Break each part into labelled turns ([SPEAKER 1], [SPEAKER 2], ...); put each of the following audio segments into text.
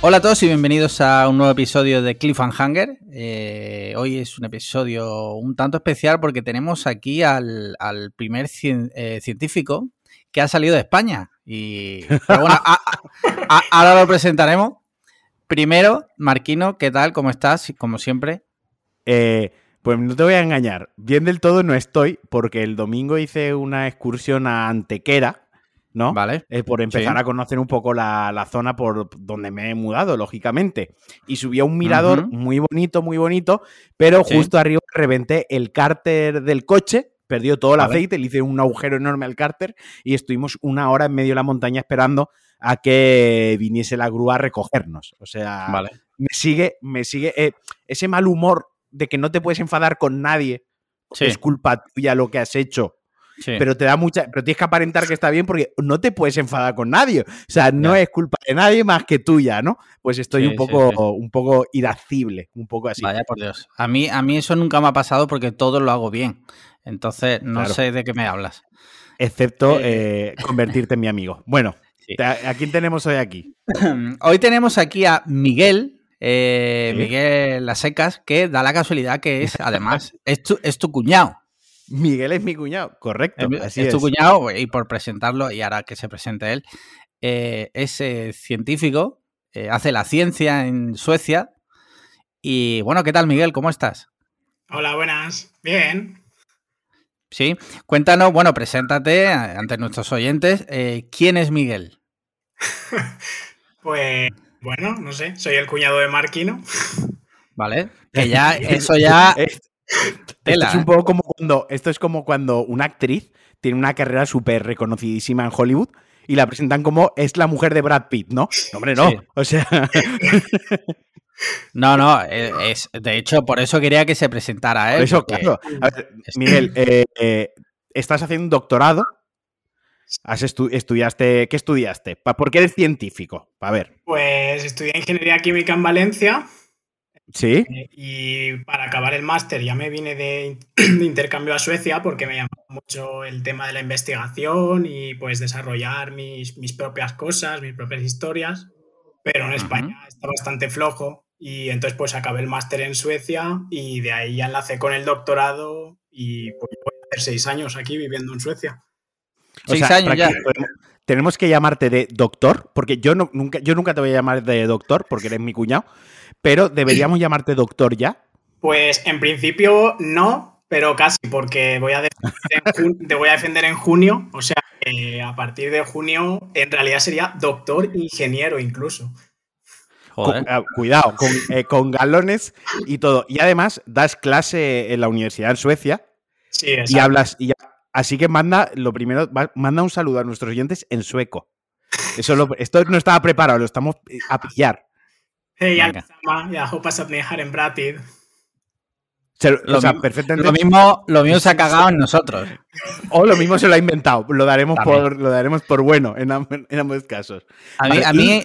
[SPEAKER 1] Hola a todos y bienvenidos a un nuevo episodio de Cliffhanger. Eh, hoy es un episodio un tanto especial porque tenemos aquí al, primer eh, científico que ha salido de España. Y bueno, ahora lo presentaremos. Primero, Marquino, ¿qué tal? ¿Cómo estás? Como siempre.
[SPEAKER 2] Eh, pues no te voy a engañar. Bien del todo no estoy, porque el domingo hice una excursión a Antequera, ¿no?
[SPEAKER 1] Vale.
[SPEAKER 2] Eh, por empezar
[SPEAKER 1] Sí.
[SPEAKER 2] a conocer un poco la, la zona por donde me he mudado, lógicamente. Y subí a un mirador muy bonito, muy bonito, pero
[SPEAKER 1] Sí.
[SPEAKER 2] justo arriba reventé el cárter del coche, perdió todo el
[SPEAKER 1] Vale.
[SPEAKER 2] aceite, le hice un agujero enorme al cárter y estuvimos una hora en medio de la montaña esperando a que viniese la grúa a recogernos. O sea,
[SPEAKER 1] Vale.
[SPEAKER 2] me sigue, me sigue eh, ese mal humor de que no te puedes enfadar con nadie.
[SPEAKER 1] Sí,
[SPEAKER 2] Es culpa tuya lo que has hecho.
[SPEAKER 1] Sí.
[SPEAKER 2] Pero te da mucha. Pero tienes que aparentar que está bien porque no te puedes enfadar con nadie. O sea, no
[SPEAKER 1] Ya.
[SPEAKER 2] es culpa de nadie más que tuya, ¿no? Pues estoy
[SPEAKER 1] Sí,
[SPEAKER 2] un poco,
[SPEAKER 1] sí.
[SPEAKER 2] un poco irascible, un poco así.
[SPEAKER 1] Vaya por Dios. A mí, a mí eso nunca me ha pasado porque todo lo hago bien. Entonces, no
[SPEAKER 2] Claro.
[SPEAKER 1] sé de qué me hablas.
[SPEAKER 2] Excepto
[SPEAKER 1] Eh.
[SPEAKER 2] eh, convertirte en mi amigo. Bueno, ¿a quién tenemos hoy aquí?
[SPEAKER 1] Hoy tenemos aquí a Miguel, eh. Miguel Las Secas, que da la casualidad que es, además, es tu, es tu cuñado.
[SPEAKER 2] Miguel es mi cuñado, correcto.
[SPEAKER 1] Es,
[SPEAKER 2] así
[SPEAKER 1] es
[SPEAKER 2] es.
[SPEAKER 1] tu cuñado, y por presentarlo, y ahora que se presente él, eh, es eh, científico, eh, hace la ciencia en Suecia. Y bueno, ¿qué tal, Miguel? ¿Cómo estás?
[SPEAKER 3] Hola, buenas. Bien.
[SPEAKER 1] Sí, cuéntanos, bueno, preséntate ante nuestros oyentes. eh, ¿Quién es Miguel?
[SPEAKER 3] Pues bueno, no sé, soy el cuñado de Marquino.
[SPEAKER 1] ¿Vale? Que ya, eso ya.
[SPEAKER 2] Es-
[SPEAKER 1] Tela,
[SPEAKER 2] esto es un
[SPEAKER 1] ¿eh?
[SPEAKER 2] poco como cuando. Esto es como cuando una actriz tiene una carrera súper reconocidísima en Hollywood y la presentan como es la mujer de Brad Pitt, ¿no? No, Hombre, no.
[SPEAKER 1] Sí.
[SPEAKER 2] O sea,
[SPEAKER 1] No, no, eh, es, de hecho, por eso quería que se presentara él.
[SPEAKER 2] por eso,
[SPEAKER 1] porque-
[SPEAKER 2] claro. A ver,
[SPEAKER 1] es-
[SPEAKER 2] Miguel, eh, eh, estás haciendo un doctorado. Has estu- estudiaste, ¿Qué estudiaste? ¿Por qué eres científico? A ver,
[SPEAKER 3] Pues estudié ingeniería química en Valencia
[SPEAKER 2] ¿sí?
[SPEAKER 3] eh, y para acabar el máster ya me vine de, de intercambio a Suecia porque me llamaba mucho el tema de la investigación y pues desarrollar mis, mis propias cosas, mis propias historias. Pero en. España está bastante flojo y entonces pues acabé el máster en Suecia y de ahí ya enlacé con el doctorado y pues voy a hacer seis años aquí viviendo en Suecia.
[SPEAKER 2] O
[SPEAKER 1] Seis
[SPEAKER 2] sea,
[SPEAKER 1] años ya.
[SPEAKER 2] Tenemos que llamarte de doctor, porque yo, no, nunca, yo nunca te voy a llamar de doctor, porque eres mi cuñado, pero deberíamos llamarte doctor ya.
[SPEAKER 3] Pues en principio no, pero casi, porque voy a defender en, jun- te voy a defender en junio. O sea, que a partir de junio en realidad sería doctor ingeniero incluso.
[SPEAKER 2] Con- ah, cuidado, con, eh, con galones y todo. Y además das clase en la universidad en Suecia
[SPEAKER 3] Sí,
[SPEAKER 2] y hablas. Y, así que manda, lo primero, manda un saludo a nuestros oyentes en sueco. Eso lo- esto no estaba preparado, lo estamos eh, a pillar.
[SPEAKER 3] Hey,
[SPEAKER 1] Venga.
[SPEAKER 3] Alexama, jag hoppas att ni har en bra tid.
[SPEAKER 2] Se-
[SPEAKER 1] Lo
[SPEAKER 2] o sea,
[SPEAKER 1] mismo-
[SPEAKER 2] perfectamente.
[SPEAKER 1] Lo mismo, lo mismo se ha cagado en nosotros.
[SPEAKER 2] O lo mismo se lo ha inventado. Lo daremos,
[SPEAKER 1] También.
[SPEAKER 2] por, lo daremos por bueno en, en ambos casos.
[SPEAKER 1] A mí, a mí,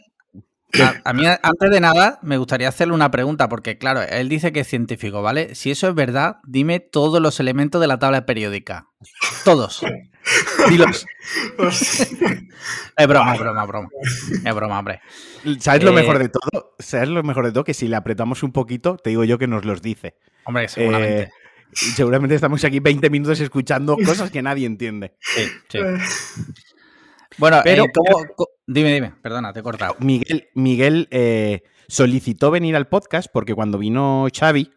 [SPEAKER 1] a, a mí, antes de nada, me gustaría hacerle una pregunta, porque claro, él dice que es científico, ¿vale? Si eso es verdad, dime todos los elementos de la tabla periódica. Todos.
[SPEAKER 2] Dilos.
[SPEAKER 1] Es broma, es broma, es broma. Es broma, hombre.
[SPEAKER 2] ¿Sabes lo
[SPEAKER 1] Eh,
[SPEAKER 2] mejor de todo? ¿Sabes lo mejor de todo? Que si le apretamos un poquito, te digo yo que nos los dice.
[SPEAKER 1] Hombre, seguramente.
[SPEAKER 2] Eh, y seguramente estamos aquí 20 minutos escuchando cosas que nadie entiende.
[SPEAKER 1] Sí, sí. Bueno,
[SPEAKER 2] Pero-
[SPEAKER 1] eh, ¿cómo- co- dime, dime, perdona, te he cortado.
[SPEAKER 2] Miguel, Miguel eh, solicitó venir al podcast porque cuando vino Xavi,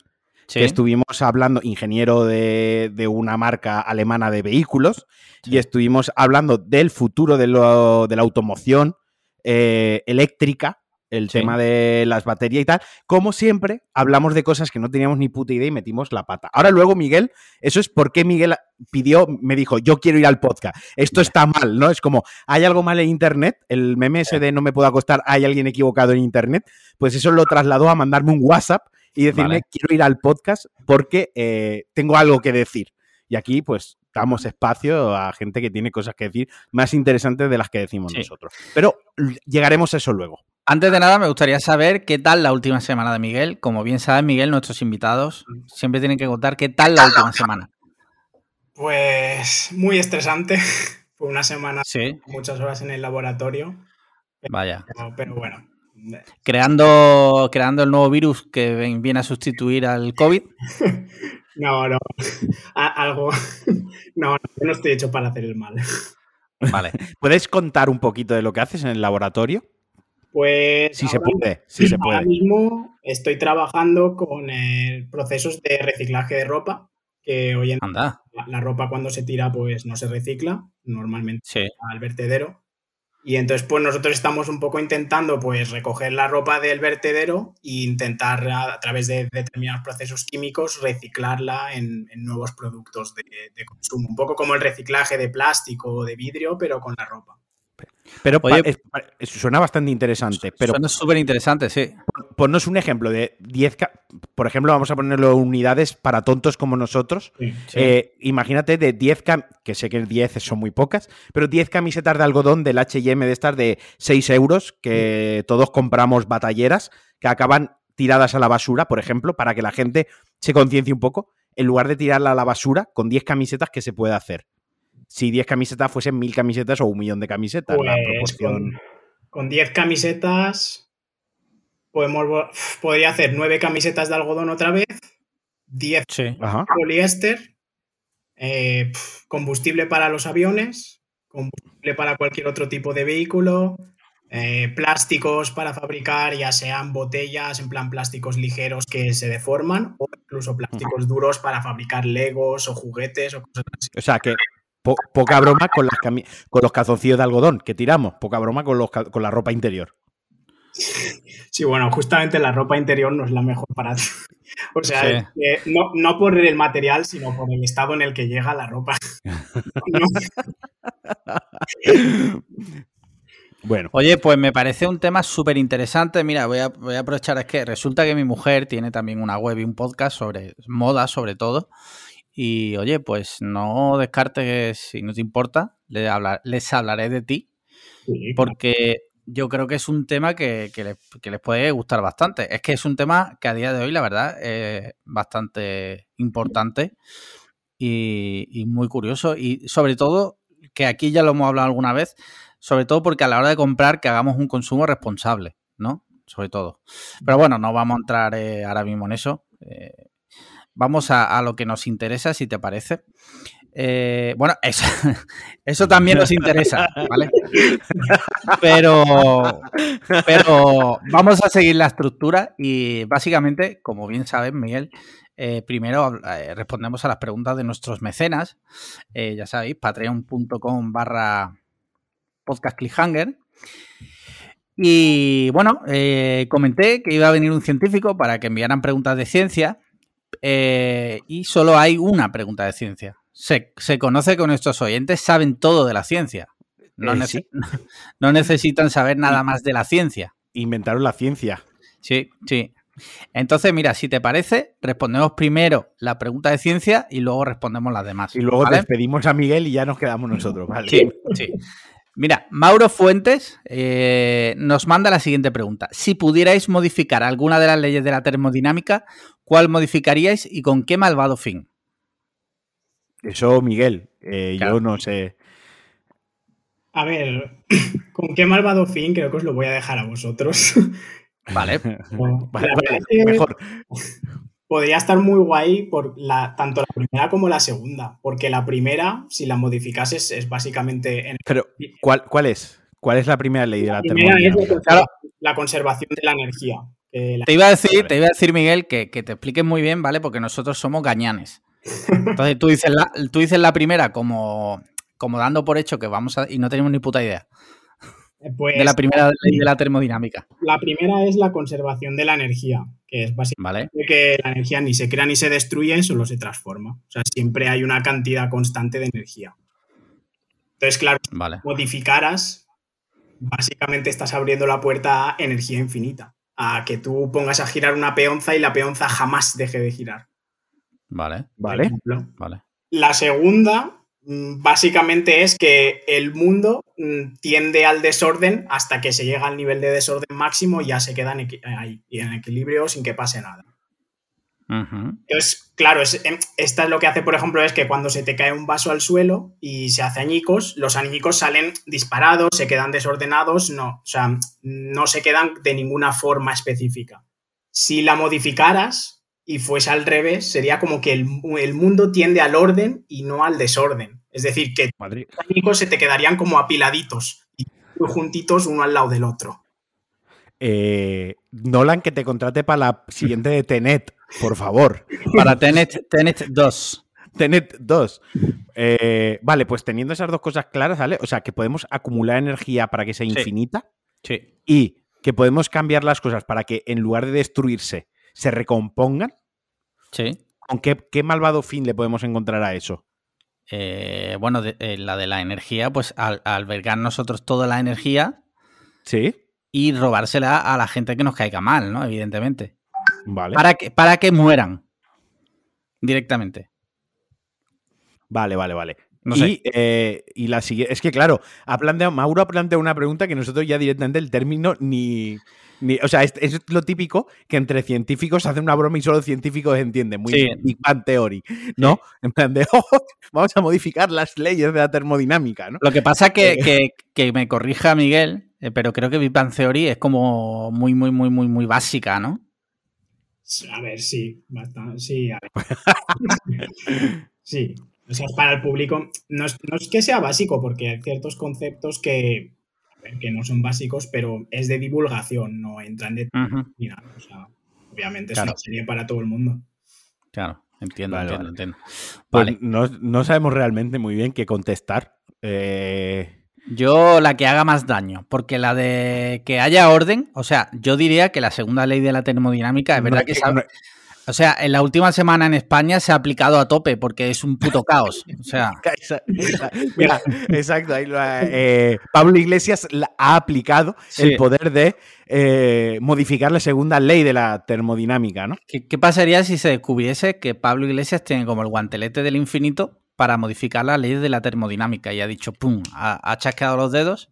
[SPEAKER 1] Sí,
[SPEAKER 2] que estuvimos hablando, ingeniero de, de una marca alemana de vehículos,
[SPEAKER 1] Sí.
[SPEAKER 2] y estuvimos hablando del futuro de, lo- de la automoción eh, eléctrica, el
[SPEAKER 1] Sí.
[SPEAKER 2] tema de las baterías y tal. Como siempre, hablamos de cosas que no teníamos ni puta idea y metimos la pata. Ahora luego, Miguel, eso es porque Miguel pidió, me dijo, yo quiero ir al podcast. Esto está mal, ¿no? Es como, hay algo mal en Internet, el meme ese de no me puedo acostar, hay alguien equivocado en Internet, pues eso lo trasladó a mandarme un WhatsApp y decirme,
[SPEAKER 1] Vale.
[SPEAKER 2] quiero ir al podcast porque eh, tengo algo que decir. Y aquí, pues, damos espacio a gente que tiene cosas que decir más interesantes de las que decimos
[SPEAKER 1] Sí.
[SPEAKER 2] nosotros. Pero llegaremos a eso luego.
[SPEAKER 1] Antes de nada, me gustaría saber qué tal la última semana de Miguel. Como bien saben, Miguel, nuestros invitados siempre tienen que contar qué tal la última semana.
[SPEAKER 3] Pues muy estresante. Fue una semana
[SPEAKER 1] Sí,
[SPEAKER 3] muchas horas en el laboratorio,
[SPEAKER 1] vaya.
[SPEAKER 3] pero, bueno,
[SPEAKER 1] Creando, creando el nuevo virus que viene a sustituir al COVID.
[SPEAKER 3] No, no. algo. No, no, yo no estoy hecho para hacer el mal.
[SPEAKER 2] Vale. ¿Puedes contar un poquito de lo que haces en el laboratorio?
[SPEAKER 3] Pues.
[SPEAKER 2] Sí se puede, sí se puede.
[SPEAKER 3] Ahora mismo estoy trabajando con procesos de reciclaje de ropa. Que hoy en día la ropa cuando se tira, pues no se recicla, normalmente al vertedero. Y entonces, pues nosotros estamos un poco intentando, pues, recoger la ropa del vertedero e intentar, a, través de determinados procesos químicos, reciclarla en, nuevos productos de, de, consumo. Un poco como el reciclaje de plástico o de vidrio, pero con la ropa.
[SPEAKER 2] Pero suena bastante interesante. Pero
[SPEAKER 1] suena súper interesante, sí.
[SPEAKER 2] Ponnos un ejemplo de 10, por ejemplo, vamos a ponerlo en unidades para tontos como nosotros. Eh, imagínate de 10, que sé que 10 son muy pocas, pero 10 camisetas de algodón del HM de estas de 6 euros, que todos compramos batalleras, que acaban tiradas a la basura, por ejemplo, para que la gente se conciencie un poco, en lugar de tirarla a la basura, con 10 camisetas, ¿qué se puede hacer? Si 10 camisetas fuesen 1000 camisetas o un millón de camisetas.
[SPEAKER 3] Pues con, 10 camisetas podemos, podría hacer 9 camisetas de algodón otra vez, 10 poliéster, eh, combustible para los aviones, combustible para cualquier otro tipo de vehículo, eh, plásticos para fabricar, ya sean botellas, en plan plásticos ligeros que se deforman, o incluso plásticos duros para fabricar legos o juguetes o cosas así.
[SPEAKER 2] O sea que poca broma con, las con los calzoncillos de algodón que tiramos, poca broma con, los, con la ropa interior.
[SPEAKER 3] Sí, bueno, justamente la ropa interior no es la mejor para... O sea, no, no, por el material, sino por el estado en el que llega la ropa.
[SPEAKER 1] Bueno. Oye, pues me parece un tema súper interesante. Mira, voy a, voy a aprovechar, es que resulta que mi mujer tiene también una web y un podcast sobre moda, sobre todo. Y oye, pues no descartes, si no te importa, les, les hablaré de ti, porque yo creo que es un tema que, les, puede gustar bastante. Es que es un tema que a día de hoy, la verdad, es bastante importante y, muy curioso. Y sobre todo, que aquí ya lo hemos hablado alguna vez, sobre todo porque a la hora de comprar, que hagamos un consumo responsable, ¿no? Sobre todo. Pero bueno, no vamos a entrar eh, ahora mismo en eso. Eh, vamos a, lo que nos interesa, si te parece. Eh, bueno, eso, también nos interesa, ¿vale? Pero, pero vamos a seguir la estructura y básicamente, como bien sabes, Miguel, eh, primero eh, respondemos a las preguntas de nuestros mecenas. ya sabéis, patreon.com barra podcast cliffhanger. Y bueno, comenté que iba a venir un científico para que enviaran preguntas de ciencia eh, y solo hay una pregunta de ciencia. Se, conoce que nuestros oyentes saben todo de la ciencia. No, eh, no necesitan saber nada más de la ciencia.
[SPEAKER 2] Inventaron la ciencia.
[SPEAKER 1] Sí, sí. Entonces, mira, si te parece, respondemos primero la pregunta de ciencia y luego respondemos las demás.
[SPEAKER 2] Y luego despedimos a Miguel y ya nos quedamos nosotros, ¿vale?
[SPEAKER 1] Sí, sí. Mira, Mauro Fuentes eh, nos manda la siguiente pregunta. Si pudierais modificar alguna de las leyes de la termodinámica, ¿cuál modificaríais y con qué malvado fin?
[SPEAKER 2] Eso, Miguel, eh, yo no sé.
[SPEAKER 3] A ver, ¿con qué malvado fin? Creo que os lo voy a dejar a vosotros.
[SPEAKER 1] Vale.
[SPEAKER 2] vale, mejor
[SPEAKER 3] podría estar muy guay por la, tanto la primera como la segunda, porque la primera, si la modificases, es básicamente... En
[SPEAKER 2] Pero, ¿cuál, ¿cuál es? ¿Cuál es la primera ley de la,
[SPEAKER 3] la la conservación de la energía.
[SPEAKER 1] te, iba a decir, te iba a decir, Miguel, que, te expliques muy bien, ¿vale? Porque nosotros somos gañanes. Entonces tú dices la, tú dices la primera como, como dando por hecho que vamos a... y no tenemos ni puta idea. Pues, de la primera ley de la termodinámica.
[SPEAKER 3] La primera es la conservación de la energía, que es básicamente que la energía ni se crea ni se destruye, solo se transforma. O sea, siempre hay una cantidad constante de energía. Entonces, claro, vale. modificaras, básicamente estás abriendo la puerta a energía infinita. A que tú pongas a girar una peonza y la peonza jamás deje de girar.
[SPEAKER 1] Vale.
[SPEAKER 2] Vale.
[SPEAKER 1] Vale.
[SPEAKER 3] La segunda básicamente es que el mundo mm, tiende al desorden hasta que se llega al nivel de desorden máximo y ya se queda ahí, y en equilibrio sin que pase nada. Entonces, claro, em, esta es lo que hace, por ejemplo, es que cuando se te cae un vaso al suelo y se hace añicos, los añicos salen disparados, se quedan desordenados, no, o sea, no se quedan de ninguna forma específica. Si la modificaras y fuese al revés, sería como que el, el mundo tiende al orden y no al desorden. Es decir, que los añicos se te quedarían como apiladitos y juntitos uno al lado del otro.
[SPEAKER 2] Eh, Nolan, que te contrate para la siguiente de Tenet, por favor.
[SPEAKER 1] Para Tenet, Tenet 2.
[SPEAKER 2] Tenet 2. Eh, vale, pues teniendo esas dos cosas claras, ¿vale? O sea, que podemos acumular energía para que sea infinita.
[SPEAKER 1] Sí.
[SPEAKER 2] Y que podemos cambiar las cosas para que en lugar de destruirse, se recompongan.
[SPEAKER 1] Sí.
[SPEAKER 2] ¿Con qué, malvado fin le podemos encontrar a eso?
[SPEAKER 1] Eh, bueno, la de la energía, pues al, albergar nosotros toda la energía.
[SPEAKER 2] Sí
[SPEAKER 1] y robársela a la gente que nos caiga mal, ¿no? Evidentemente.
[SPEAKER 2] Vale.
[SPEAKER 1] Para que, para que mueran directamente.
[SPEAKER 2] Vale, vale, vale. Y, eh, y, la siguiente. Es que, claro, ha planteado, Mauro ha planteado una pregunta que nosotros ya directamente el término ni. o sea, es, lo típico que entre científicos hacen una broma y solo científicos entienden. Muy Big Bang Theory, ¿no? En plan de, oh, vamos a modificar las leyes de la termodinámica, ¿no?
[SPEAKER 1] Lo que pasa que, eh. que, que me corrija Miguel, eh, pero creo que Big Bang Theory es como muy, muy, muy, muy, muy básica, ¿no?
[SPEAKER 3] A ver, sí, sí, a ver. sí, o sea, para el público no es, que sea básico, porque hay ciertos conceptos que, que no son básicos, pero es de divulgación, no entran de O sea, obviamente es una serie para todo el mundo.
[SPEAKER 1] Claro, entiendo, entiendo, entiendo.
[SPEAKER 2] Pues vale. no, no, sabemos realmente muy bien qué contestar. Eh,
[SPEAKER 1] yo la que haga más daño, porque la de que haya orden, o sea, yo diría que la segunda ley de la termodinámica es verdad que, o sea, en la última semana en España se ha aplicado a tope porque es un puto caos. O sea,
[SPEAKER 2] Mira, exacto. Eh, Pablo Iglesias ha aplicado el poder de eh, modificar la segunda ley de la termodinámica, ¿no?
[SPEAKER 1] ¿Qué, ¿Qué pasaría si se descubriese que Pablo Iglesias tiene como el guantelete del infinito para modificar la ley de la termodinámica y ha dicho, ¡pum!, ha, chasqueado los dedos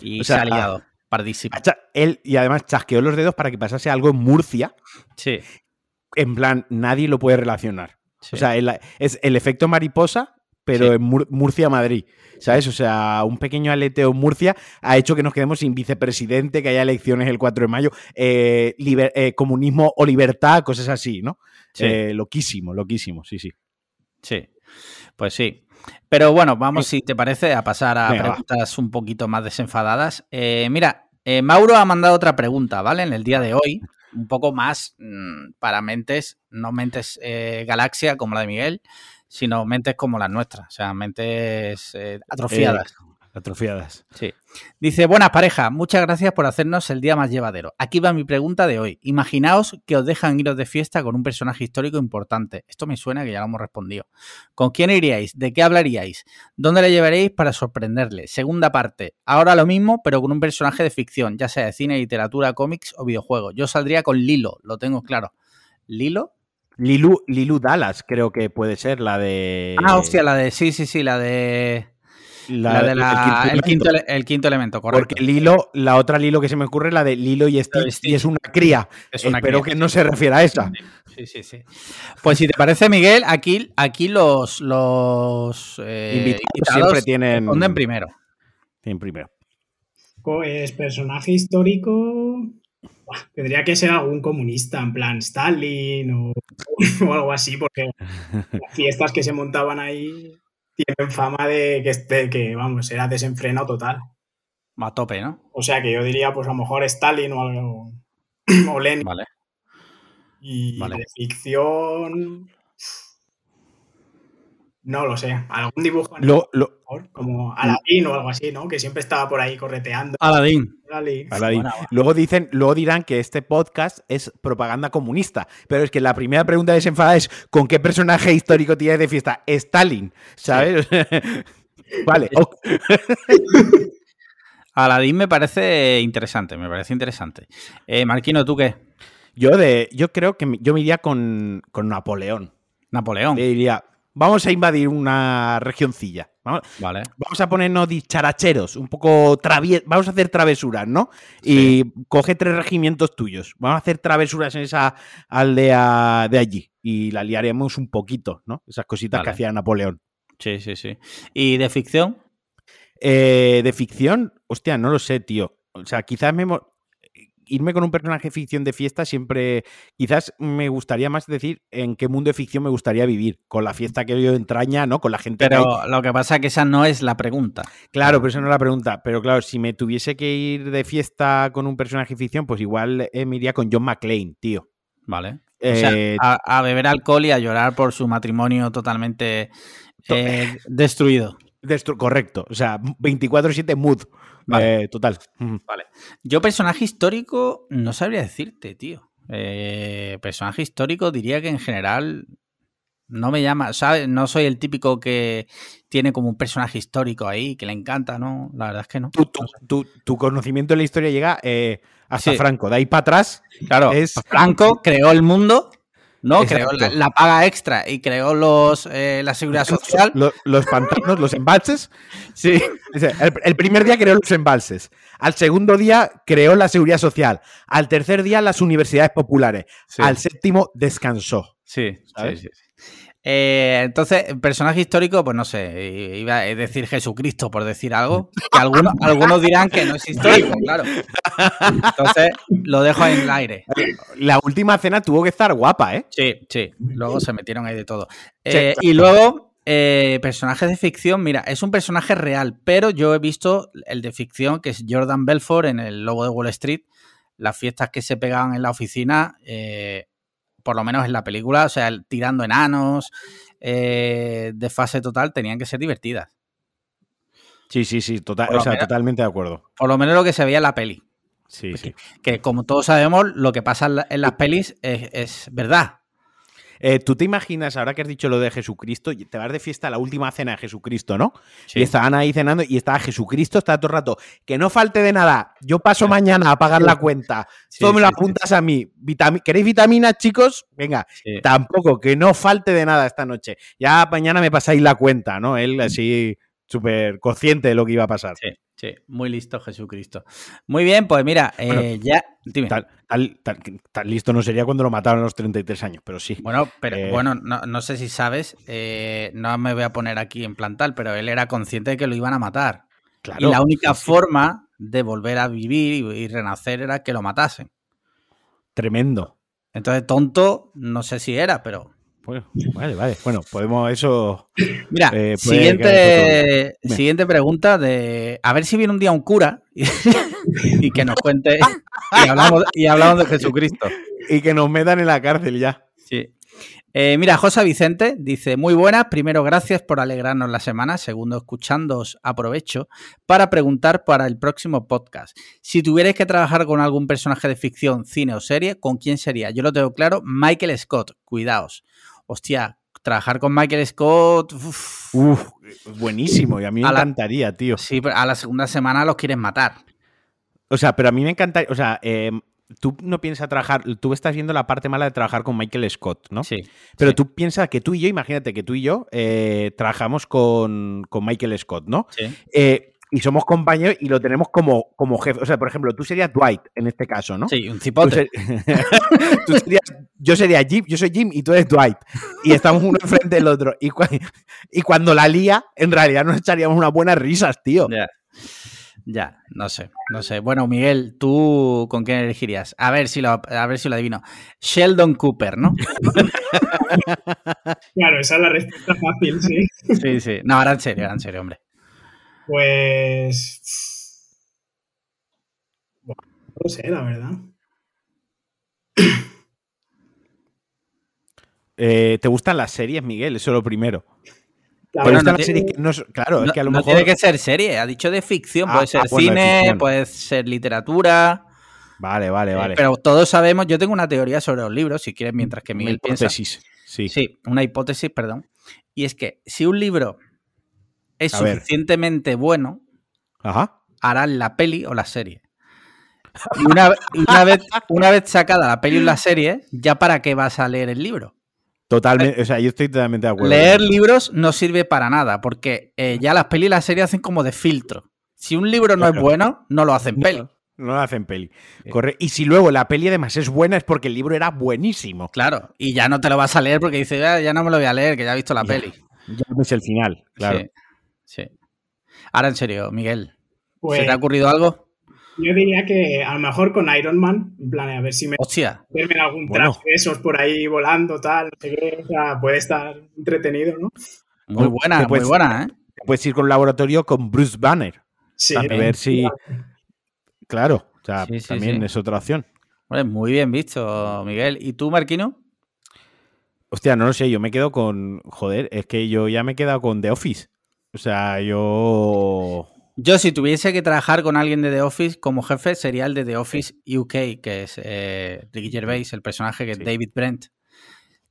[SPEAKER 1] y se ha liado. Pardísimo.
[SPEAKER 2] Él, y además chasqueó los dedos para que pasase algo en Murcia.
[SPEAKER 1] Sí.
[SPEAKER 2] En plan, nadie lo puede relacionar. O sea, es el efecto mariposa, pero en Murcia-Madrid. ¿Sabes? O sea, un pequeño aleteo en Murcia ha hecho que nos quedemos sin vicepresidente, que haya elecciones el 4 de mayo, eh, eh, comunismo o libertad, cosas así, ¿no? Eh, loquísimo, loquísimo, sí, sí.
[SPEAKER 1] Sí. Pues sí. Pero bueno, vamos, si te parece, a pasar a preguntas un poquito más desenfadadas. Mira, Mauro ha mandado otra pregunta, ¿vale? En el día de hoy, un poco más mm, para mentes, no mentes eh, galaxia como la de Miguel, sino mentes como las nuestras, o sea, mentes atrofiadas.
[SPEAKER 2] Atrofiadas.
[SPEAKER 1] Sí. Dice, buenas pareja, muchas gracias por hacernos el día más llevadero. Aquí va mi pregunta de hoy. Imaginaos que os dejan iros de fiesta con un personaje histórico importante. Esto me suena que ya lo hemos respondido. ¿Con quién iríais? ¿De qué hablaríais? ¿Dónde le llevaréis para sorprenderle? Segunda parte. Ahora lo mismo, pero con un personaje de ficción, ya sea de cine, literatura, cómics o videojuegos. Yo saldría con Lilo, lo tengo claro. ¿Lilo?
[SPEAKER 2] Lilu, Lilu Dallas, creo que puede ser la de.
[SPEAKER 1] Ah, hostia, la de. Sí, sí, sí, la de. La, de el, quinto el, quinto elemento, correcto.
[SPEAKER 2] Porque Lilo, la otra Lilo que se me ocurre, la de Lilo y Stitch, y es una cría. Espero que no se refiera a esa.
[SPEAKER 1] Sí, sí, sí. Pues si te parece, Miguel, aquí, aquí los, los
[SPEAKER 2] eh, invitados, siempre tienen.
[SPEAKER 1] Responden primero.
[SPEAKER 2] Tienen primero.
[SPEAKER 3] Pues personaje histórico. Tendría que ser algún comunista, en plan Stalin o, o algo así, porque las fiestas que se montaban ahí tienen fama de que, este, que, vamos, era desenfrenado total.
[SPEAKER 1] A tope, ¿no?
[SPEAKER 3] O sea que yo diría, pues a lo mejor Stalin o algo. o Lenin.
[SPEAKER 1] Vale.
[SPEAKER 3] Y de ficción. No lo sé. Algún dibujo
[SPEAKER 2] lo,
[SPEAKER 3] como Aladdin o algo así, ¿no? Que siempre estaba por ahí correteando.
[SPEAKER 1] Aladdin.
[SPEAKER 2] luego dicen, luego dirán que este podcast es propaganda comunista. Pero es que la primera pregunta desenfadada es ¿con qué personaje histórico tienes de fiesta? Stalin, ¿sabes? vale.
[SPEAKER 1] Aladdin me parece interesante, me parece interesante. Eh, Marquino, ¿tú qué?
[SPEAKER 2] Yo de, yo creo que yo me iría con, con Napoleón.
[SPEAKER 1] Napoleón.
[SPEAKER 2] Le diría, vamos a invadir una regioncilla. Vamos,
[SPEAKER 1] Vale.
[SPEAKER 2] vamos a ponernos dicharacheros, un poco vamos a hacer travesuras, ¿no? Y coge tres regimientos tuyos. Vamos a hacer travesuras en esa aldea de allí. Y la liaremos un poquito, ¿no? Esas cositas que hacía Napoleón.
[SPEAKER 1] Sí, sí, sí. ¿Y de ficción?
[SPEAKER 2] Eh, de ficción, hostia, no lo sé, tío. O sea, quizás me irme con un personaje ficción de fiesta siempre. Quizás me gustaría más decir en qué mundo de ficción me gustaría vivir. Con la fiesta que yo entraña, ¿no? Con la gente que hay.
[SPEAKER 1] Pero lo que pasa es que esa no es la pregunta.
[SPEAKER 2] Claro, pero esa no es la pregunta. Pero claro, si me tuviese que ir de fiesta con un personaje ficción, pues igual eh, me iría con John McClane, tío.
[SPEAKER 1] Vale. O sea,
[SPEAKER 2] Eh,
[SPEAKER 1] a, a beber alcohol y a llorar por su matrimonio totalmente eh, destruido.
[SPEAKER 2] destru- correcto. O sea, 24-7 mood.
[SPEAKER 1] Vale.
[SPEAKER 2] Eh, total. Ujú.
[SPEAKER 1] Yo, personaje histórico, no sabría decirte, tío. Eh, personaje histórico, diría que en general no me llama, ¿sabes? No soy el típico que tiene como un personaje histórico ahí, que le encanta, ¿no? La verdad es que no.
[SPEAKER 2] Tu, tu- tu- tu conocimiento de la historia llega eh, hasta
[SPEAKER 1] Sí.
[SPEAKER 2] Franco. De ahí para atrás
[SPEAKER 1] Claro,
[SPEAKER 2] es-
[SPEAKER 1] Franco creó el mundo, ¿no?
[SPEAKER 2] Exacto.
[SPEAKER 1] Creó la, la paga extra y creó los eh, la seguridad social.
[SPEAKER 2] Lo- los pantanos, los embalses.
[SPEAKER 1] Sí.
[SPEAKER 2] El, el primer día creó los embalses. Al segundo día creó la seguridad social. Al tercer día las universidades populares.
[SPEAKER 1] Sí.
[SPEAKER 2] Al séptimo descansó.
[SPEAKER 1] Sí,
[SPEAKER 2] ¿Sabes?
[SPEAKER 1] sí, sí, sí. Eh, entonces, personaje histórico, pues no sé, iba a decir Jesucristo por decir algo, que algunos, algunos dirán que no es histórico, claro. Entonces, lo dejo en el aire.
[SPEAKER 2] La última cena tuvo que estar guapa, ¿eh?
[SPEAKER 1] Sí, sí, luego se metieron ahí de todo. Eh, y luego, eh, personajes de ficción, mira, es un personaje real, pero yo he visto el de ficción, que es Jordan Belfort en el Lobo de Wall Street, las fiestas que se pegaban en la oficina, eh, por lo menos en la película, o sea, el- tirando enanos, eh, de fase total, tenían que ser divertidas.
[SPEAKER 2] Sí, sí, sí, total, o sea,
[SPEAKER 1] menos-
[SPEAKER 2] totalmente de acuerdo.
[SPEAKER 1] Por lo menos lo que se veía en la peli.
[SPEAKER 2] Sí, sí.
[SPEAKER 1] Que como todos sabemos, lo que pasa en las pelis es, es verdad.
[SPEAKER 2] Eh, Tú te imaginas, ahora que has dicho lo de Jesucristo, te vas de fiesta a la última cena de Jesucristo, ¿no?
[SPEAKER 1] Sí.
[SPEAKER 2] Y estaban ahí cenando y estaba Jesucristo, está todo el rato. Que no falte de nada. Yo paso mañana a pagar la cuenta.
[SPEAKER 1] Sí,
[SPEAKER 2] Todo me lo apuntas a mí. Vitami- ¿Queréis vitaminas, chicos? Venga, tampoco, que no falte de nada esta noche. Ya mañana me pasáis la cuenta, ¿no? Él así súper consciente de lo que iba a pasar.
[SPEAKER 1] Sí, sí, muy listo Jesucristo. Muy bien, pues mira, eh,
[SPEAKER 2] Bueno,
[SPEAKER 1] ya, dime.
[SPEAKER 2] Tal, tal- tal- tan listo no sería cuando lo mataron a los 33 años, pero sí.
[SPEAKER 1] Bueno, pero
[SPEAKER 2] Eh.
[SPEAKER 1] bueno, no, no sé si sabes, eh, no me voy a poner aquí en plantal, pero él era consciente de que lo iban a matar.
[SPEAKER 2] Claro.
[SPEAKER 1] y la única
[SPEAKER 2] sí, sí.
[SPEAKER 1] forma de volver a vivir y, y renacer era que lo matasen.
[SPEAKER 2] Tremendo.
[SPEAKER 1] Entonces, tonto, no sé si era, pero.
[SPEAKER 2] Bueno, vale, vale. Bueno, podemos eso.
[SPEAKER 1] Mira,
[SPEAKER 2] Eh,
[SPEAKER 1] siguiente, siguiente pregunta de. A ver si viene un día un cura y, y que nos cuente. Y hablamos, y hablamos de Jesucristo.
[SPEAKER 2] Y que nos metan en la cárcel ya.
[SPEAKER 1] Sí. Eh, mira, Josa Vicente dice, muy buenas, primero gracias por alegrarnos la semana, segundo escuchándoos aprovecho para preguntar para el próximo podcast. Si tuvierais que trabajar con algún personaje de ficción, cine o serie, ¿con quién sería? Yo lo tengo claro, Michael Scott, cuidaos. Hostia, trabajar con Michael Scott, uf,
[SPEAKER 2] Uf, buenísimo. Y a mí me
[SPEAKER 1] A la-
[SPEAKER 2] encantaría, tío.
[SPEAKER 1] sí, pero a la segunda semana los quieres matar.
[SPEAKER 2] O sea, pero a mí me encantaría. O sea, eh, tú no piensas trabajar. Tú estás viendo la parte mala de trabajar con Michael Scott, ¿no?
[SPEAKER 1] Sí.
[SPEAKER 2] Pero
[SPEAKER 1] sí,
[SPEAKER 2] tú piensas que tú y yo, imagínate que tú y yo eh, trabajamos con, con Michael Scott, ¿no?
[SPEAKER 1] sí.
[SPEAKER 2] Eh, y somos compañeros y lo tenemos como, como jefe. O sea, por ejemplo, tú serías Dwight en este caso, ¿no?
[SPEAKER 1] Sí, un
[SPEAKER 2] Tú
[SPEAKER 1] cipote.
[SPEAKER 2] ser- tú serías- yo sería Jim, yo soy Jim y tú eres Dwight. Y estamos uno enfrente del otro. Y cuando la lía, en realidad nos echaríamos unas buenas risas, tío.
[SPEAKER 1] Ya. Ya, no sé, no sé. Bueno, Miguel, ¿tú con quién elegirías? A ver si lo, a ver si lo adivino. Sheldon Cooper, ¿no?
[SPEAKER 3] Claro, esa es la respuesta fácil, sí.
[SPEAKER 1] Sí, sí. No, ahora en serio, ahora en serio, hombre.
[SPEAKER 3] Pues. Bueno, no lo sé, la verdad.
[SPEAKER 2] Eh, ¿Te gustan las series, Miguel? Eso es lo primero.
[SPEAKER 3] La
[SPEAKER 2] ¿Te
[SPEAKER 1] Bueno,
[SPEAKER 3] verdad
[SPEAKER 2] gustan
[SPEAKER 1] no tiene-
[SPEAKER 2] que no Claro, es que a lo
[SPEAKER 1] no
[SPEAKER 2] mejor.
[SPEAKER 1] tiene que ser serie, ha dicho de ficción,
[SPEAKER 2] Ah,
[SPEAKER 1] puede ser
[SPEAKER 2] ah, bueno, de
[SPEAKER 1] cine, puede ser literatura.
[SPEAKER 2] Vale, vale,
[SPEAKER 1] eh,
[SPEAKER 2] vale.
[SPEAKER 1] Pero todos sabemos, yo tengo una teoría sobre los libros, si quieres, mientras que
[SPEAKER 2] Una
[SPEAKER 1] Miguel piensa.
[SPEAKER 2] hipótesis. Sí.
[SPEAKER 1] Sí, una hipótesis, perdón. Y es que si un libro es
[SPEAKER 2] A ver.
[SPEAKER 1] suficientemente bueno,
[SPEAKER 2] Ajá.
[SPEAKER 1] harán la peli o la serie. Y una, una vez, una vez sacada la peli o la serie, ¿ya para qué vas a leer el libro?
[SPEAKER 2] Totalmente, o sea, yo estoy totalmente de acuerdo.
[SPEAKER 1] Leer libros no sirve para nada, porque eh, ya las pelis y las series hacen como de filtro. Si un libro no es bueno, no lo hacen peli.
[SPEAKER 2] No, no lo hacen peli. Corre. Y si luego la peli además es buena es porque el libro era buenísimo.
[SPEAKER 1] Claro, y ya no te lo vas a leer porque dices, "Ah, ya no me lo voy a leer, que ya he visto la
[SPEAKER 2] Ya,
[SPEAKER 1] peli.
[SPEAKER 2] Ya ves el final, claro.
[SPEAKER 1] Sí, sí. Ahora en serio, Miguel,
[SPEAKER 3] Pues
[SPEAKER 1] ¿se te ha ocurrido algo?
[SPEAKER 3] yo diría que a lo mejor con Iron Man, en plan, a ver si me
[SPEAKER 1] Hostia,
[SPEAKER 3] algún
[SPEAKER 2] Bueno.
[SPEAKER 3] traje de esos por ahí volando, tal, no sé qué, o sea, puede estar entretenido, ¿no?
[SPEAKER 1] muy
[SPEAKER 2] Oh,
[SPEAKER 1] buena, muy
[SPEAKER 2] puedes-
[SPEAKER 1] buena, ¿eh?
[SPEAKER 2] Puedes ir con un laboratorio con Bruce Banner.
[SPEAKER 3] Sí,
[SPEAKER 2] a ver si. Claro, o sea,
[SPEAKER 1] Sí, sí,
[SPEAKER 2] también
[SPEAKER 1] sí.
[SPEAKER 2] es otra opción.
[SPEAKER 1] Muy bien visto, Miguel. ¿Y tú, Marquino?
[SPEAKER 2] Hostia, no lo sé, yo me quedo con. Joder, es que yo ya me he quedado con The Office. O sea, yo.
[SPEAKER 1] Yo, si tuviese que trabajar con alguien de The Office como jefe, sería el de The Office UK, que es eh, Ricky Gervais, el personaje que es. David Brent,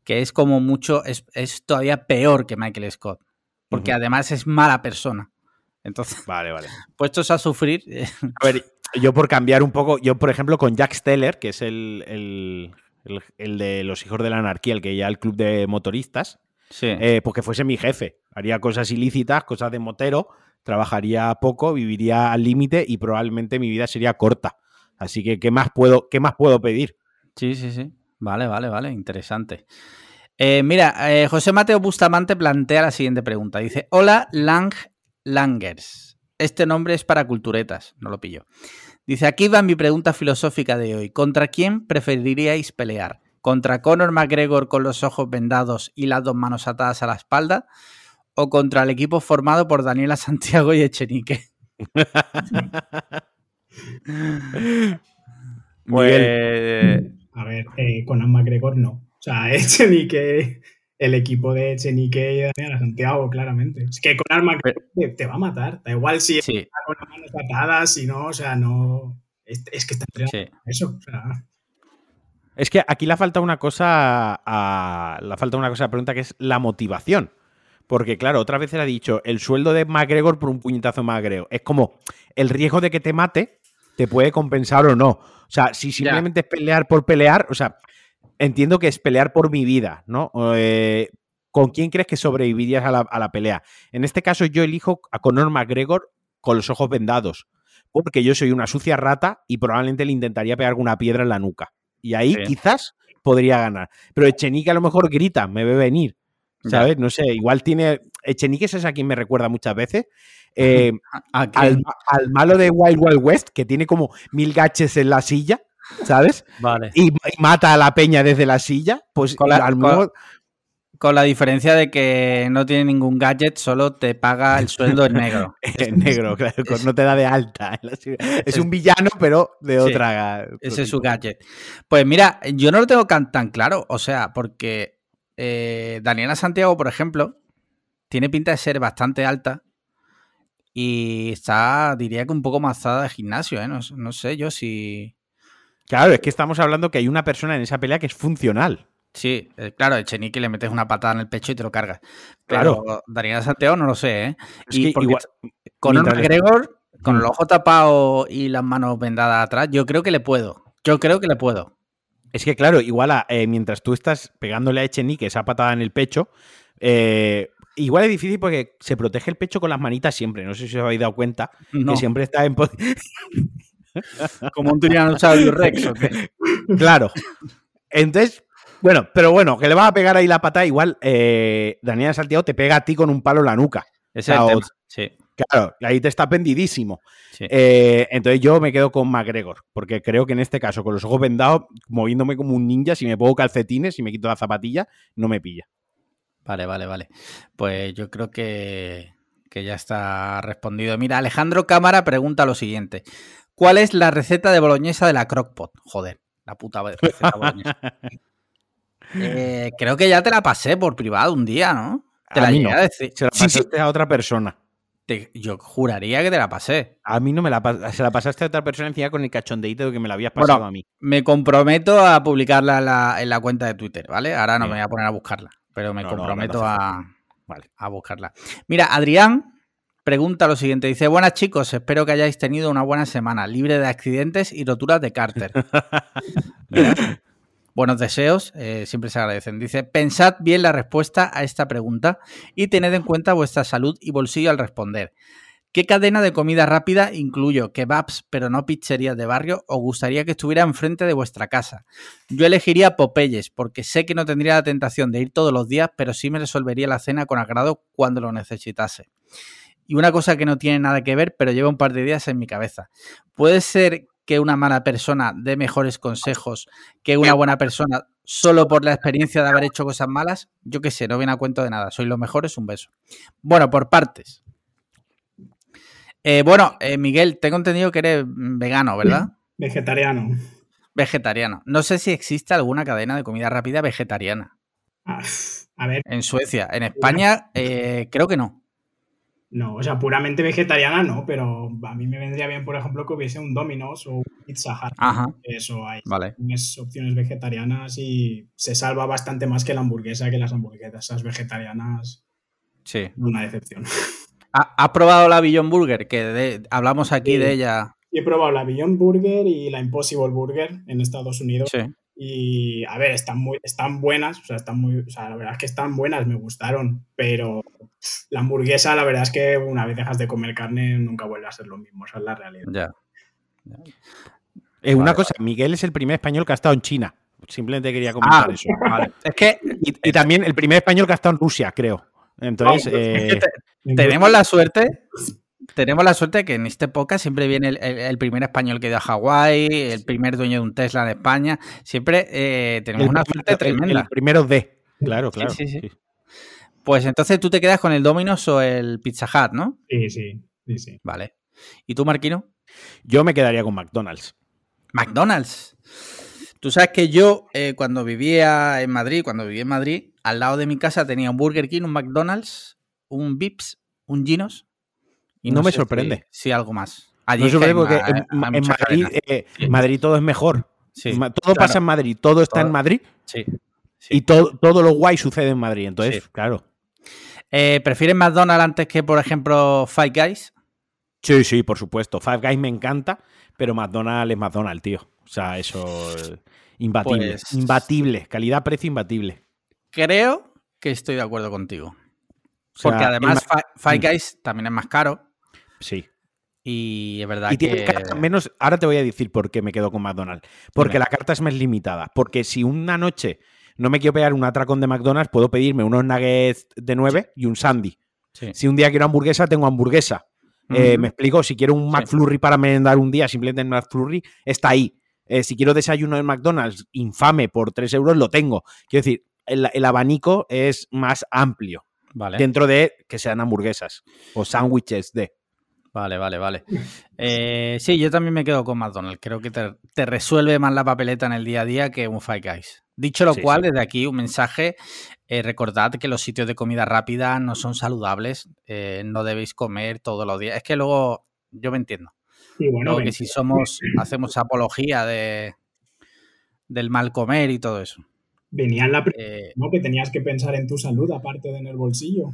[SPEAKER 1] que es como mucho, es, es todavía peor que Michael Scott, porque además es mala persona. Entonces,
[SPEAKER 2] Vale, vale.
[SPEAKER 1] puestos a sufrir, eh,
[SPEAKER 2] A ver, yo por cambiar un poco, yo por ejemplo con Jack Steller, que es el, el- el- el de los hijos de la anarquía, el que ya el club de motoristas,
[SPEAKER 1] sí.
[SPEAKER 2] eh, pues que fuese mi jefe. Haría cosas ilícitas, cosas de motero, trabajaría poco, viviría al límite y probablemente mi vida sería corta. Así que, ¿qué más puedo, qué más puedo pedir?
[SPEAKER 1] Sí, sí, sí. Vale, vale, vale. Interesante. Eh, mira, eh, José Mateo Bustamante plantea la siguiente pregunta. Dice, hola Lang Langers. Este nombre es para culturetas, no lo pillo. Dice, aquí va mi pregunta filosófica de hoy. ¿Contra quién preferiríais pelear? ¿Contra Conor McGregor con los ojos vendados y las dos manos atadas a la espalda? ¿O contra el equipo formado por Daniela Santiago y Echenique? Pues,
[SPEAKER 3] A ver, eh, Conan McGregor no. O sea, Echenique, el equipo de Echenique y Daniela Santiago, claramente. Es que Conan McGregor te, te va a matar. Da igual si
[SPEAKER 1] sí,
[SPEAKER 3] está con las manos atadas, si no, o sea, no. Es, es que está entrenando
[SPEAKER 1] sí.
[SPEAKER 3] eso. O sea,
[SPEAKER 2] Es que aquí le falta una cosa a. Le falta una cosa a la pregunta que es la motivación. Porque, claro, otras veces ha dicho el sueldo de McGregor por un puñetazo McGregor. Es como el riesgo de que te mate te puede compensar o no. O sea, si simplemente es pelear por pelear, o sea, entiendo que es pelear por mi vida, ¿no? Eh, ¿Con quién crees que sobrevivirías a la, a la pelea? En este caso, yo elijo a Conor McGregor con los ojos vendados. Porque yo soy una sucia rata y probablemente le intentaría pegar una piedra en la nuca. Y ahí
[SPEAKER 1] Sí.
[SPEAKER 2] quizás podría ganar. Pero Echenique a lo mejor grita, me ve venir.
[SPEAKER 1] Ya.
[SPEAKER 2] ¿Sabes? No sé, igual tiene. Echenique es a quien me recuerda muchas veces. Eh, al, al malo de Wild Wild West, que tiene como mil gaches en la silla, ¿sabes?
[SPEAKER 1] Vale.
[SPEAKER 2] Y, y mata a la peña desde la silla. Pues
[SPEAKER 1] Con la-
[SPEAKER 2] a lo
[SPEAKER 1] con- la diferencia de que no tiene ningún gadget, solo te paga el sueldo en negro.
[SPEAKER 2] en negro, claro, no te da de alta. Es un villano, pero de otra.
[SPEAKER 1] Ese es su gadget. Pues mira, yo no lo tengo tan, tan claro. O sea, porque eh, Daniela Santiago, por ejemplo, tiene pinta de ser bastante alta y está, diría que un poco mazada de gimnasio, ¿eh? No, no sé yo si...
[SPEAKER 2] Claro, es que estamos hablando que hay una persona en esa pelea que es funcional.
[SPEAKER 1] Sí, eh, claro, Echenique le metes una patada en el pecho y te lo cargas. Pero
[SPEAKER 2] Claro.
[SPEAKER 1] Daniela Santiago no lo sé, ¿eh? Y
[SPEAKER 2] igual- le-
[SPEAKER 1] McGregor, con
[SPEAKER 2] Mm.
[SPEAKER 1] el ojo tapado y las manos vendadas atrás, yo creo que le puedo. Yo creo que le puedo.
[SPEAKER 2] Es que, claro, igual a- eh, mientras tú estás pegándole a Echenique esa patada en el pecho, eh, igual es difícil porque se protege el pecho con las manitas siempre. No sé si os habéis dado cuenta
[SPEAKER 1] No,
[SPEAKER 2] que siempre está en.
[SPEAKER 1] como un Tyrannosaurus Rex.
[SPEAKER 2] claro. Entonces, bueno, pero bueno, que le vas a pegar ahí la patada, igual eh, Daniela Santiago te pega a ti con un palo en la nuca.
[SPEAKER 1] Ese es el
[SPEAKER 2] O.
[SPEAKER 1] Sí,
[SPEAKER 2] Claro, ahí te está pendidísimo.
[SPEAKER 1] sí.
[SPEAKER 2] Eh, entonces yo me quedo con McGregor, porque creo que en este caso, con los ojos vendados, moviéndome como un ninja, si me pongo calcetines y me quito la zapatilla, no me pilla.
[SPEAKER 1] Vale, vale, vale. Pues yo creo que, que ya está respondido. Mira, Alejandro Cámara pregunta lo siguiente. ¿Cuál es la receta de boloñesa de la crockpot? Joder, la puta receta boloñesa. Eh, creo que ya te la pasé por privado un día, ¿no? Te
[SPEAKER 2] A
[SPEAKER 1] la
[SPEAKER 2] mí no.
[SPEAKER 1] a decir.
[SPEAKER 2] Se la
[SPEAKER 1] Sí, sí,
[SPEAKER 2] pasaste a otra persona.
[SPEAKER 1] Te- yo juraría que te la pasé.
[SPEAKER 2] A mí no me la se la pasaste a otra persona encima con el cachondeíto de que me la habías pasado
[SPEAKER 1] Bueno,
[SPEAKER 2] a mí.
[SPEAKER 1] Me comprometo a publicarla en la, en la cuenta de Twitter, ¿vale? Ahora no me voy a poner a buscarla, pero me
[SPEAKER 2] No,
[SPEAKER 1] comprometo
[SPEAKER 2] no
[SPEAKER 1] a,
[SPEAKER 2] Vale.
[SPEAKER 1] a buscarla. Mira, Adrián pregunta lo siguiente. Dice, buenas chicos, espero que hayáis tenido una buena semana, libre de accidentes y roturas de cárter. Buenos deseos, eh, siempre se agradecen. Dice, pensad bien la respuesta a esta pregunta y tened en cuenta vuestra salud y bolsillo al responder. ¿Qué cadena de comida rápida incluyo? Kebabs, pero no pizzerías de barrio, os gustaría que estuviera enfrente de vuestra casa. Yo elegiría Popeyes, porque sé que no tendría la tentación de ir todos los días, pero sí me resolvería la cena con agrado cuando lo necesitase. Y una cosa que no tiene nada que ver, pero lleva un par de días en mi cabeza. Puede ser que una mala persona dé mejores consejos que una buena persona solo por la experiencia de haber hecho cosas malas. Yo qué sé, no viene a cuento de nada. Soy lo mejor, es un beso. Bueno, por partes. Eh, bueno, eh, Miguel, tengo entendido que eres vegano, ¿verdad?
[SPEAKER 3] Vegetariano.
[SPEAKER 1] Vegetariano. No sé si existe alguna cadena de comida rápida vegetariana.
[SPEAKER 3] Ah, a ver.
[SPEAKER 1] En Suecia. En España, eh, creo que no.
[SPEAKER 3] No, o sea, puramente vegetariana no, pero a mí me vendría bien, por ejemplo, que hubiese un Domino's o un Pizza Hut.
[SPEAKER 1] Ajá.
[SPEAKER 3] Eso hay.
[SPEAKER 1] Vale.
[SPEAKER 3] Tienes opciones vegetarianas y se salva bastante más que la hamburguesa, que las hamburguesas vegetarianas.
[SPEAKER 1] Sí.
[SPEAKER 3] Una decepción.
[SPEAKER 1] ¿Ha- ¿Has probado la Beyond Burger? Que de- hablamos aquí
[SPEAKER 3] Sí.
[SPEAKER 1] de ella.
[SPEAKER 3] He probado la Beyond Burger y la Impossible Burger en Estados Unidos.
[SPEAKER 1] Sí.
[SPEAKER 3] Y a ver, están muy, están buenas, o sea, están muy, o sea, la verdad es que están buenas, me gustaron, pero la hamburguesa, la verdad es que una vez dejas de comer carne, nunca vuelve a ser lo mismo, esa es la realidad.
[SPEAKER 1] Ya.
[SPEAKER 2] Eh, una
[SPEAKER 1] Vale,
[SPEAKER 2] cosa, Miguel es el primer español que ha estado en China. Simplemente quería comentar
[SPEAKER 1] Ah,
[SPEAKER 2] eso.
[SPEAKER 1] vale. Es que
[SPEAKER 2] Y, y también el primer español que ha estado en Rusia, creo. Entonces, eh,
[SPEAKER 1] es que te- tenemos la suerte. Tenemos la suerte que en esta época siempre viene el, el- el primer español que dio a Hawái, el primer dueño de un Tesla en España. Siempre eh, tenemos
[SPEAKER 2] el
[SPEAKER 1] una suerte
[SPEAKER 2] el-
[SPEAKER 1] tremenda.
[SPEAKER 2] El primero de. Claro, claro.
[SPEAKER 1] sí, sí. Pues entonces tú te quedas con el Domino's o el Pizza Hut, ¿no?
[SPEAKER 3] Sí, sí, sí, sí.
[SPEAKER 1] Vale. ¿Y tú, Marquino?
[SPEAKER 2] Yo me quedaría con McDonald's.
[SPEAKER 1] McDonald's. Tú sabes que yo, eh, cuando vivía en Madrid, cuando vivía en Madrid, al lado de mi casa tenía un Burger King, un McDonald's, un Vips, un Ginos.
[SPEAKER 2] No me
[SPEAKER 1] sé
[SPEAKER 2] sorprende.
[SPEAKER 1] Si, si algo más. Allí
[SPEAKER 2] No
[SPEAKER 1] hay
[SPEAKER 2] porque en, en Madrid, eh,
[SPEAKER 1] Sí.
[SPEAKER 2] Madrid todo es mejor.
[SPEAKER 1] Sí,
[SPEAKER 2] todo
[SPEAKER 1] claro.
[SPEAKER 2] pasa en Madrid, todo está en. Madrid
[SPEAKER 1] sí.
[SPEAKER 2] y todo, todo lo guay sucede en Madrid. Entonces,
[SPEAKER 1] Sí.
[SPEAKER 2] claro.
[SPEAKER 1] Eh, ¿Prefieres McDonald's antes que, por ejemplo, Five Guys?
[SPEAKER 2] Sí, sí, por supuesto. Five Guys me encanta, pero McDonald's es McDonald's, tío. O sea, eso. eh, Imbatible.
[SPEAKER 1] Pues-
[SPEAKER 2] Imbatible. Calidad-precio imbatible.
[SPEAKER 1] Creo que estoy de acuerdo contigo.
[SPEAKER 2] O sea,
[SPEAKER 1] Porque además Five. Guys también es más caro
[SPEAKER 2] Sí.
[SPEAKER 1] y es verdad
[SPEAKER 2] Y tiene
[SPEAKER 1] que...
[SPEAKER 2] carta menos. Ahora te voy a decir por qué me quedo con McDonald's. Porque
[SPEAKER 1] Dime.
[SPEAKER 2] la carta es más limitada. Porque si una noche no me quiero pegar un atracón de McDonald's, puedo pedirme unos nuggets de 9 y un sandy.
[SPEAKER 1] Sí.
[SPEAKER 2] Si un día quiero hamburguesa, tengo hamburguesa. Eh. Me explico, si quiero un
[SPEAKER 1] Sí.
[SPEAKER 2] McFlurry para merendar un día, simplemente en McFlurry, está ahí. Eh, si quiero desayuno en McDonald's infame por 3 euros, lo tengo. Quiero decir, el, el abanico es más amplio
[SPEAKER 1] Vale.
[SPEAKER 2] dentro de que sean hamburguesas o sándwiches de.
[SPEAKER 1] Vale, vale, vale. Eh, sí, yo también me quedo con McDonald's. Creo que te, te resuelve más la papeleta en el día a día que un Five Guys. Dicho lo
[SPEAKER 2] Sí,
[SPEAKER 1] cual,
[SPEAKER 2] sí.
[SPEAKER 1] desde aquí un mensaje. eh, recordad que los sitios de comida rápida no son saludables. eh, no debéis comer todos los días. Es que luego, yo me entiendo.
[SPEAKER 3] Y bueno,
[SPEAKER 1] Luego
[SPEAKER 3] ven-
[SPEAKER 1] que si somos, hacemos apología de del mal comer y todo eso.
[SPEAKER 3] venía en la ¿no? que tenías que pensar en tu salud aparte de en el bolsillo.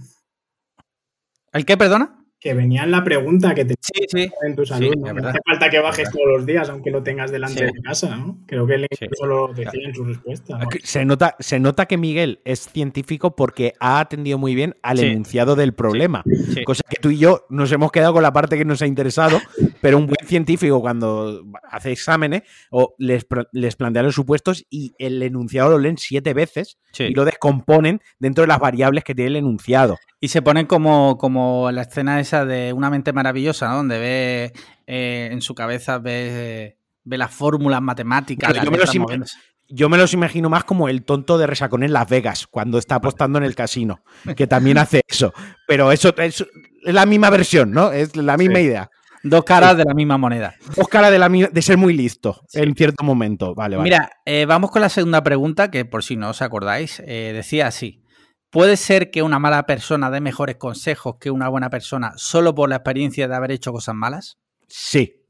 [SPEAKER 1] ¿El qué, perdona?
[SPEAKER 3] Que venía en la pregunta que te
[SPEAKER 1] Sí, sí.
[SPEAKER 3] en tu salud.
[SPEAKER 1] Sí,
[SPEAKER 3] ¿no?
[SPEAKER 1] es
[SPEAKER 3] No hace falta que bajes todos los días, aunque lo tengas delante
[SPEAKER 1] Sí.
[SPEAKER 3] de casa, ¿no? Creo que él
[SPEAKER 1] Sí.
[SPEAKER 3] incluso lo decía en su respuesta. ¿no?
[SPEAKER 2] Se nota, se nota que Miguel es científico porque ha atendido muy bien al
[SPEAKER 1] Sí.
[SPEAKER 2] enunciado del problema.
[SPEAKER 1] Sí.
[SPEAKER 2] Cosa que tú y yo nos hemos quedado con la parte que nos ha interesado, pero un buen científico cuando hace exámenes o les, plantea los supuestos y el enunciado lo leen siete veces
[SPEAKER 1] Sí.
[SPEAKER 2] y lo descomponen dentro de las variables que tiene el enunciado.
[SPEAKER 1] Y se ponen como, como la escena esa de una mente maravillosa, ¿no? Donde ve eh, en su cabeza ve, ve las fórmulas matemáticas.
[SPEAKER 2] Claro,
[SPEAKER 1] las
[SPEAKER 2] yo me los. Yo me imagino más como el tonto de Resacón en Las Vegas, cuando está apostando en el casino, que también hace eso. Pero eso es, es la misma versión, ¿no? Es la misma
[SPEAKER 1] Sí.
[SPEAKER 2] idea.
[SPEAKER 1] Dos caras de la misma moneda.
[SPEAKER 2] Dos caras de, la de ser muy listo
[SPEAKER 1] Sí.
[SPEAKER 2] en cierto momento. Vale, vale.
[SPEAKER 1] Mira, eh, vamos con la segunda pregunta, que por si no os acordáis, eh, decía así. ¿Puede ser que una mala persona dé mejores consejos que una buena persona solo por la experiencia de haber hecho cosas malas?
[SPEAKER 2] Sí.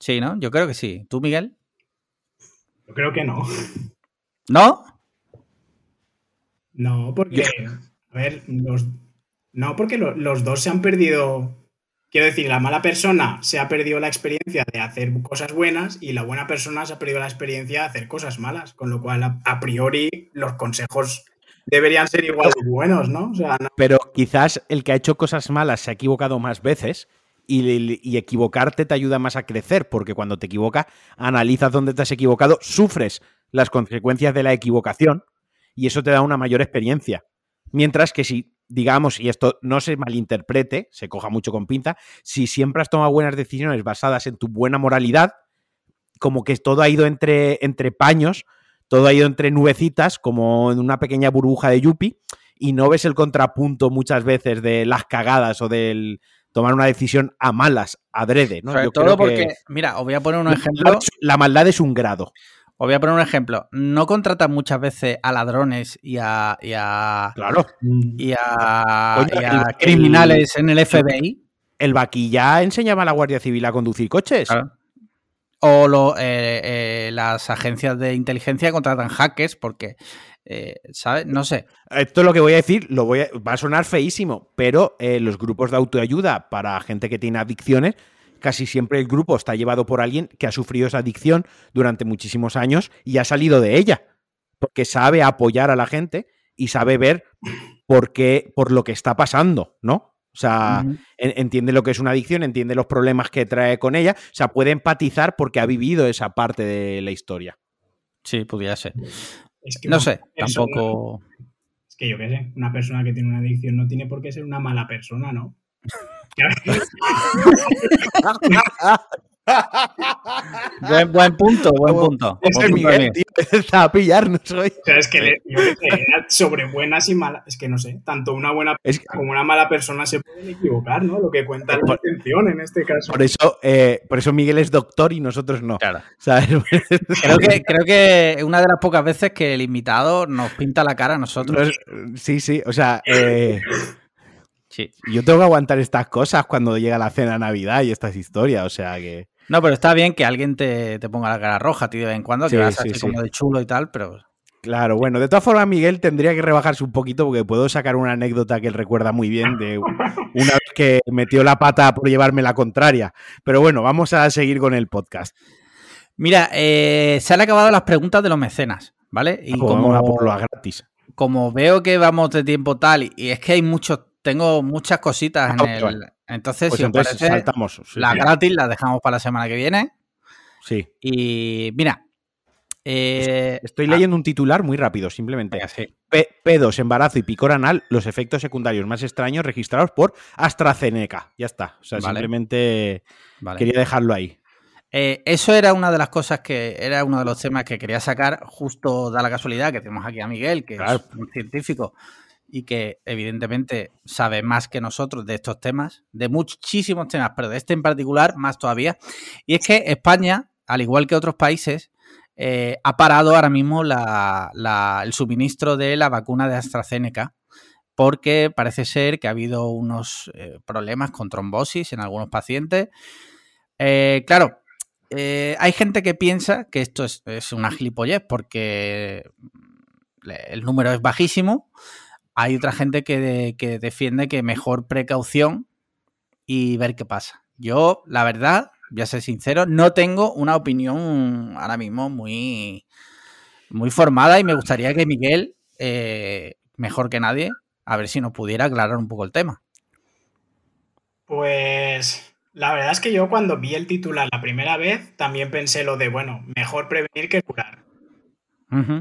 [SPEAKER 1] Sí, ¿no? Yo creo que sí. ¿Tú, Miguel?
[SPEAKER 3] Yo creo que no.
[SPEAKER 1] ¿No?
[SPEAKER 3] No, porque, a ver, los, no, porque lo- los dos se han perdido. Quiero decir, la mala persona se ha perdido la experiencia de hacer cosas buenas y la buena persona se ha perdido la experiencia de hacer cosas malas, con lo cual a, priori los consejos deberían ser igual de buenos, no-
[SPEAKER 2] Pero quizás el que ha hecho cosas malas se ha equivocado más veces y, y equivocarte te ayuda más a crecer, porque cuando te equivocas, analizas dónde te has equivocado, sufres las consecuencias de la equivocación y eso te da una mayor experiencia. Mientras que si, digamos, y esto no se malinterprete, se coja mucho con pinza, si siempre has tomado buenas decisiones basadas en tu buena moralidad, como que todo ha ido entre, entre paños, todo ha ido entre nubecitas, como en una pequeña burbuja de Yuppie, y no ves el contrapunto muchas veces de las cagadas o del tomar una decisión a malas, adrede, ¿no?
[SPEAKER 1] Sobre
[SPEAKER 2] Yo
[SPEAKER 1] todo
[SPEAKER 2] creo
[SPEAKER 1] porque,
[SPEAKER 2] que
[SPEAKER 1] mira, os voy a poner un ejemplo.
[SPEAKER 2] la maldad es un grado.
[SPEAKER 1] Os voy a poner un ejemplo. No contratan muchas veces a ladrones y a, y a,
[SPEAKER 2] Claro.
[SPEAKER 1] y a,
[SPEAKER 2] Coño,
[SPEAKER 1] y a
[SPEAKER 2] el- el-
[SPEAKER 1] criminales en el FBI.
[SPEAKER 2] El vaquilla enseñaba a la Guardia Civil a conducir coches.
[SPEAKER 1] Claro. O lo- eh, eh, las agencias de inteligencia contratan hackers porque, eh, ¿sabes? No sé.
[SPEAKER 2] Esto es lo que voy a decir, lo voy a- va a sonar feísimo, pero eh, los grupos de autoayuda para gente que tiene adicciones, casi siempre el grupo está llevado por alguien que ha sufrido esa adicción durante muchísimos años y ha salido de ella, porque sabe apoyar a la gente y sabe ver por qué, por lo que está pasando, ¿no? O sea, entiende lo que es una adicción, entiende los problemas que trae con ella, o sea, puede empatizar porque ha vivido esa parte de la historia.
[SPEAKER 1] Sí, pudiera ser.
[SPEAKER 3] es que
[SPEAKER 1] No sé,
[SPEAKER 3] persona-
[SPEAKER 1] tampoco.
[SPEAKER 3] Es que yo qué sé, una persona que tiene una adicción no tiene por qué ser una mala persona, ¿no?
[SPEAKER 1] Buen, buen punto, buen punto.
[SPEAKER 2] Es
[SPEAKER 1] punto
[SPEAKER 2] Miguel,
[SPEAKER 1] Miguel.
[SPEAKER 2] tío, está a pillarnos hoy.
[SPEAKER 3] O sea, es que le- yo sobre buenas y malas. Es que no sé, tanto una buena
[SPEAKER 2] Es que-
[SPEAKER 3] como una mala persona se pueden equivocar, ¿no? Lo que cuenta es la
[SPEAKER 2] Por-
[SPEAKER 3] intención en este caso.
[SPEAKER 2] Por eso, eh, por eso Miguel es doctor y nosotros no.
[SPEAKER 1] Claro.
[SPEAKER 2] ¿sabes?
[SPEAKER 1] Creo que, creo que es una de las pocas veces que el invitado nos pinta la cara a nosotros.
[SPEAKER 2] sí, sí, o sea, eh,
[SPEAKER 1] Sí.
[SPEAKER 2] yo tengo que aguantar estas cosas cuando llega la cena de Navidad y estas historias, o sea que...
[SPEAKER 1] No, pero está bien que alguien te, te ponga la cara roja, tío, de vez en cuando,
[SPEAKER 2] Sí,
[SPEAKER 1] que vas
[SPEAKER 2] sí,
[SPEAKER 1] así
[SPEAKER 2] sí.
[SPEAKER 1] como de chulo y tal, pero
[SPEAKER 2] Claro, bueno, de todas formas Miguel tendría que rebajarse un poquito porque puedo sacar una anécdota que él recuerda muy bien de una vez que metió la pata por llevarme la contraria. Pero bueno, vamos a seguir con el podcast.
[SPEAKER 1] Mira, eh, se han acabado las preguntas de los mecenas, ¿vale? Y
[SPEAKER 2] Ah, pues
[SPEAKER 1] como,
[SPEAKER 2] vamos a por gratis.
[SPEAKER 1] como veo que vamos de tiempo tal, y es que hay muchos, tengo muchas cositas en el.
[SPEAKER 2] vale.
[SPEAKER 1] Entonces,
[SPEAKER 2] Pues
[SPEAKER 1] si os
[SPEAKER 2] entonces
[SPEAKER 1] parece,
[SPEAKER 2] saltamos. Sí, sí.
[SPEAKER 1] gratis las dejamos para la semana que viene.
[SPEAKER 2] Sí.
[SPEAKER 1] Y mira, eh,
[SPEAKER 2] Estoy
[SPEAKER 1] ah,
[SPEAKER 2] leyendo un titular muy rápido, simplemente.
[SPEAKER 1] sí.
[SPEAKER 2] Pedos, embarazo y picor anal, los efectos secundarios más extraños registrados por AstraZeneca. Ya está. O sea,
[SPEAKER 1] Vale.
[SPEAKER 2] simplemente
[SPEAKER 1] Vale.
[SPEAKER 2] quería dejarlo ahí.
[SPEAKER 1] Eh, eso era una de las cosas que era uno de los temas que quería sacar, justo da la casualidad que tenemos aquí a Miguel, que
[SPEAKER 2] Claro.
[SPEAKER 1] es un científico y que evidentemente sabe más que nosotros de estos temas, de muchísimos temas, pero de este en particular más todavía. Y es que España, al igual que otros países, eh, ha parado ahora mismo la- el suministro de la vacuna de AstraZeneca porque parece ser que ha habido unos eh, problemas con trombosis en algunos pacientes. Eh, claro, hay gente que piensa que esto es, es una gilipollez porque el número es bajísimo. Hay otra gente que, que defiende que mejor precaución y ver qué pasa. Yo, la verdad, voy a ser sincero, no tengo una opinión ahora mismo muy, muy formada y me gustaría que Miguel, eh, mejor que nadie, a ver si nos pudiera aclarar un poco el tema.
[SPEAKER 3] Pues la verdad es que yo cuando vi el titular la primera vez también pensé lo de, bueno, mejor prevenir que curar.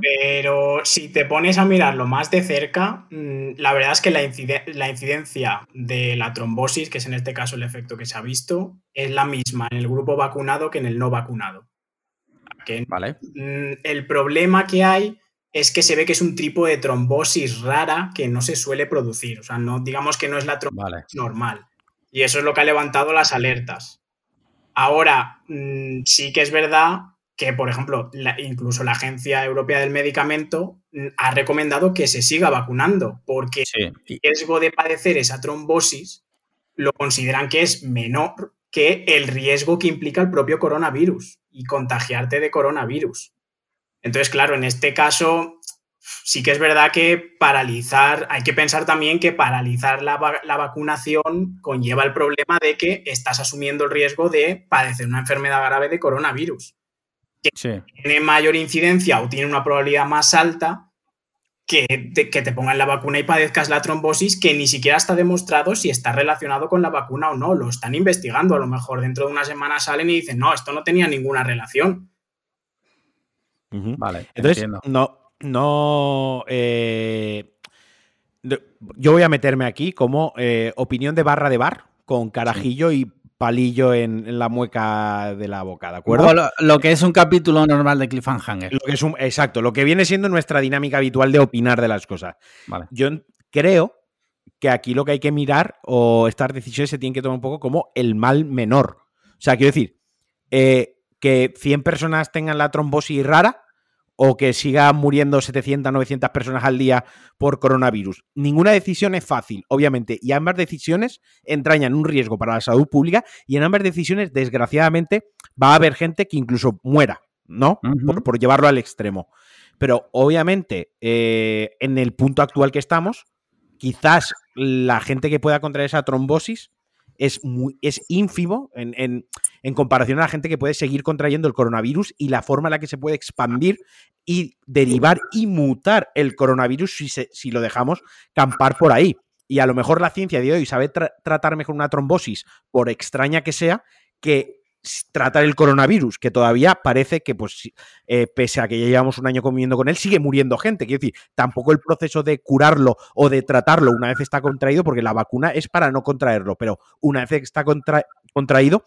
[SPEAKER 3] Pero si te pones a mirarlo más de cerca, mm, la verdad es que la, incide- la incidencia de la trombosis, que es en este caso el efecto que se ha visto, es la misma en el grupo vacunado que en el no vacunado. Que
[SPEAKER 1] Vale.
[SPEAKER 3] mm, el problema que hay es que se ve que es un tipo de trombosis rara que no se suele producir. O sea, no, digamos que no es la trombosis
[SPEAKER 1] Vale.
[SPEAKER 3] normal. Y eso es lo que ha levantado las alertas. Ahora, mm, sí que es verdad que, por ejemplo, la- incluso la Agencia Europea del Medicamento mm, ha recomendado que se siga vacunando, porque
[SPEAKER 1] Sí.
[SPEAKER 3] El riesgo de padecer esa trombosis lo consideran que es menor que el riesgo que implica el propio coronavirus y contagiarte de coronavirus. Entonces, claro, en este caso, sí que es verdad que paralizar, hay que pensar también que paralizar la, vacunación conlleva el problema de que estás asumiendo el riesgo de padecer una enfermedad grave de coronavirus. Que tiene mayor incidencia o tiene una probabilidad más alta que te, que te pongan la vacuna y padezcas la trombosis, que ni siquiera está demostrado si está relacionado con la vacuna o no. Lo están investigando. A lo mejor dentro de una semana salen y dicen, no, esto no tenía ninguna relación.
[SPEAKER 2] Vale. Entonces, no, no. Eh, yo voy a meterme aquí como eh, opinión de barra de bar, con carajillo y palillo en, la mueca de la boca, ¿de acuerdo?
[SPEAKER 1] Lo, que es un capítulo normal de Cliffhanger.
[SPEAKER 2] Lo que es un, exacto, lo que viene siendo nuestra dinámica habitual de opinar de las cosas. Yo creo que aquí lo que hay que mirar o estas decisiones se tienen que tomar un poco como el mal menor. O sea, quiero decir, eh, que 100 personas tengan la trombosis rara o que sigan muriendo 700, 900 personas al día por coronavirus. Ninguna decisión es fácil, obviamente, y ambas decisiones entrañan un riesgo para la salud pública y en ambas decisiones, desgraciadamente, va a haber gente que incluso muera, ¿no? por, llevarlo al extremo. Pero obviamente, eh, en el punto actual que estamos, quizás la gente que pueda contraer esa trombosis es, muy, es ínfimo en, comparación a la gente que puede seguir contrayendo el coronavirus y la forma en la que se puede expandir y derivar y mutar el coronavirus si, si lo dejamos campar por ahí. Y a lo mejor la ciencia de hoy sabe tratar mejor una trombosis, por extraña que sea, que tratar el coronavirus, que todavía parece que, pues, eh, pese a que ya llevamos un año conviviendo con él, sigue muriendo gente. Quiero decir, tampoco el proceso de curarlo o de tratarlo una vez está contraído, porque la vacuna es para no contraerlo, pero una vez que está contraído,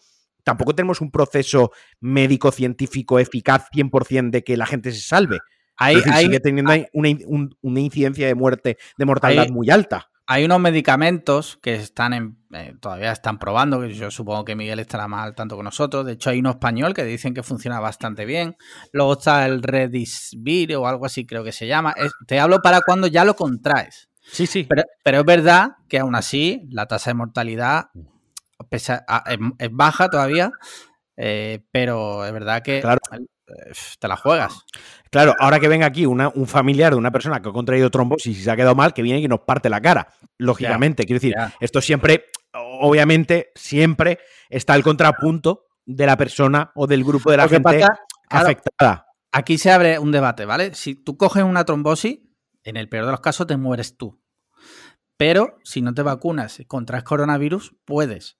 [SPEAKER 2] tampoco tenemos un proceso médico-científico eficaz 100% de que la gente se salve. Ahí, sigue teniendo una, incidencia de muerte, de mortalidad muy alta.
[SPEAKER 1] Hay unos medicamentos que están en, eh, todavía están probando, que yo supongo que Miguel estará más al tanto que nosotros. De hecho, hay uno español que dicen que funciona bastante bien. Luego está el Redisvir o algo así, creo que se llama. te hablo para cuando ya lo contraes.
[SPEAKER 2] Sí, sí.
[SPEAKER 1] Pero, es verdad que aún así la tasa de mortalidad es, baja todavía, eh, pero es verdad que claro. Eh, te la juegas.
[SPEAKER 2] Claro, ahora que venga aquí un familiar de una persona que ha contraído trombosis y se ha quedado mal, que viene y nos parte la cara. Lógicamente, quiero decir, esto siempre, obviamente, siempre está el contrapunto de la persona o del grupo de la gente afectada.
[SPEAKER 1] Aquí se abre un debate, ¿vale? Si tú coges una trombosis, en el peor de los casos te mueres tú. Pero si no te vacunas contra el coronavirus, puedes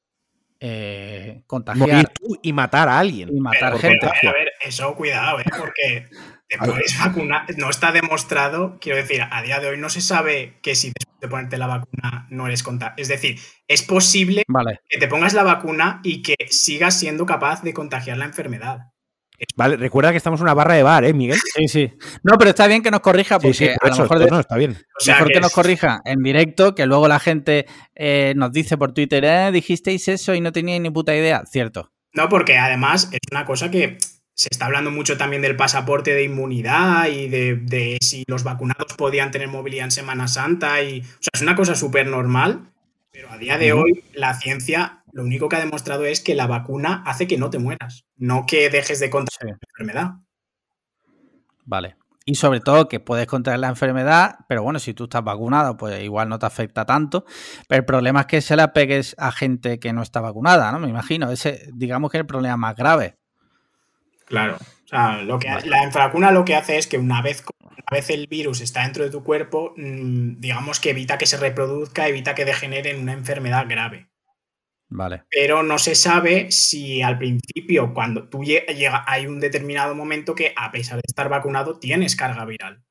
[SPEAKER 1] eh, contagiar.
[SPEAKER 2] tú y matar a alguien.
[SPEAKER 1] Y matar gente.
[SPEAKER 3] A ver, eso cuidado, ¿eh? porque te puedes vacunar. No está demostrado, quiero decir, a día de hoy no se sabe que si después de ponerte la vacuna no eres contagio. Es decir, es posible que te pongas la vacuna y que sigas siendo capaz de contagiar la enfermedad.
[SPEAKER 2] Vale, recuerda que estamos en una barra de bar, ¿eh, Miguel?
[SPEAKER 1] Sí, sí. No, pero está bien que nos corrija, porque a lo mejor
[SPEAKER 2] no, está bien.
[SPEAKER 1] mejor que, nos corrija en directo, que luego la gente eh, nos dice por Twitter, eh, dijisteis eso y no teníais ni puta idea. Cierto.
[SPEAKER 3] No, porque además es una cosa que se está hablando mucho también del pasaporte de inmunidad y de, de si los vacunados podían tener movilidad en Semana Santa. Y, o sea, es una cosa súper normal, pero a día de hoy la ciencia lo único que ha demostrado es que la vacuna hace que no te mueras, no que dejes de contraer la enfermedad.
[SPEAKER 1] Vale. Y sobre todo que puedes contraer la enfermedad, pero bueno, si tú estás vacunado, pues igual no te afecta tanto. Pero el problema es que se la pegues a gente que no está vacunada, ¿no? Me imagino. Ese, digamos que es el problema más grave.
[SPEAKER 3] Claro. O sea, lo que, la vacuna lo que hace es que una vez, una vez el virus está dentro de tu cuerpo, mm, digamos que evita que se reproduzca, evita que degenere en una enfermedad grave.
[SPEAKER 1] Vale.
[SPEAKER 3] Pero no se sabe si al principio, cuando tú llega, hay un determinado momento que, a pesar de estar vacunado, tienes carga viral.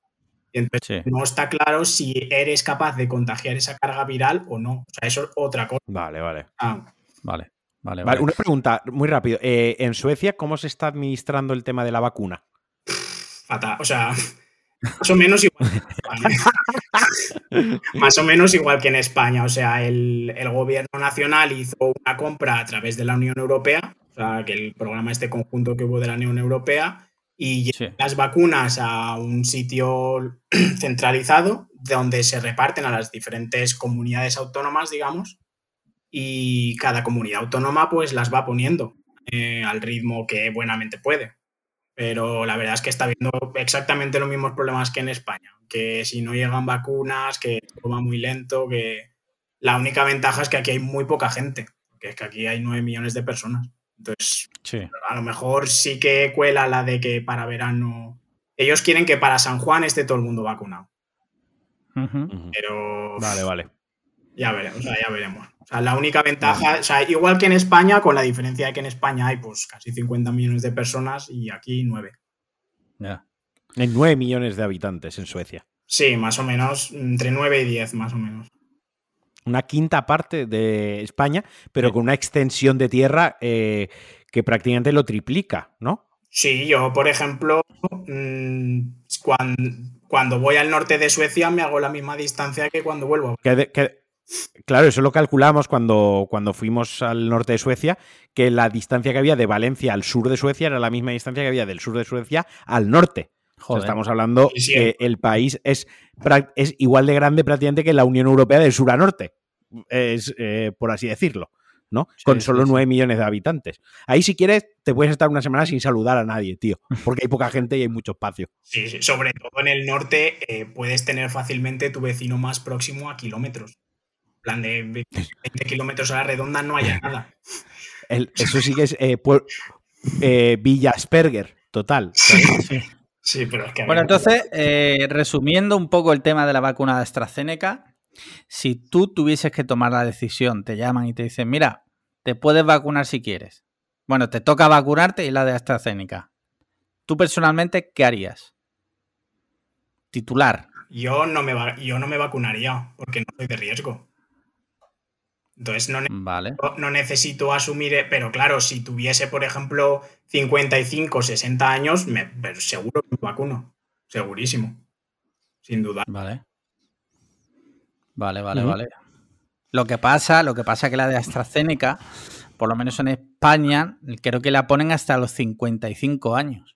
[SPEAKER 3] Y entonces no está claro si eres capaz de contagiar esa carga viral o no. O sea, eso es otra cosa.
[SPEAKER 2] Vale, vale.
[SPEAKER 1] Ah. Vale, vale, vale.
[SPEAKER 2] Una pregunta muy rápido. Eh, en Suecia, ¿cómo se está administrando el tema de la vacuna?
[SPEAKER 3] Fatal. O sea, más o menos igual. Más o menos igual que en España. O sea, el, gobierno nacional hizo una compra a través de la Unión Europea, o sea, que el programa este conjunto que hubo de la Unión Europea, y las vacunas a un sitio centralizado donde se reparten a las diferentes comunidades autónomas, digamos, y cada comunidad autónoma pues las va poniendo eh, al ritmo que buenamente puede. Pero la verdad es que está habiendo exactamente los mismos problemas que en España, que si no llegan vacunas, que todo va muy lento, que la única ventaja es que aquí hay muy poca gente, porque es que aquí hay 9 millones de personas. Entonces, a lo mejor sí que cuela la de que para verano... Ellos quieren que para San Juan esté todo el mundo vacunado. Pero...
[SPEAKER 2] Vale, vale.
[SPEAKER 3] Ya veremos, ya veremos. O sea, la única ventaja, o sea, igual que en España, con la diferencia de que en España hay pues casi 50 millones de personas y aquí 9.
[SPEAKER 2] Ya. Hay 9 millones de habitantes en Suecia.
[SPEAKER 3] Sí, más o menos, entre 9 y 10, más o menos.
[SPEAKER 2] Una quinta parte de España, pero con una extensión de tierra eh, que prácticamente lo triplica, ¿no?
[SPEAKER 3] Sí, yo, por ejemplo, mm, cuando, voy al norte de Suecia me hago la misma distancia que cuando vuelvo.
[SPEAKER 2] Claro, eso lo calculamos cuando, cuando fuimos al norte de Suecia, que la distancia que había de Valencia al sur de Suecia era la misma distancia que había del sur de Suecia al norte. estamos hablando que el país es, es, igual de grande prácticamente que la Unión Europea del sur a norte, es, eh, por así decirlo, ¿no? Con solo 9 millones de habitantes. Ahí si quieres te puedes estar una semana sin saludar a nadie, tío, porque hay poca gente y hay mucho espacio.
[SPEAKER 3] Sí, sobre todo en el norte eh, puedes tener fácilmente tu vecino más próximo a kilómetros plan de 20 kilómetros a la redonda no haya nada.
[SPEAKER 2] eso sí que es eh, eh, Villa Asperger, total.
[SPEAKER 3] Sí. pero es que...
[SPEAKER 1] Bueno, entonces, eh, resumiendo un poco el tema de la vacuna de AstraZeneca, si tú tuvieses que tomar la decisión, te llaman y te dicen, mira, te puedes vacunar si quieres. Bueno, te toca vacunarte y la de AstraZeneca. Tú personalmente, ¿qué harías? Titular.
[SPEAKER 3] Yo no me, yo no me vacunaría porque no soy de riesgo. Entonces no, no, necesito asumir, eh, pero claro, si tuviese, por ejemplo, 55, 60 años, me, seguro que me vacuno. Segurísimo. Sin duda.
[SPEAKER 1] Vale. Vale, vale, vale. Lo que pasa, lo que pasa que la de AstraZeneca, por lo menos en España, creo que la ponen hasta los 55 años.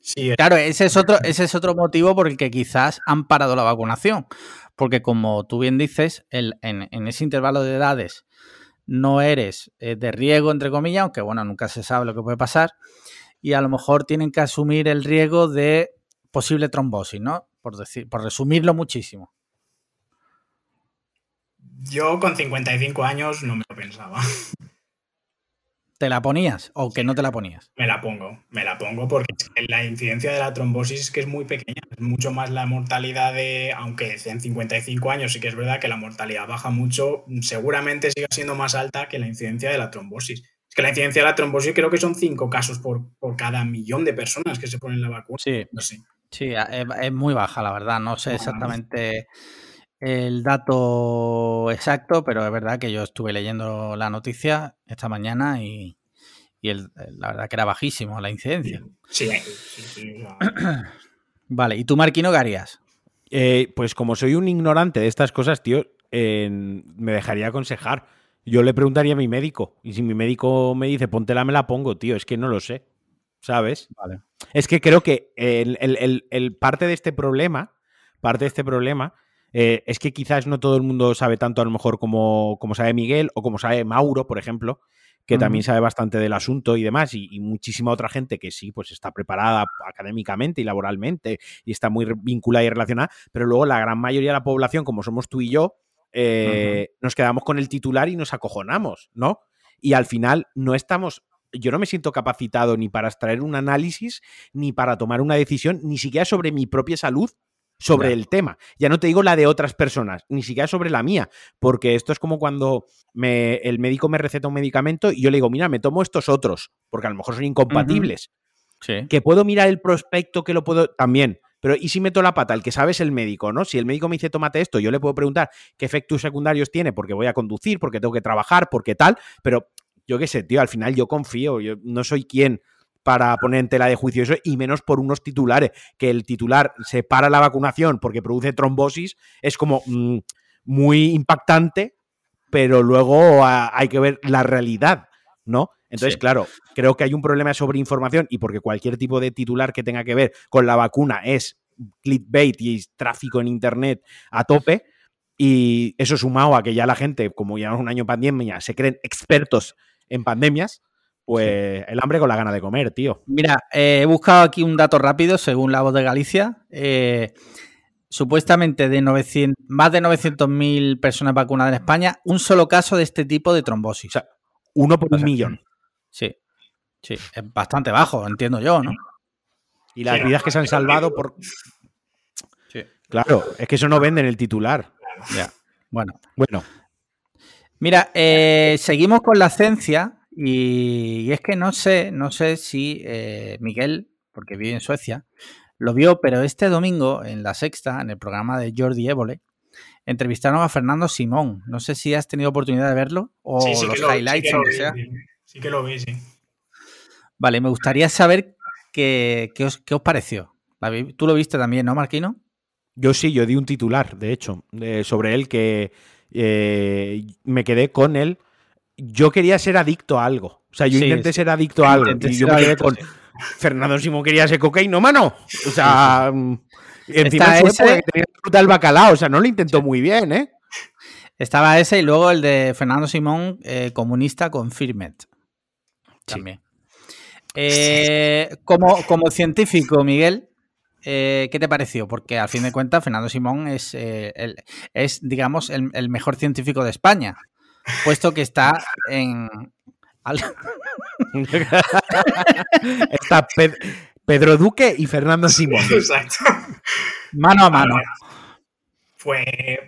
[SPEAKER 1] Sí. Claro, ese es otro, ese es otro motivo por el que quizás han parado la vacunación porque como tú bien dices, en, ese intervalo de edades no eres eh, de riesgo, entre comillas, aunque bueno, nunca se sabe lo que puede pasar, y a lo mejor tienen que asumir el riesgo de posible trombosis, ¿no? Por, decir, por resumirlo muchísimo.
[SPEAKER 3] Yo con 55 años no me lo pensaba.
[SPEAKER 1] ¿Te la ponías o que no te la ponías?
[SPEAKER 3] Me la pongo, me la pongo porque la incidencia de la trombosis es que es muy pequeña, es mucho más la mortalidad de, aunque en 55 años sí que es verdad que la mortalidad baja mucho, seguramente siga siendo más alta que la incidencia de la trombosis. Es que la incidencia de la trombosis creo que son 5 casos por, por, cada millón de personas que se ponen la vacuna.
[SPEAKER 1] Sí, sí. es, muy baja la verdad, no sé exactamente el dato exacto, pero es verdad que yo estuve leyendo la noticia esta mañana y, la verdad que era bajísimo la incidencia.
[SPEAKER 3] Sí, sí,
[SPEAKER 1] Vale, ¿y tú, Marquino, qué harías?
[SPEAKER 2] Eh, pues como soy un ignorante de estas cosas, tío, me dejaría aconsejar. Yo le preguntaría a mi médico. Y si mi médico me dice, póntela, me la pongo, tío. Es que no lo sé. ¿Sabes?
[SPEAKER 1] Vale.
[SPEAKER 2] Es que creo que el parte de este problema, parte de este problema, eh, es que quizás no todo el mundo sabe tanto a lo mejor como, como sabe Miguel o como sabe Mauro, por ejemplo, que también sabe bastante del asunto y demás, y, muchísima otra gente que sí, pues está preparada académicamente y laboralmente y está muy vinculada y relacionada, pero luego la gran mayoría de la población, como somos tú y yo, eh, nos quedamos con el titular y nos acojonamos, ¿no? Y al final no estamos yo no me siento capacitado ni para extraer un análisis, ni para tomar una decisión, ni siquiera sobre mi propia salud sobre el tema. Ya no te digo la de otras personas, ni siquiera sobre la mía, porque esto es como cuando me, el médico me receta un medicamento y yo le digo, mira, me tomo estos otros, porque a lo mejor son incompatibles. Que puedo mirar el prospecto, que lo puedo también. Pero ¿y si meto la pata? El que sabe es el médico, ¿no? Si el médico me dice tómate esto, yo le puedo preguntar qué efectos secundarios tiene, porque voy a conducir, porque tengo que trabajar, porque tal, pero yo qué sé, tío, al final yo confío, yo no soy quien para poner en tela de juicio eso, y menos por unos titulares, que el titular se para la vacunación porque produce trombosis, es como mm, muy impactante, pero luego hay que ver la realidad, ¿no? Entonces, claro, creo que hay un problema sobre información y porque cualquier tipo de titular que tenga que ver con la vacuna es clickbait y tráfico en Internet a tope. Y eso sumado a que ya la gente, como llevamos un año pandemia, se creen expertos en pandemias, pues el hambre con la gana de comer, tío.
[SPEAKER 1] Mira, eh, he buscado aquí un dato rápido, según la voz de Galicia. Eh, supuestamente de 900, más de 900.000 personas vacunadas en España, un solo caso de este tipo de trombosis.
[SPEAKER 2] O sea, uno por
[SPEAKER 1] O
[SPEAKER 2] un millón.
[SPEAKER 1] Sí, sí, es bastante bajo, entiendo yo, ¿no?
[SPEAKER 2] Y las
[SPEAKER 3] Sí,
[SPEAKER 2] vidas que se han salvado por.
[SPEAKER 1] Sí.
[SPEAKER 2] Claro, es que eso no vende en el titular.
[SPEAKER 1] Ya. Bueno,
[SPEAKER 2] Bueno,
[SPEAKER 1] Mira, eh, seguimos con la ciencia y, y es que no sé, no sé si eh, Miguel, porque vive en Suecia, lo vio, pero este domingo en La Sexta, en el programa de Jordi Évole, entrevistaron a Fernando Simón. No sé si has tenido oportunidad de verlo o
[SPEAKER 3] Sí, sí
[SPEAKER 1] los
[SPEAKER 3] lo, sí
[SPEAKER 1] highlights
[SPEAKER 3] que
[SPEAKER 1] o
[SPEAKER 3] lo
[SPEAKER 1] que sea.
[SPEAKER 3] sí. Sí que lo vi, sí.
[SPEAKER 1] Vale, me gustaría saber qué, qué os, qué os pareció. ¿La vi- Tú lo viste también, ¿no, Marquino?
[SPEAKER 2] yo sí, yo di un titular, de hecho, de- sobre él que eh, me quedé con él. Yo quería ser adicto a algo. O sea, yo
[SPEAKER 1] Sí,
[SPEAKER 2] intenté
[SPEAKER 1] sí.
[SPEAKER 2] ser adicto a algo.
[SPEAKER 1] Intenté
[SPEAKER 2] Y yo me quedé con. Fernando Simón quería ser cocaíno, mano. O sea, mm, encima su
[SPEAKER 1] ese-
[SPEAKER 2] tenía que disfrutar el bacalao. O sea, no lo intentó muy bien, ¿eh?
[SPEAKER 1] Estaba ese y luego el de Fernando Simón, eh, comunista con Firmet. También. Eh, como, como científico, Miguel, eh, ¿qué te pareció? Porque al fin de cuentas, Fernando Simón es, eh, el- es digamos, el, el mejor científico de España, puesto que está en.
[SPEAKER 2] Está Ped- Pedro Duque y Fernando Simón.
[SPEAKER 3] Exacto.
[SPEAKER 1] mano a mano.
[SPEAKER 3] Pues,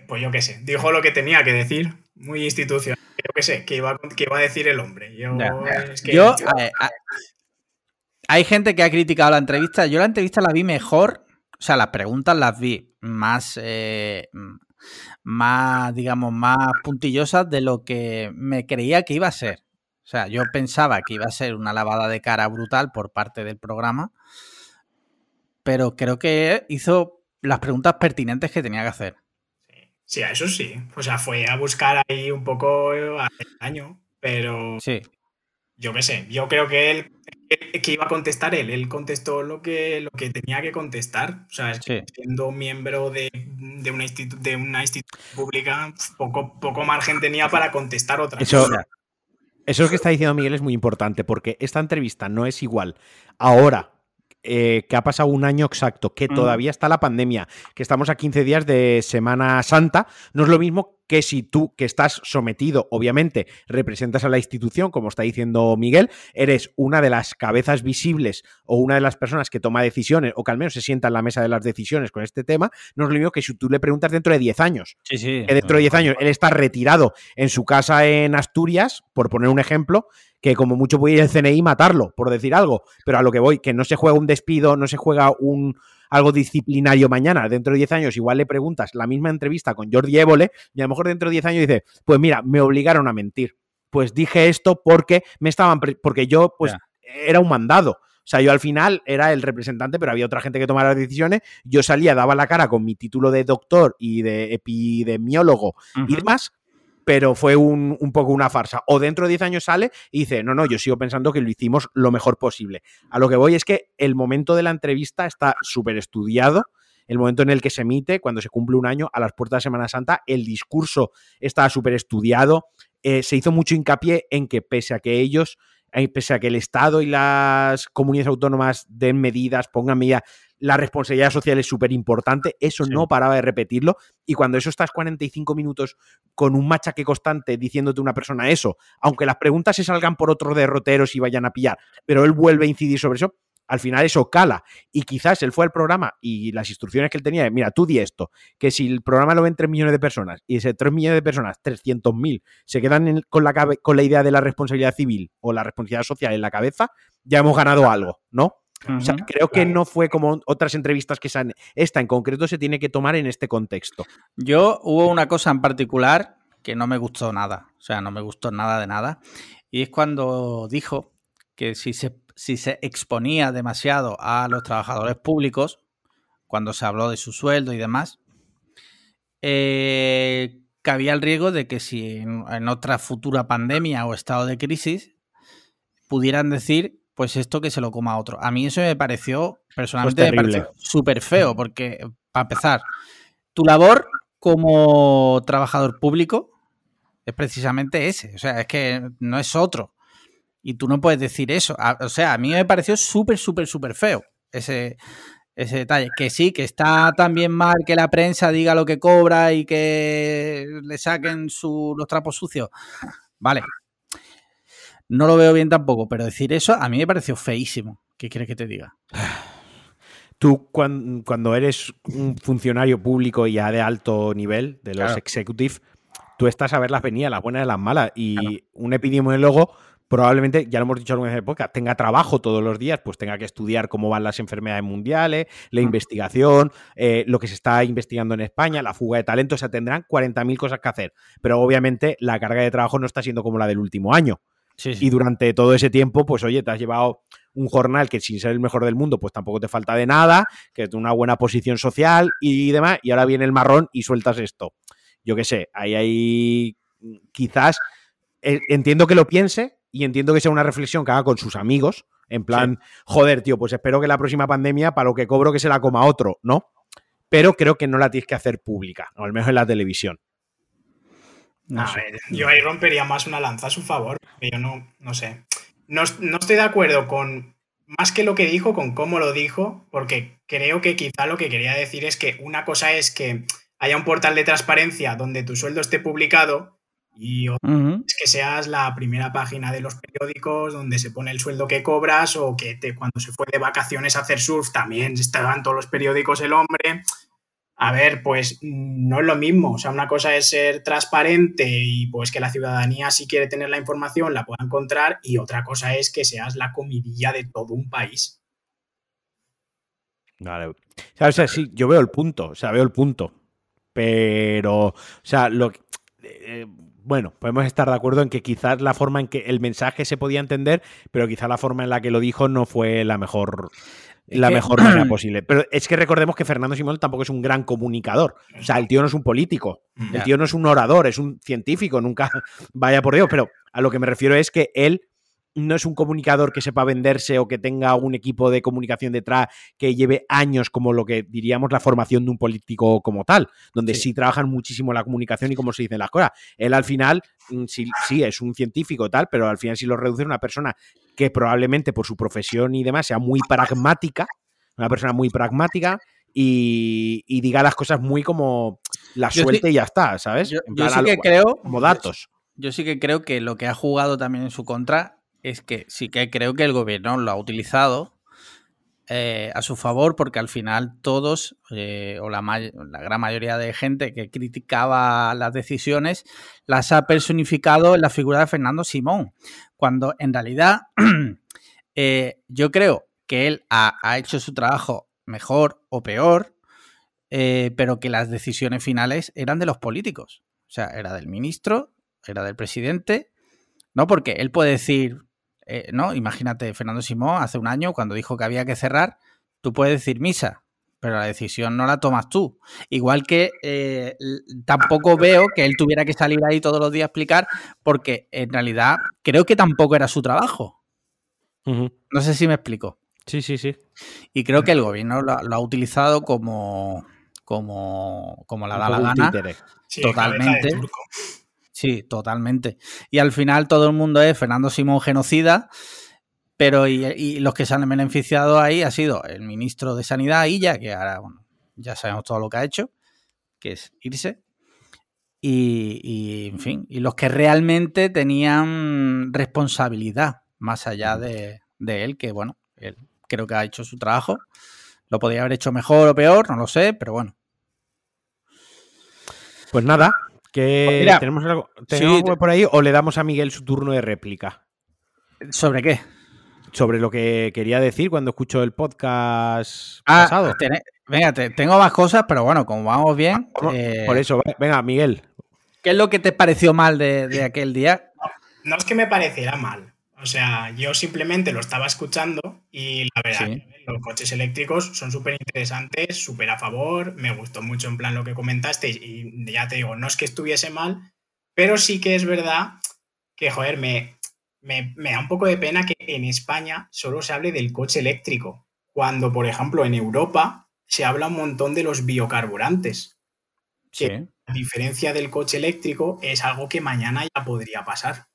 [SPEAKER 3] pues yo qué sé, dijo lo que tenía que decir, muy institucional. Yo qué sé, que iba, que iba a decir el hombre. Yo,
[SPEAKER 1] Ya.
[SPEAKER 3] es que-
[SPEAKER 1] Yo, a- hay gente que ha criticado la entrevista. Yo la entrevista la vi mejor. O sea, las preguntas las vi más, eh, más, digamos, más puntillosas de lo que me creía que iba a ser. O sea, yo pensaba que iba a ser una lavada de cara brutal por parte del programa, pero creo que hizo las preguntas pertinentes que tenía que hacer.
[SPEAKER 3] Sí, a eso sí. O sea, fue a buscar ahí un poco al daño, pero
[SPEAKER 1] Sí,
[SPEAKER 3] yo qué sé, yo creo que él que, iba a contestar él, él contestó lo que, lo que tenía que contestar. O sea, es que
[SPEAKER 1] Sí.
[SPEAKER 3] siendo miembro de, de una institu- de una institución pública, poco, poco margen tenía para contestar otra
[SPEAKER 2] Eso,
[SPEAKER 3] cosa.
[SPEAKER 2] eso que está diciendo Miguel es muy importante porque esta entrevista no es igual ahora eh, que ha pasado un año exacto, que
[SPEAKER 1] Mm.
[SPEAKER 2] todavía está la pandemia, que estamos a 15 días de Semana Santa, no es lo mismo que si tú, que estás sometido, obviamente, representas a la institución, como está diciendo Miguel, eres una de las cabezas visibles o una de las personas que toma decisiones o que al menos se sienta en la mesa de las decisiones con este tema, no es lo mismo que si tú le preguntas dentro de 10 años
[SPEAKER 1] sí, sí.
[SPEAKER 2] que dentro de 10 años él está retirado en su casa en Asturias, por poner un ejemplo, que como mucho puede ir el CNI matarlo, por decir algo, pero a lo que voy, que no se juega un despido, no se juega un algo disciplinario mañana, dentro de 10 años igual le preguntas la misma entrevista con Jordi Évole y a lo mejor dentro de 10 años dice, pues mira, me obligaron a mentir. Pues dije esto porque me estaban porque yo pues era un mandado. O sea, yo al final era el representante, pero había otra gente que tomara las decisiones. Yo salía, daba la cara con mi título de doctor y de epidemiólogo y demás, pero fue un, un poco una farsa. O dentro de 10 años sale y dice, no, no, yo sigo pensando que lo hicimos lo mejor posible. A lo que voy es que el momento de la entrevista está súper estudiado. El momento en el que se emite, cuando se cumple un año a las puertas de Semana Santa, el discurso está súper estudiado. Eh, se hizo mucho hincapié en que pese a que ellos, eh, pese a que el Estado y las comunidades autónomas den medidas, pongan medidas, la responsabilidad social es súper importante. Eso
[SPEAKER 1] Sí.
[SPEAKER 2] no paraba de repetirlo. Y cuando eso estás 45 minutos con un machaque constante diciéndote a una persona eso, aunque las preguntas se salgan por otros derroteros y vayan a pillar, pero él vuelve a incidir sobre eso, al final eso cala. Y quizás él fue al programa y las instrucciones que él tenía, mira, tú di esto, que si el programa lo ven 3 millones de personas y ese 3 millones de personas, 300.000, se quedan en- con, la con la idea de la responsabilidad civil o la responsabilidad social en la cabeza, ya hemos ganado algo, ¿no? O sea, creo que no fue como otras entrevistas que se han... Esta en concreto se tiene que tomar en este contexto.
[SPEAKER 1] Yo hubo una cosa en particular que no me gustó nada, o sea, no me gustó nada de nada, y es cuando dijo que si se, si se exponía demasiado a los trabajadores públicos, cuando se habló de su sueldo y demás, eh, cabía el riesgo de que si en, en otra futura pandemia o estado de crisis pudieran decir, pues esto que se lo coma otro. A mí eso me pareció, personalmente, pareció súper feo, porque, para empezar, tu labor como trabajador público es precisamente ese. O sea, es que no es otro. Y tú no puedes decir eso. O sea, a mí me pareció súper, súper, súper feo ese, ese detalle. Que sí, que está también mal que la prensa diga lo que cobra y que le saquen su, los trapos sucios. Vale. No lo veo bien tampoco, pero decir eso a mí me pareció feísimo. ¿Qué quieres que te diga?
[SPEAKER 2] Tú cuando, eres un funcionario público ya de alto nivel, de los executives, tú estás a ver las venidas, las buenas y las malas. Y un epidemiólogo probablemente, ya lo hemos dicho alguna vez en época, tenga trabajo todos los días, pues tenga que estudiar cómo van las enfermedades mundiales, la investigación, eh, lo que se está investigando en España, la fuga de talento, o sea, tendrán 40.000 cosas que hacer. Pero obviamente la carga de trabajo no está siendo como la del último año. Y durante todo ese tiempo, pues oye, te has llevado un jornal que sin ser el mejor del mundo, pues tampoco te falta de nada, que es una buena posición social y demás, y ahora viene el marrón y sueltas esto. Yo qué sé, ahí hay quizás, eh, entiendo que lo piense y entiendo que sea una reflexión que haga con sus amigos, en plan, joder, tío, pues espero que la próxima pandemia, para lo que cobro, que se la coma otro, ¿no? Pero creo que no la tienes que hacer pública, o al menos en la televisión.
[SPEAKER 3] A ver, yo ahí rompería más una lanza a su favor. Yo no, no sé no, estoy de acuerdo con, más que lo que dijo, con cómo lo dijo, porque creo que quizá lo que quería decir es que una cosa es que haya un portal de transparencia donde tu sueldo esté publicado y otra es que seas la primera página de los periódicos donde se pone el sueldo que cobras o que te, cuando se fue de vacaciones a hacer surf también estaban todos los periódicos el hombre. A ver, pues no es lo mismo. O sea, una cosa es ser transparente y pues que la ciudadanía, si quiere tener la información, la pueda encontrar, y otra cosa es que seas la comidilla de todo un país.
[SPEAKER 2] Vale. O sea, sí, yo veo el punto, o sea, veo el punto. Pero, o sea, lo eh, bueno, podemos estar de acuerdo en que quizás la forma en que el mensaje se podía entender, pero quizás la forma en la que lo dijo no fue la mejor la mejor manera posible. Pero es que recordemos que Fernando Simón tampoco es un gran comunicador. O sea, el tío no es un político, el tío no es un orador, es un científico, nunca vaya por Dios. Pero a lo que me refiero es que él no es un comunicador que sepa venderse o que tenga un equipo de comunicación detrás que lleve años como lo que diríamos la formación de un político como tal, donde sí, trabajan muchísimo la comunicación y cómo se dicen las cosas. Él al final mm, sí, sí es un científico tal, pero al final sí lo reduce a una persona que probablemente por su profesión y demás sea muy pragmática, una persona muy pragmática y, diga las cosas muy como la suerte y ya está, ¿sabes?
[SPEAKER 1] Yo, sí que creo...
[SPEAKER 2] Como datos.
[SPEAKER 1] Yo sí que creo que lo que ha jugado también en su contra es que sí que creo que el gobierno lo ha utilizado eh, a su favor porque al final todos, eh, o la, gran mayoría de gente que criticaba las decisiones, las ha personificado en la figura de Fernando Simón, cuando en realidad eh, yo creo que él ha, ha, hecho su trabajo mejor o peor, pero que las decisiones finales eran de los políticos, o sea, era del ministro, era del presidente, ¿no? Porque él puede decir, eh, ¿no? Imagínate, Fernando Simón hace un año, cuando dijo que había que cerrar, tú puedes decir misa, pero la decisión no la tomas tú. Igual que eh, tampoco veo que él tuviera que salir ahí todos los días a explicar, porque en realidad creo que tampoco era su trabajo. No sé si me explico.
[SPEAKER 2] Sí, sí, sí.
[SPEAKER 1] Y creo que el gobierno lo, ha utilizado como, como, como la da la gana. totalmente. Sí, totalmente. Y al final todo el mundo es Fernando Simón genocida, pero y, los que se han beneficiado ahí ha sido el ministro de Sanidad, Illa, que ahora bueno, ya sabemos todo lo que ha hecho, que es irse. Y, en fin, y los que realmente tenían responsabilidad más allá de, de él, que bueno, él creo que ha hecho su trabajo. Lo podría haber hecho mejor o peor, no lo sé, pero bueno.
[SPEAKER 2] Pues nada, ¿Tenemos algo, por ahí o le damos a Miguel su turno de réplica?
[SPEAKER 1] ¿Sobre qué?
[SPEAKER 2] Sobre lo que quería decir cuando escucho el podcast ah, pasado.
[SPEAKER 1] venga, tengo más cosas, pero bueno, como vamos bien.
[SPEAKER 2] Eh, por eso, venga, Miguel.
[SPEAKER 1] ¿Qué es lo que te pareció mal de, aquel día?
[SPEAKER 3] no, es que me pareciera mal. O sea, yo simplemente lo estaba escuchando y la verdad, los coches eléctricos son súper interesantes, súper a favor. Me gustó mucho en plan lo que comentaste y ya te digo, no es que estuviese mal, pero sí que es verdad que, joder, me, me, da un poco de pena que en España solo se hable del coche eléctrico, cuando, por ejemplo, en Europa se habla un montón de los biocarburantes. Que a diferencia del coche eléctrico es algo que mañana ya podría pasar.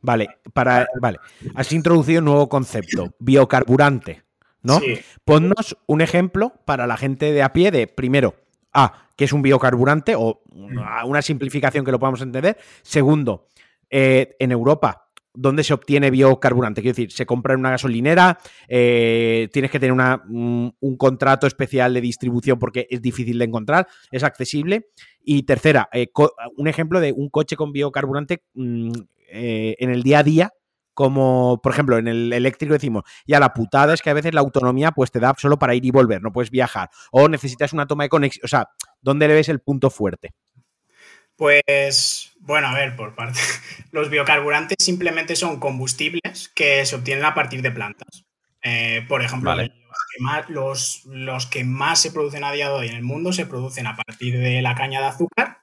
[SPEAKER 2] Vale, para, vale. Has introducido un nuevo concepto, biocarburante, ¿no?
[SPEAKER 3] Sí.
[SPEAKER 2] Ponnos un ejemplo para la gente de a pie de, primero, A, que es un biocarburante o una una simplificación que lo podamos entender. Segundo, eh, en Europa, ¿dónde se obtiene biocarburante? Quiero decir, se compra en una gasolinera, eh, tienes que tener una- un, un contrato especial de distribución porque es difícil de encontrar, es accesible. Y tercera, eh, un ejemplo de un coche con biocarburante mm, en el día a día. Como, por ejemplo, en el eléctrico decimos, ya la putada es que a veces la autonomía pues te da solo para ir y volver, no puedes viajar. O necesitas una toma de conexión. O sea, ¿dónde le ves el punto fuerte?
[SPEAKER 3] Pues, bueno, a ver, por parte. Los biocarburantes simplemente son combustibles que se obtienen a partir de plantas. Eh, por ejemplo,
[SPEAKER 1] Vale.
[SPEAKER 3] los, que más, los, los que más se producen a día de hoy en el mundo se producen a partir de la caña de azúcar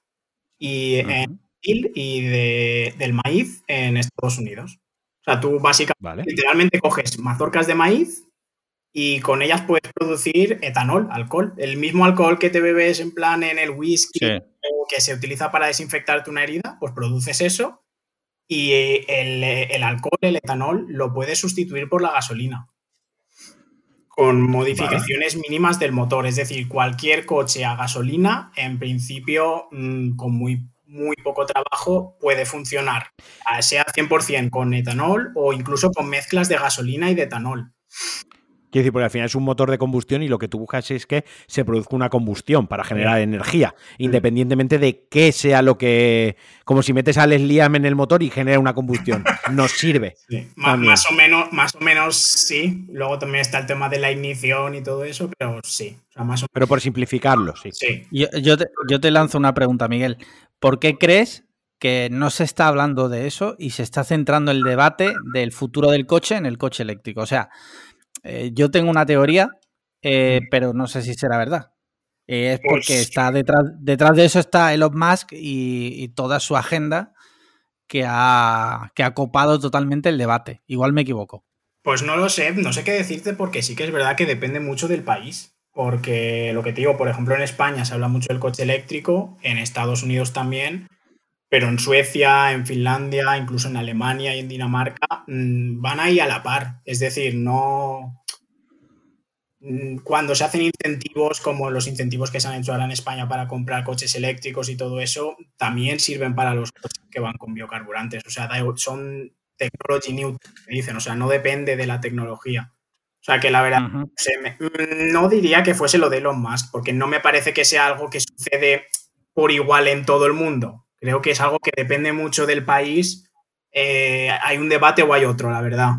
[SPEAKER 3] y, de- del maíz en Estados Unidos. O sea, tú básicamente
[SPEAKER 2] ¿Vale?
[SPEAKER 3] literalmente coges mazorcas de maíz y con ellas puedes producir etanol, alcohol. El mismo alcohol que te bebes en plan en el whisky
[SPEAKER 1] Sí.
[SPEAKER 3] o que se utiliza para desinfectarte una herida, pues produces eso y el, el alcohol, el etanol, lo puedes sustituir por la gasolina con modificaciones mínimas del motor. Es decir, cualquier coche a gasolina, en principio, mm, con muy, muy poco trabajo, puede funcionar, sea 100% con etanol o incluso con mezclas de gasolina y de etanol.
[SPEAKER 2] Quiero decir, porque al final es un motor de combustión y lo que tú buscas es que se produzca una combustión para generar energía, independientemente de qué sea lo que. Como si metes al Liam en el motor y genera una combustión. Nos sirve.
[SPEAKER 3] Sí, más, o menos, más o menos sí. Luego también está el tema de la ignición y todo eso, pero sí. O sea, más o
[SPEAKER 2] Pero por simplificarlo, sí.
[SPEAKER 3] sí.
[SPEAKER 1] Yo, yo te, yo te lanzo una pregunta, Miguel. ¿Por qué crees que no se está hablando de eso y se está centrando el debate del futuro del coche en el coche eléctrico? O sea, eh, yo tengo una teoría, eh, pero no sé si será verdad. Eh, es porque
[SPEAKER 3] Pues-
[SPEAKER 1] está detrás, detrás de eso está Elon Musk y, y toda su agenda que ha, que ha copado totalmente el debate. Igual me equivoco.
[SPEAKER 3] Pues no lo sé, no sé qué decirte porque sí que es verdad que depende mucho del país. Porque lo que te digo, por ejemplo, en España se habla mucho del coche eléctrico, en Estados Unidos también, pero en Suecia, en Finlandia, incluso en Alemania y en Dinamarca, mm, van ahí a la par. Es decir, no. mm, Cuando se hacen incentivos, como los incentivos que se han hecho ahora en España para comprar coches eléctricos y todo eso, también sirven para los coches que van con biocarburantes. O sea, son technology neutral, dicen, o sea, no depende de la tecnología. O sea, que la verdad, no sé, me- no diría que fuese lo de Elon Musk, porque no me parece que sea algo que sucede por igual en todo el mundo. Creo que es algo que depende mucho del país. Eh, hay un debate o hay otro, la verdad.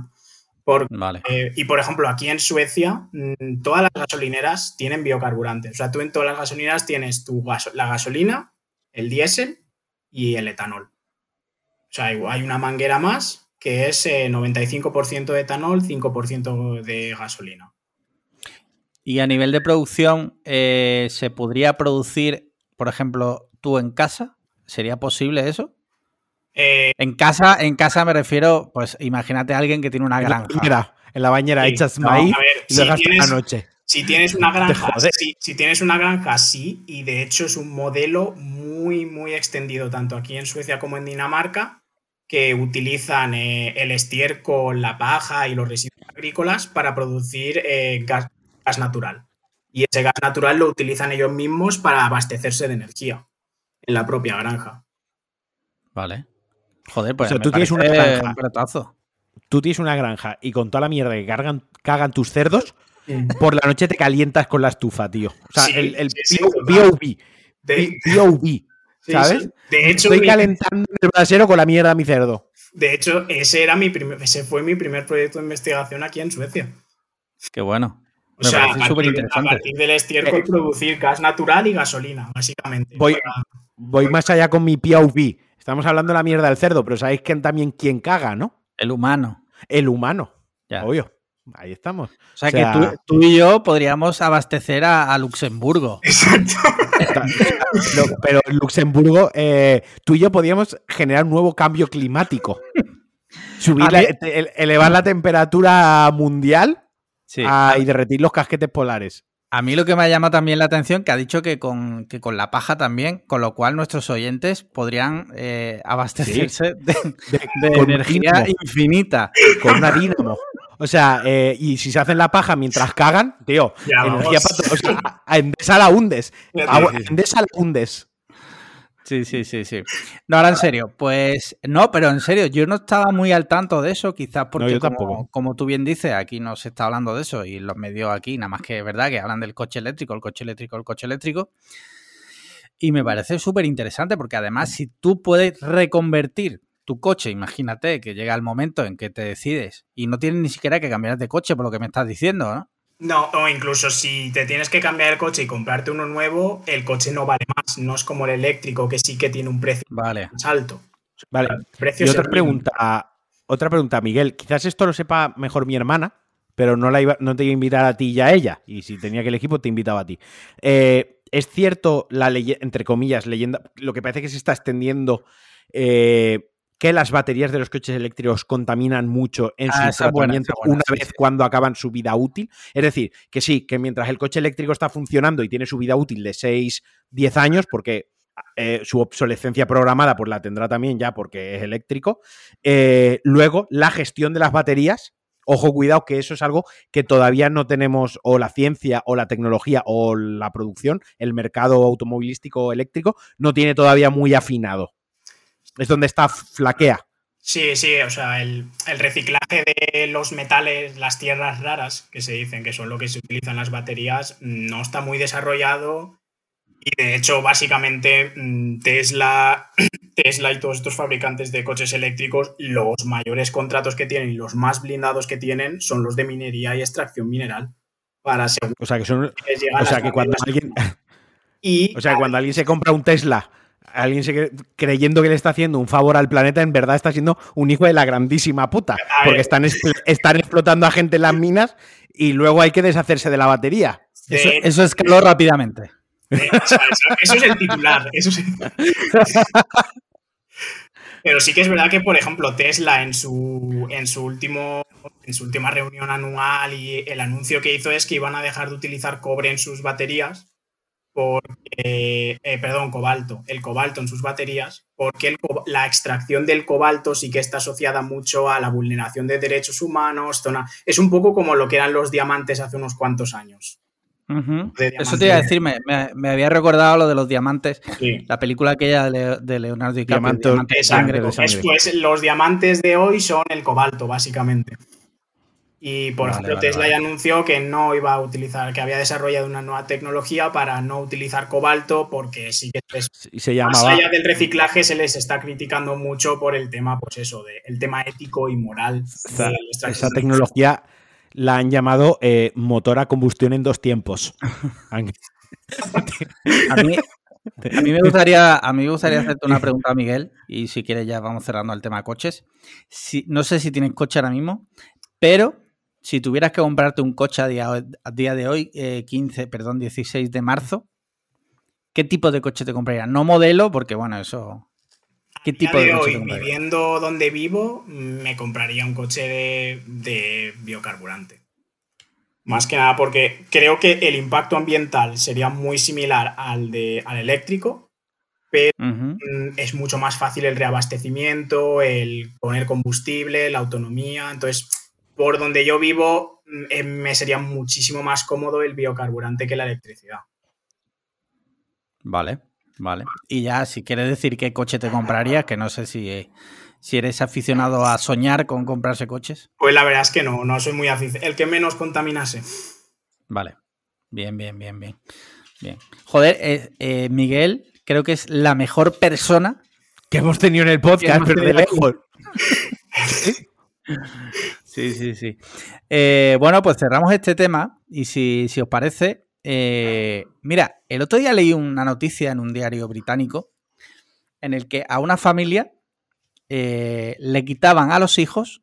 [SPEAKER 1] Vale.
[SPEAKER 3] eh, y por ejemplo, aquí en Suecia, mm, todas las gasolineras tienen biocarburantes. O sea, tú en todas las gasolineras tienes tu gaso- la gasolina, el diésel y el etanol. O sea, hay una manguera más que es eh, 95% de etanol, 5% de gasolina.
[SPEAKER 1] Y a nivel de producción, eh, ¿se podría producir, por ejemplo, tú en casa? ¿Sería posible eso?
[SPEAKER 3] Eh,
[SPEAKER 1] En casa, en casa me refiero, pues imagínate a alguien que tiene una
[SPEAKER 2] En la
[SPEAKER 1] granja.
[SPEAKER 2] bañera, en la bañera
[SPEAKER 3] Sí,
[SPEAKER 2] echas
[SPEAKER 3] no,
[SPEAKER 2] maíz
[SPEAKER 3] a ver,
[SPEAKER 2] y lo
[SPEAKER 3] si
[SPEAKER 2] gastas
[SPEAKER 3] tienes-
[SPEAKER 2] la noche.
[SPEAKER 3] Si tienes una granja, sí, si tienes una granja, sí, y de hecho es un modelo muy, muy extendido, tanto aquí en Suecia como en Dinamarca, que utilizan eh, el estiércol, la paja y los residuos agrícolas para producir eh, gas, gas natural. Y ese gas natural lo utilizan ellos mismos para abastecerse de energía en la propia granja.
[SPEAKER 1] Vale. Joder, pues
[SPEAKER 2] O sea,
[SPEAKER 1] me
[SPEAKER 2] tú tienes una granja.
[SPEAKER 1] un.
[SPEAKER 2] Tú tienes una granja y con toda la mierda que cargan, cagan tus cerdos, por la noche te calientas con la estufa, tío. O sea,
[SPEAKER 3] Sí,
[SPEAKER 2] el, el
[SPEAKER 3] sí.
[SPEAKER 2] BOB.
[SPEAKER 3] Sí,
[SPEAKER 2] ¿sabes?
[SPEAKER 3] sí. De hecho,
[SPEAKER 2] Estoy
[SPEAKER 3] mi-
[SPEAKER 2] calentando en el brasero con la mierda de mi cerdo.
[SPEAKER 3] de hecho, ese era mi primer, ese fue mi primer proyecto de investigación aquí en Suecia.
[SPEAKER 1] Qué bueno.
[SPEAKER 3] O
[SPEAKER 1] Me
[SPEAKER 3] sea, a
[SPEAKER 1] parece súper
[SPEAKER 3] a
[SPEAKER 1] interesante.
[SPEAKER 3] partir del estiércol producir gas natural y gasolina, básicamente.
[SPEAKER 2] Voy-
[SPEAKER 3] Para-
[SPEAKER 2] Voy más allá con mi POV. Estamos hablando de la mierda del cerdo, pero sabéis que también quién caga, ¿no?
[SPEAKER 1] El humano.
[SPEAKER 2] El humano.
[SPEAKER 1] Ya.
[SPEAKER 2] Obvio. Ahí estamos.
[SPEAKER 1] O sea,
[SPEAKER 2] O sea-
[SPEAKER 1] que tú, tú y yo podríamos abastecer a, a Luxemburgo.
[SPEAKER 3] Exacto.
[SPEAKER 2] Pero, Luxemburgo, eh, tú y yo podíamos generar un nuevo cambio climático. Subir
[SPEAKER 1] A
[SPEAKER 2] la- elevar la temperatura mundial
[SPEAKER 1] Sí.
[SPEAKER 2] ah, y derretir los casquetes polares.
[SPEAKER 1] A mí lo que me llama también la atención que ha dicho que con, que con la paja también, con lo cual nuestros oyentes podrían eh, abastecerse de, energía infinita.
[SPEAKER 2] Con una dínamo. O sea, eh, y si se hacen la paja mientras cagan, tío, energía para O sea, a Endesa la hundes. A Endesa la hundes.
[SPEAKER 1] Sí, sí, sí, sí. No, ahora en serio, pues no, pero en serio, yo no estaba muy al tanto de eso, quizás porque como, como, tú bien dices, aquí no se está hablando de eso y los medios aquí, nada más que es verdad que hablan del coche eléctrico, el coche eléctrico, el coche eléctrico. Y me parece súper interesante porque además si tú puedes reconvertir tu coche, imagínate que llega el momento en que te decides y no tienes ni siquiera que cambiar de coche por lo que me estás diciendo, ¿no?
[SPEAKER 3] No, o incluso si te tienes que cambiar el coche y comprarte uno nuevo, el coche no vale más. No es como el eléctrico que sí que tiene un precio más alto.
[SPEAKER 2] Vale. y otra pregunta, otra pregunta, Miguel. Quizás esto lo sepa mejor mi hermana, pero no, la iba, no te iba a invitar a ti y a ella. Y si tenía que el equipo, te invitaba a ti. Eh, es cierto la leyenda, entre comillas, leyenda, lo que parece que se está extendiendo eh, que las baterías de los coches eléctricos contaminan mucho en su ah, tratamiento una vez cuando acaban su vida útil. Es decir, que sí, que mientras el coche eléctrico está funcionando y tiene su vida útil de 6, 10 años, porque eh, su obsolescencia programada pues la tendrá también ya porque es eléctrico, eh, luego la gestión de las baterías Ojo, cuidado, que eso es algo que todavía no tenemos, o la ciencia, o la tecnología, o la producción, el mercado automovilístico eléctrico, no tiene todavía muy afinado es donde está flaquea.
[SPEAKER 3] Sí, sí, o sea, el, reciclaje de los metales, las tierras raras, que se dicen que son lo que se utiliza en las baterías, no está muy desarrollado. Y de hecho, básicamente, mm, Tesla, Tesla y todos estos fabricantes de coches eléctricos, los mayores contratos que tienen y los más blindados que tienen son los de minería y extracción mineral. Para
[SPEAKER 2] o sea que son. O sea que cuando alguien. o sea, cuando alguien se compra un Tesla alguien se, creyendo que le está haciendo un favor al planeta, en verdad está siendo un hijo de la grandísima puta. Porque están, están explotando a gente en las minas y luego hay que deshacerse de la batería.
[SPEAKER 1] Eso, escaló rápidamente.
[SPEAKER 3] eso, es el titular. Pero sí que es verdad que, por ejemplo, Tesla en su, en su último en su última reunión anual y el anuncio que hizo es que iban a dejar de utilizar cobre en sus baterías porque, eh, perdón, cobalto, el cobalto en sus baterías, porque la extracción del cobalto sí que está asociada mucho a la vulneración de derechos humanos, zona, es un poco como lo que eran los diamantes hace unos cuantos años.
[SPEAKER 1] Eso te iba a decir, me, había recordado lo de los diamantes, la película aquella de, Leonardo DiCaprio,
[SPEAKER 3] Diamante, de sangre. Pues los diamantes de hoy son el cobalto, básicamente. Y por ejemplo, Tesla ya anunció que no iba a utilizar, que había desarrollado una nueva tecnología para no utilizar cobalto, porque sí que es,
[SPEAKER 2] se llamaba...
[SPEAKER 3] más allá del reciclaje se les está criticando mucho por el tema, pues eso, de, el tema ético y moral.
[SPEAKER 2] esa tecnología la han llamado eh, motor a combustión en dos tiempos.
[SPEAKER 1] a, mí, me gustaría, a mí me gustaría hacerte una pregunta, Miguel, y si quieres ya vamos cerrando el tema de coches. Si, no sé si tienes coche ahora mismo, pero si tuvieras que comprarte un coche a día, de hoy, 15, eh, perdón, 16 de marzo, ¿qué tipo de coche te comprarías? No modelo, porque bueno, eso.
[SPEAKER 3] ¿Qué tipo de, coche hoy, viviendo donde vivo, me compraría un coche de, biocarburante. Más que nada porque creo que el impacto ambiental sería muy similar al, de, al eléctrico, pero mm, es mucho más fácil el reabastecimiento, el poner combustible, la autonomía. Entonces, por donde yo vivo mm, eh, me sería muchísimo más cómodo el biocarburante que la electricidad.
[SPEAKER 1] Vale, vale. Y ya, si quieres decir qué coche te comprarías, que no sé si, si eres aficionado a soñar con comprarse coches.
[SPEAKER 3] Pues la verdad es que no, no soy muy aficionado. El que menos contaminase.
[SPEAKER 1] Vale. Bien, bien, bien, bien. Bien. Joder, eh, eh, Miguel, creo que es la mejor persona
[SPEAKER 2] que hemos tenido en el podcast, pero de lejos.
[SPEAKER 1] Sí, sí, sí. Eh, bueno, pues cerramos este tema y si, os parece, eh, mira, el otro día leí una noticia en un diario británico en el que a una familia eh, le quitaban a los hijos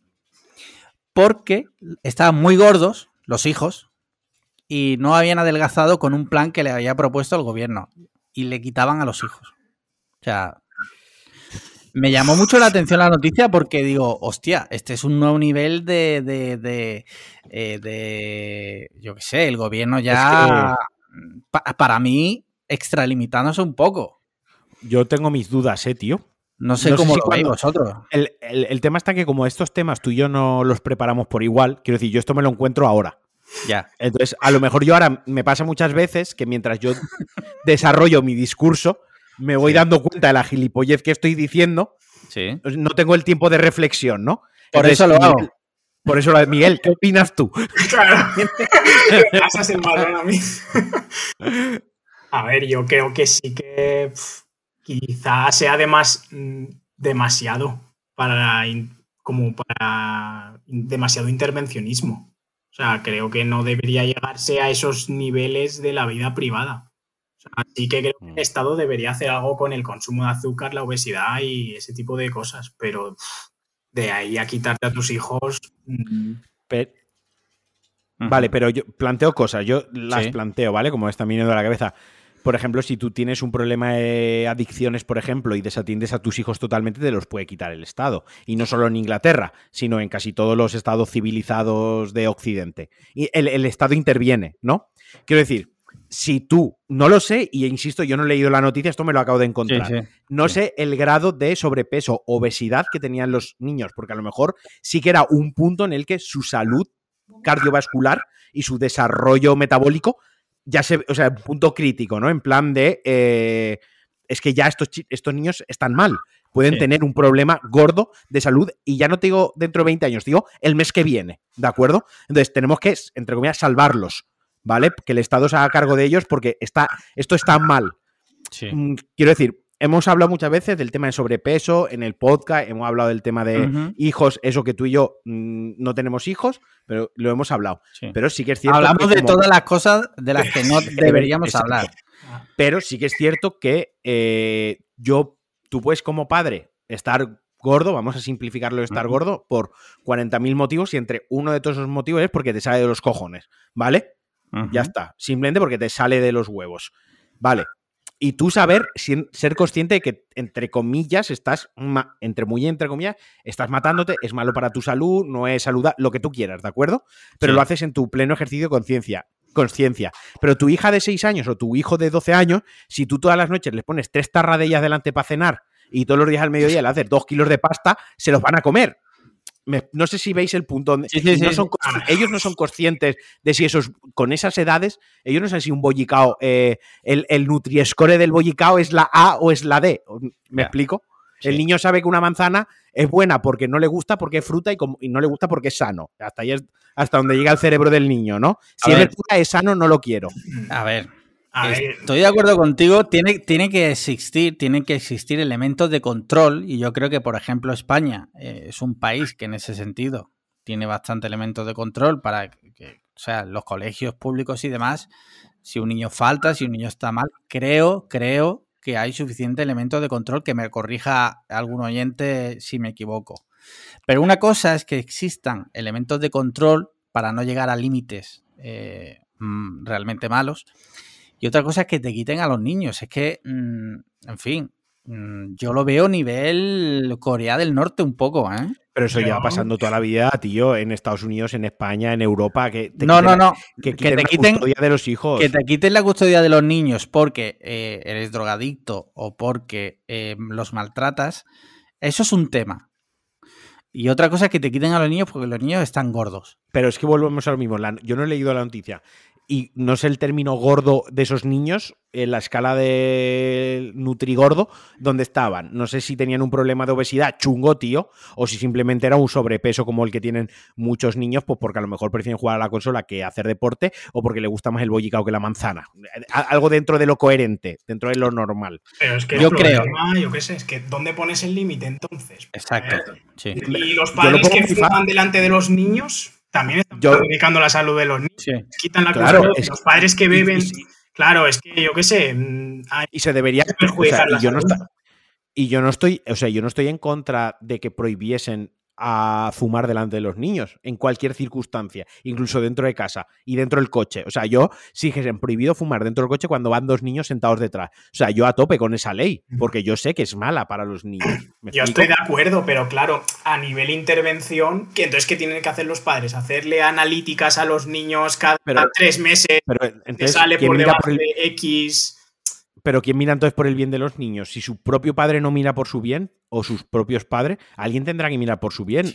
[SPEAKER 1] porque estaban muy gordos los hijos y no habían adelgazado con un plan que le había propuesto el gobierno y le quitaban a los hijos. O sea, me llamó mucho la atención la noticia porque digo, hostia, este es un nuevo nivel de, de, de, eh, de yo qué sé, el gobierno ya, pa- para mí, extralimitándose un poco.
[SPEAKER 2] Yo tengo mis dudas, eh, tío.
[SPEAKER 1] No sé
[SPEAKER 2] No sé
[SPEAKER 1] cómo
[SPEAKER 2] si
[SPEAKER 1] lo veis vosotros.
[SPEAKER 2] El, el- el tema está que como estos temas tú y yo no los preparamos por igual, quiero decir, yo esto me lo encuentro ahora.
[SPEAKER 1] Ya.
[SPEAKER 2] Entonces, a lo mejor yo ahora me pasa muchas veces que mientras yo desarrollo mi discurso, me voy dando cuenta de la gilipollez que estoy diciendo,
[SPEAKER 1] Sí.
[SPEAKER 2] pues no tengo el tiempo de reflexión, ¿no?
[SPEAKER 1] Por
[SPEAKER 2] Entonces,
[SPEAKER 1] eso lo hago.
[SPEAKER 2] Miguel- Por eso lo Miguel, ¿qué opinas tú?
[SPEAKER 3] Claro. Me pasas el balón a mí. A ver, yo creo que sí que pf, quizá sea demas- mm, demasiado para in- como para demasiado intervencionismo. O sea, creo que no debería llegarse a esos niveles de la vida privada. O sea, sí que creo que el Estado debería hacer algo con el consumo de azúcar, la obesidad y ese tipo de cosas, pero de ahí a quitarte a tus hijos. mm,
[SPEAKER 2] Vale, pero yo planteo cosas, yo las
[SPEAKER 1] Sí.
[SPEAKER 2] planteo, ¿vale? Como están viniendo a la cabeza. Por ejemplo, si tú tienes un problema de adicciones, por ejemplo, y desatiendes a tus hijos totalmente, te los puede quitar el Estado. Y no solo en Inglaterra, sino en casi todos los estados civilizados de Occidente. Y el, el Estado interviene, ¿no? Quiero decir, si tú, no lo sé, y insisto, yo no he leído la noticia, esto me lo acabo de encontrar.
[SPEAKER 1] sí.
[SPEAKER 2] No
[SPEAKER 1] Sí.
[SPEAKER 2] sé el grado de sobrepeso, obesidad que tenían los niños, porque a lo mejor sí que era un punto en el que su salud cardiovascular y su desarrollo metabólico ya se, o sea, un punto crítico, ¿no? En plan de, eh, es que ya estos, estos niños están mal, pueden tener un problema gordo de salud y ya no te digo dentro de 20 años, digo el mes que viene, ¿de acuerdo? Entonces tenemos que, entre comillas, salvarlos, ¿vale? Que el Estado se haga cargo de ellos porque está, esto está mal.
[SPEAKER 1] Sí.
[SPEAKER 2] Mm, quiero decir, hemos hablado muchas veces del tema de sobrepeso en el podcast, hemos hablado del tema de hijos, eso que tú y yo mm, no tenemos hijos, pero lo hemos hablado.
[SPEAKER 1] Sí.
[SPEAKER 2] Pero sí que es cierto.
[SPEAKER 1] Hablamos
[SPEAKER 2] que
[SPEAKER 1] de
[SPEAKER 2] como-
[SPEAKER 1] todas las cosas de las que no deberíamos
[SPEAKER 2] Exacto.
[SPEAKER 1] hablar.
[SPEAKER 2] Pero sí que es cierto que eh, yo, tú puedes como padre estar gordo, vamos a simplificarlo de estar gordo, por 40.000 motivos y entre uno de todos esos motivos es porque te sale de los cojones, ¿vale? Ya está. Simplemente porque te sale de los huevos. Vale. Y tú saber, ser consciente de que, entre comillas, estás, entre muy entre comillas, estás matándote, es malo para tu salud, no es saludable, lo que tú quieras, ¿de acuerdo? Pero
[SPEAKER 1] Sí.
[SPEAKER 2] lo haces en tu pleno ejercicio de conciencia. Conciencia. Pero tu hija de 6 años o tu hijo de 12 años, si tú todas las noches les pones tres tarradillas delante para cenar y todos los días al mediodía le haces dos kilos de pasta, se los van a comer. Me- no sé si veis el punto donde
[SPEAKER 1] Sí, sí,
[SPEAKER 2] y no
[SPEAKER 1] sí.
[SPEAKER 2] son consci- ellos no son conscientes de si esos con esas edades ellos no saben si un bollicao eh, el, el nutriescore del bollicao es la A o es la D me explico
[SPEAKER 1] Sí.
[SPEAKER 2] el niño sabe que una manzana es buena porque no le gusta porque es fruta y, como- y no le gusta porque es sano. Hasta ahí es hasta donde llega el cerebro del niño no si es verdura es sano no lo quiero.
[SPEAKER 1] A ver, Estoy de acuerdo contigo, tiene, que existir, tienen que existir elementos de control y yo creo que, por ejemplo, España eh, es un país que en ese sentido tiene bastante elementos de control para que, que, o sea, los colegios públicos y demás, si un niño falta, si un niño está mal, creo, creo que hay suficiente elementos de control que me corrija algún oyente si me equivoco. Pero una cosa es que existan elementos de control para no llegar a límites eh, mm, realmente malos. Y otra cosa es que te quiten a los niños. Es que, mm, en fin, mm, yo lo veo nivel Corea del Norte un poco, ¿eh?
[SPEAKER 2] pero eso lleva pasando toda la vida tío en Estados Unidos en España en Europa que te
[SPEAKER 1] No,
[SPEAKER 2] quiten-
[SPEAKER 1] no, no.
[SPEAKER 2] que,
[SPEAKER 1] Que
[SPEAKER 2] quiten
[SPEAKER 1] te
[SPEAKER 2] la
[SPEAKER 1] quiten,
[SPEAKER 2] custodia de los hijos
[SPEAKER 1] que te quiten la custodia de los niños porque eh, eres drogadicto o porque eh, los maltratas, eso es un tema. Y otra cosa es que te quiten a los niños porque los niños están gordos.
[SPEAKER 2] Pero es que volvemos a lo mismo. la- yo no he leído la noticia. Y no sé el término gordo de esos niños en la escala de nutrigordo, donde estaban. No sé si tenían un problema de obesidad chungo, tío, o si simplemente era un sobrepeso como el que tienen muchos niños, pues porque a lo mejor prefieren jugar a la consola que hacer deporte, o porque le gusta más el bollicao que la manzana. Algo dentro de lo coherente, dentro de lo normal.
[SPEAKER 3] pero es que
[SPEAKER 1] yo
[SPEAKER 3] el
[SPEAKER 1] creo-
[SPEAKER 3] problema, yo qué sé, es que ¿dónde pones el límite entonces?
[SPEAKER 1] Exacto.
[SPEAKER 3] Eh,
[SPEAKER 1] Sí.
[SPEAKER 3] Y los padres que fuman delante de los niños también están
[SPEAKER 2] Yo-
[SPEAKER 3] perjudicando la salud de los niños.
[SPEAKER 1] sí.
[SPEAKER 3] Quitan la
[SPEAKER 2] Claro,
[SPEAKER 3] los padres que beben. claro, es que yo qué sé. mm,
[SPEAKER 2] Y se debería.
[SPEAKER 3] perjudicar
[SPEAKER 2] o sea, y yo no y yo no estoy, o sea, yo no estoy en contra de que prohibiesen a fumar delante de los niños, en cualquier circunstancia, incluso dentro de casa y dentro del coche. O sea, yo sí que es prohibido fumar dentro del coche cuando van dos niños sentados detrás. O sea, yo a tope con esa ley, porque yo sé que es mala para los niños.
[SPEAKER 3] Yo estoy de acuerdo, pero claro, a nivel intervención, ¿qué, entonces, ¿qué tienen que hacer los padres? ¿Hacerle analíticas a los niños cada tres meses?
[SPEAKER 2] Pero entonces,
[SPEAKER 3] sale por debajo de X
[SPEAKER 2] pero ¿quién mira entonces por el bien de los niños? Si su propio padre no mira por su bien, o sus propios padres, alguien tendrá que mirar por su bien.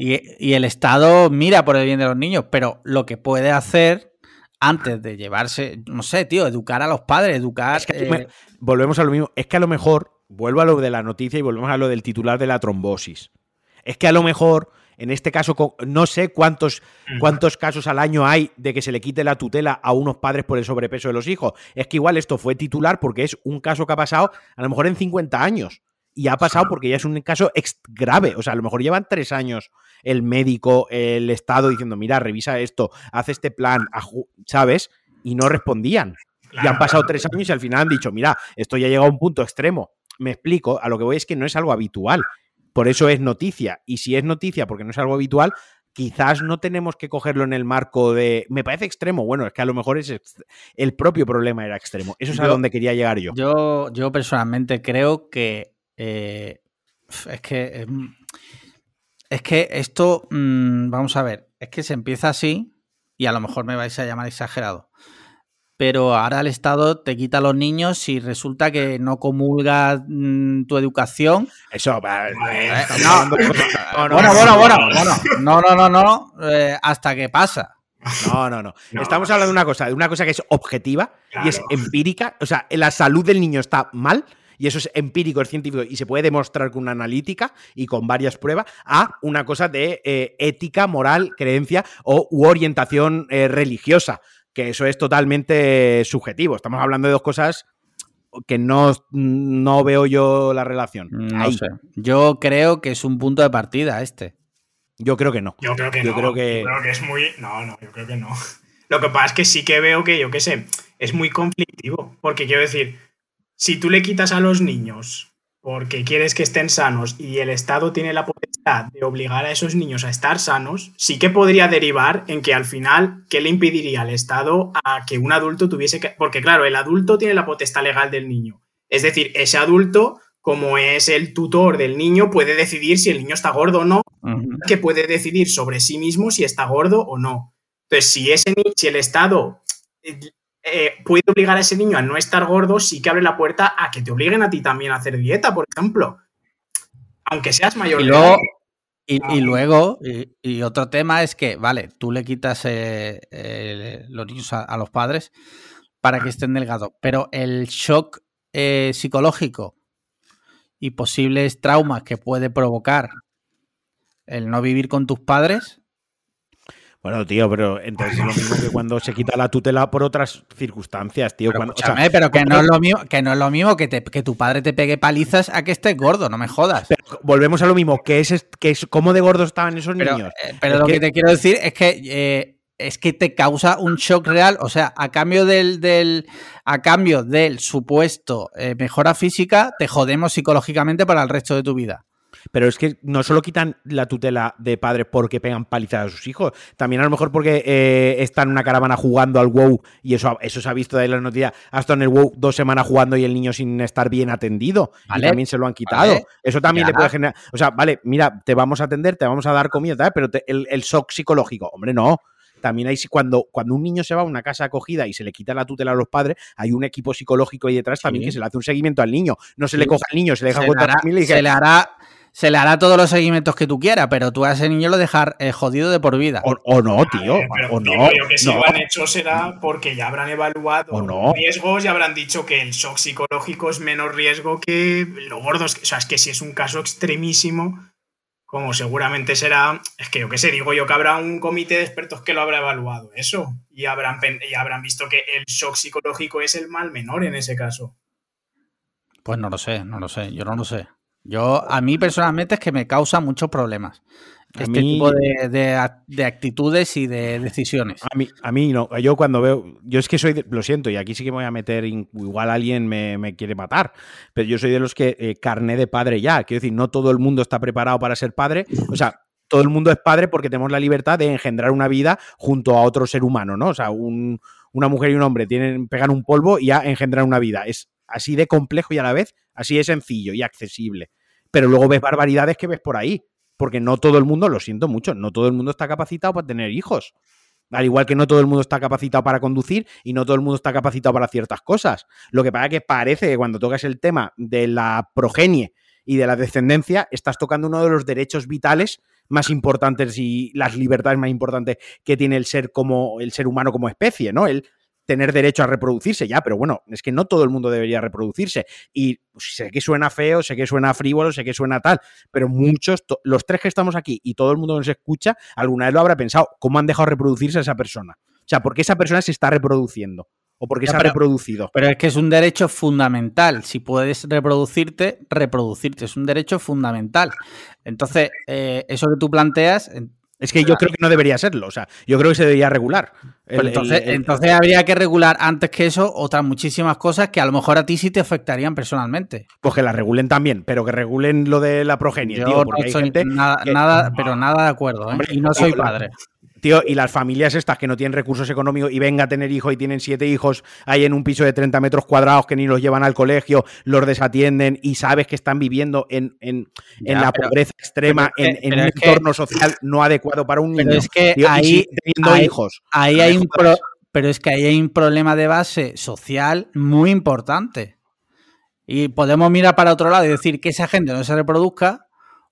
[SPEAKER 1] y, el Estado mira por el bien de los niños, pero lo que puede hacer antes de llevarse, no sé, tío, educar a los padres, educar...
[SPEAKER 2] Eh, volvemos a lo mismo, es que a lo mejor, vuelvo a lo de la noticia y volvemos a lo del titular de la trombosis. Es que a lo mejor en este caso, no sé cuántos, cuántos casos al año hay de que se le quite la tutela a unos padres por el sobrepeso de los hijos. Es que igual esto fue titular porque es un caso que ha pasado a lo mejor en 50 años. Y ha pasado porque ya es un caso grave. O sea, a lo mejor llevan tres años el médico, el Estado diciendo, mira, revisa esto, haz este plan, ¿sabes? Y no respondían. y han pasado tres años y al final han dicho, mira, esto ya ha llegado a un punto extremo. Me explico, a lo que voy es que no es algo habitual. Por eso es noticia. Y si es noticia porque no es algo habitual, quizás no tenemos que cogerlo en el marco de. Me parece extremo. Bueno, es que a lo mejor es el propio problema era extremo. Eso es a donde quería llegar yo.
[SPEAKER 1] Yo, yo personalmente creo que. Eh, es que. Es que esto. Mm, vamos a ver. Es que se empieza así. Y a lo mejor me vais a llamar exagerado pero ahora el Estado te quita a los niños si resulta que no comulga mm, tu educación.
[SPEAKER 2] Eso,
[SPEAKER 1] no, bueno, bueno, bueno, no, no, no, no, eh, hasta que pasa.
[SPEAKER 2] No, no, no, Estamos hablando de una cosa, de una cosa que es objetiva y es empírica. O sea, la salud del niño está mal y eso es empírico, es científico y se puede demostrar con una analítica y con varias pruebas, a una cosa de eh, ética, moral, creencia o u orientación eh, religiosa que eso es totalmente subjetivo. Estamos hablando de dos cosas que no, no veo yo la relación.
[SPEAKER 1] No sé. Yo creo que es un punto de partida este.
[SPEAKER 2] Yo creo que no.
[SPEAKER 3] Yo creo que no. Creo que... Yo creo que es muy. No, no, yo creo que no. Lo que pasa es que sí que veo que, yo qué sé, es muy conflictivo. Porque quiero decir, si tú le quitas a los niños porque quieres que estén sanos y el Estado tiene la potestad de obligar a esos niños a estar sanos, sí que podría derivar en que al final, ¿qué le impediría al Estado a que un adulto tuviese que... Porque claro, el adulto tiene la potestad legal del niño. Es decir, ese adulto, como es el tutor del niño, puede decidir si el niño está gordo o no, que puede decidir sobre sí mismo si está gordo o no. Entonces, si, ese, si el Estado eh, puede obligar a ese niño a no estar gordo, sí que abre la puerta a que te obliguen a ti también a hacer dieta, por ejemplo. Aunque seas mayor.
[SPEAKER 1] Y luego, y, luego, y, otro tema es que, vale, tú le quitas eh, los niños a, los padres para que estén delgados, pero el shock eh, psicológico y posibles traumas que puede provocar el no vivir con tus padres
[SPEAKER 2] bueno, tío, pero entonces es lo mismo que cuando se quita la tutela por otras circunstancias, tío.
[SPEAKER 1] Pero, pero que, no es lo mismo, que no es lo mismo que, que tu padre te pegue palizas a que estés gordo, no me jodas.
[SPEAKER 2] volvemos a lo mismo, que es, que es cómo de gordos estaban esos niños.
[SPEAKER 1] Eh, pero lo que... te quiero decir es que eh, es que te causa un shock real. O sea, a cambio del, del a cambio del supuesto eh, mejora física, te jodemos psicológicamente para el resto de tu vida.
[SPEAKER 2] Pero es que no solo quitan la tutela de padres porque pegan palizas a sus hijos, también a lo mejor porque eh, están en una caravana jugando al WoW y eso, eso se ha visto de la noticia, hasta en el WoW dos semanas jugando y el niño sin estar bien atendido. Y también se lo han quitado. Eso también le puede generar. O sea, vale, mira, te vamos a atender, te vamos a dar comida, pero el, el shock psicológico, hombre, no también hay cuando, cuando un niño se va a una casa acogida y se le quita la tutela a los padres, hay un equipo psicológico ahí detrás también que se le hace un seguimiento al niño. No se le coge al niño, se le deja
[SPEAKER 1] se, le y se le hará se le hará todos los seguimientos que tú quieras, pero tú a ese niño lo dejar eh, jodido de por vida.
[SPEAKER 2] O, no, tío. o no.
[SPEAKER 3] Yo que si lo han hecho será porque ya habrán evaluado riesgos y habrán dicho que el shock psicológico es menos riesgo que lo gordos. O sea, es que si es un caso extremísimo, como seguramente será, es que yo qué sé, digo yo que habrá un comité de expertos que lo habrá evaluado eso y habrán, y habrán visto que el shock psicológico es el mal menor en ese caso.
[SPEAKER 1] Pues no lo sé, no lo sé, yo no lo sé. Yo, a mí personalmente es que me causa muchos problemas. este tipo de, actitudes y de decisiones.
[SPEAKER 2] A mí, a mí no. Yo cuando veo. Yo es que soy. lo siento, y aquí sí que me voy a meter. Igual alguien me, quiere matar. Pero yo soy de los que eh, carné de padre ya. Quiero decir, no todo el mundo está preparado para ser padre. O sea, todo el mundo es padre porque tenemos la libertad de engendrar una vida junto a otro ser humano, ¿no? O sea, una mujer y un hombre tienen, pegan un polvo y ya engendran una vida. Es así de complejo y a la vez así de sencillo y accesible. Pero luego ves barbaridades que ves por ahí porque no todo el mundo, lo siento mucho, no todo el mundo está capacitado para tener hijos. Al igual que no todo el mundo está capacitado para conducir y no todo el mundo está capacitado para ciertas cosas. Lo que pasa es que parece que cuando tocas el tema de la progenie y de la descendencia, estás tocando uno de los derechos vitales más importantes y las libertades más importantes que tiene el ser como el ser humano como especie, ¿no? El tener derecho a reproducirse ya, pero bueno, es que no todo el mundo debería reproducirse. Y sé que suena feo, sé que suena frívolo, sé que suena tal, pero muchos, los tres que estamos aquí y todo el mundo nos escucha, alguna vez lo habrá pensado, ¿cómo han dejado reproducirse a esa persona? O sea, ¿por qué esa persona se está reproduciendo? ¿O por qué se ha reproducido?
[SPEAKER 1] Pero es que es un derecho fundamental. Si puedes reproducirte, reproducirte. Es un derecho fundamental. Entonces, eh, eso que tú planteas,
[SPEAKER 2] es que yo creo que no debería serlo, o sea, yo creo que se debería regular.
[SPEAKER 1] Pues entonces, entonces habría que regular antes que eso otras muchísimas cosas que a lo mejor a ti sí te afectarían personalmente.
[SPEAKER 2] Pues que la regulen también, pero que regulen lo de la progenie, tío, porque hay gente
[SPEAKER 1] nada, pero nada de acuerdo, ¿eh? y no soy padre
[SPEAKER 2] y las familias estas que no tienen recursos económicos y venga a tener hijos y tienen siete hijos ahí en un piso de 30 metros cuadrados que ni los llevan al colegio, los desatienden y sabes que están viviendo en, la pobreza extrema, en, un entorno social no adecuado para un niño.
[SPEAKER 1] es que ahí, teniendo hijos. Ahí hay un pero es que ahí hay un problema de base social muy importante. Y podemos mirar para otro lado y decir que esa gente no se reproduzca,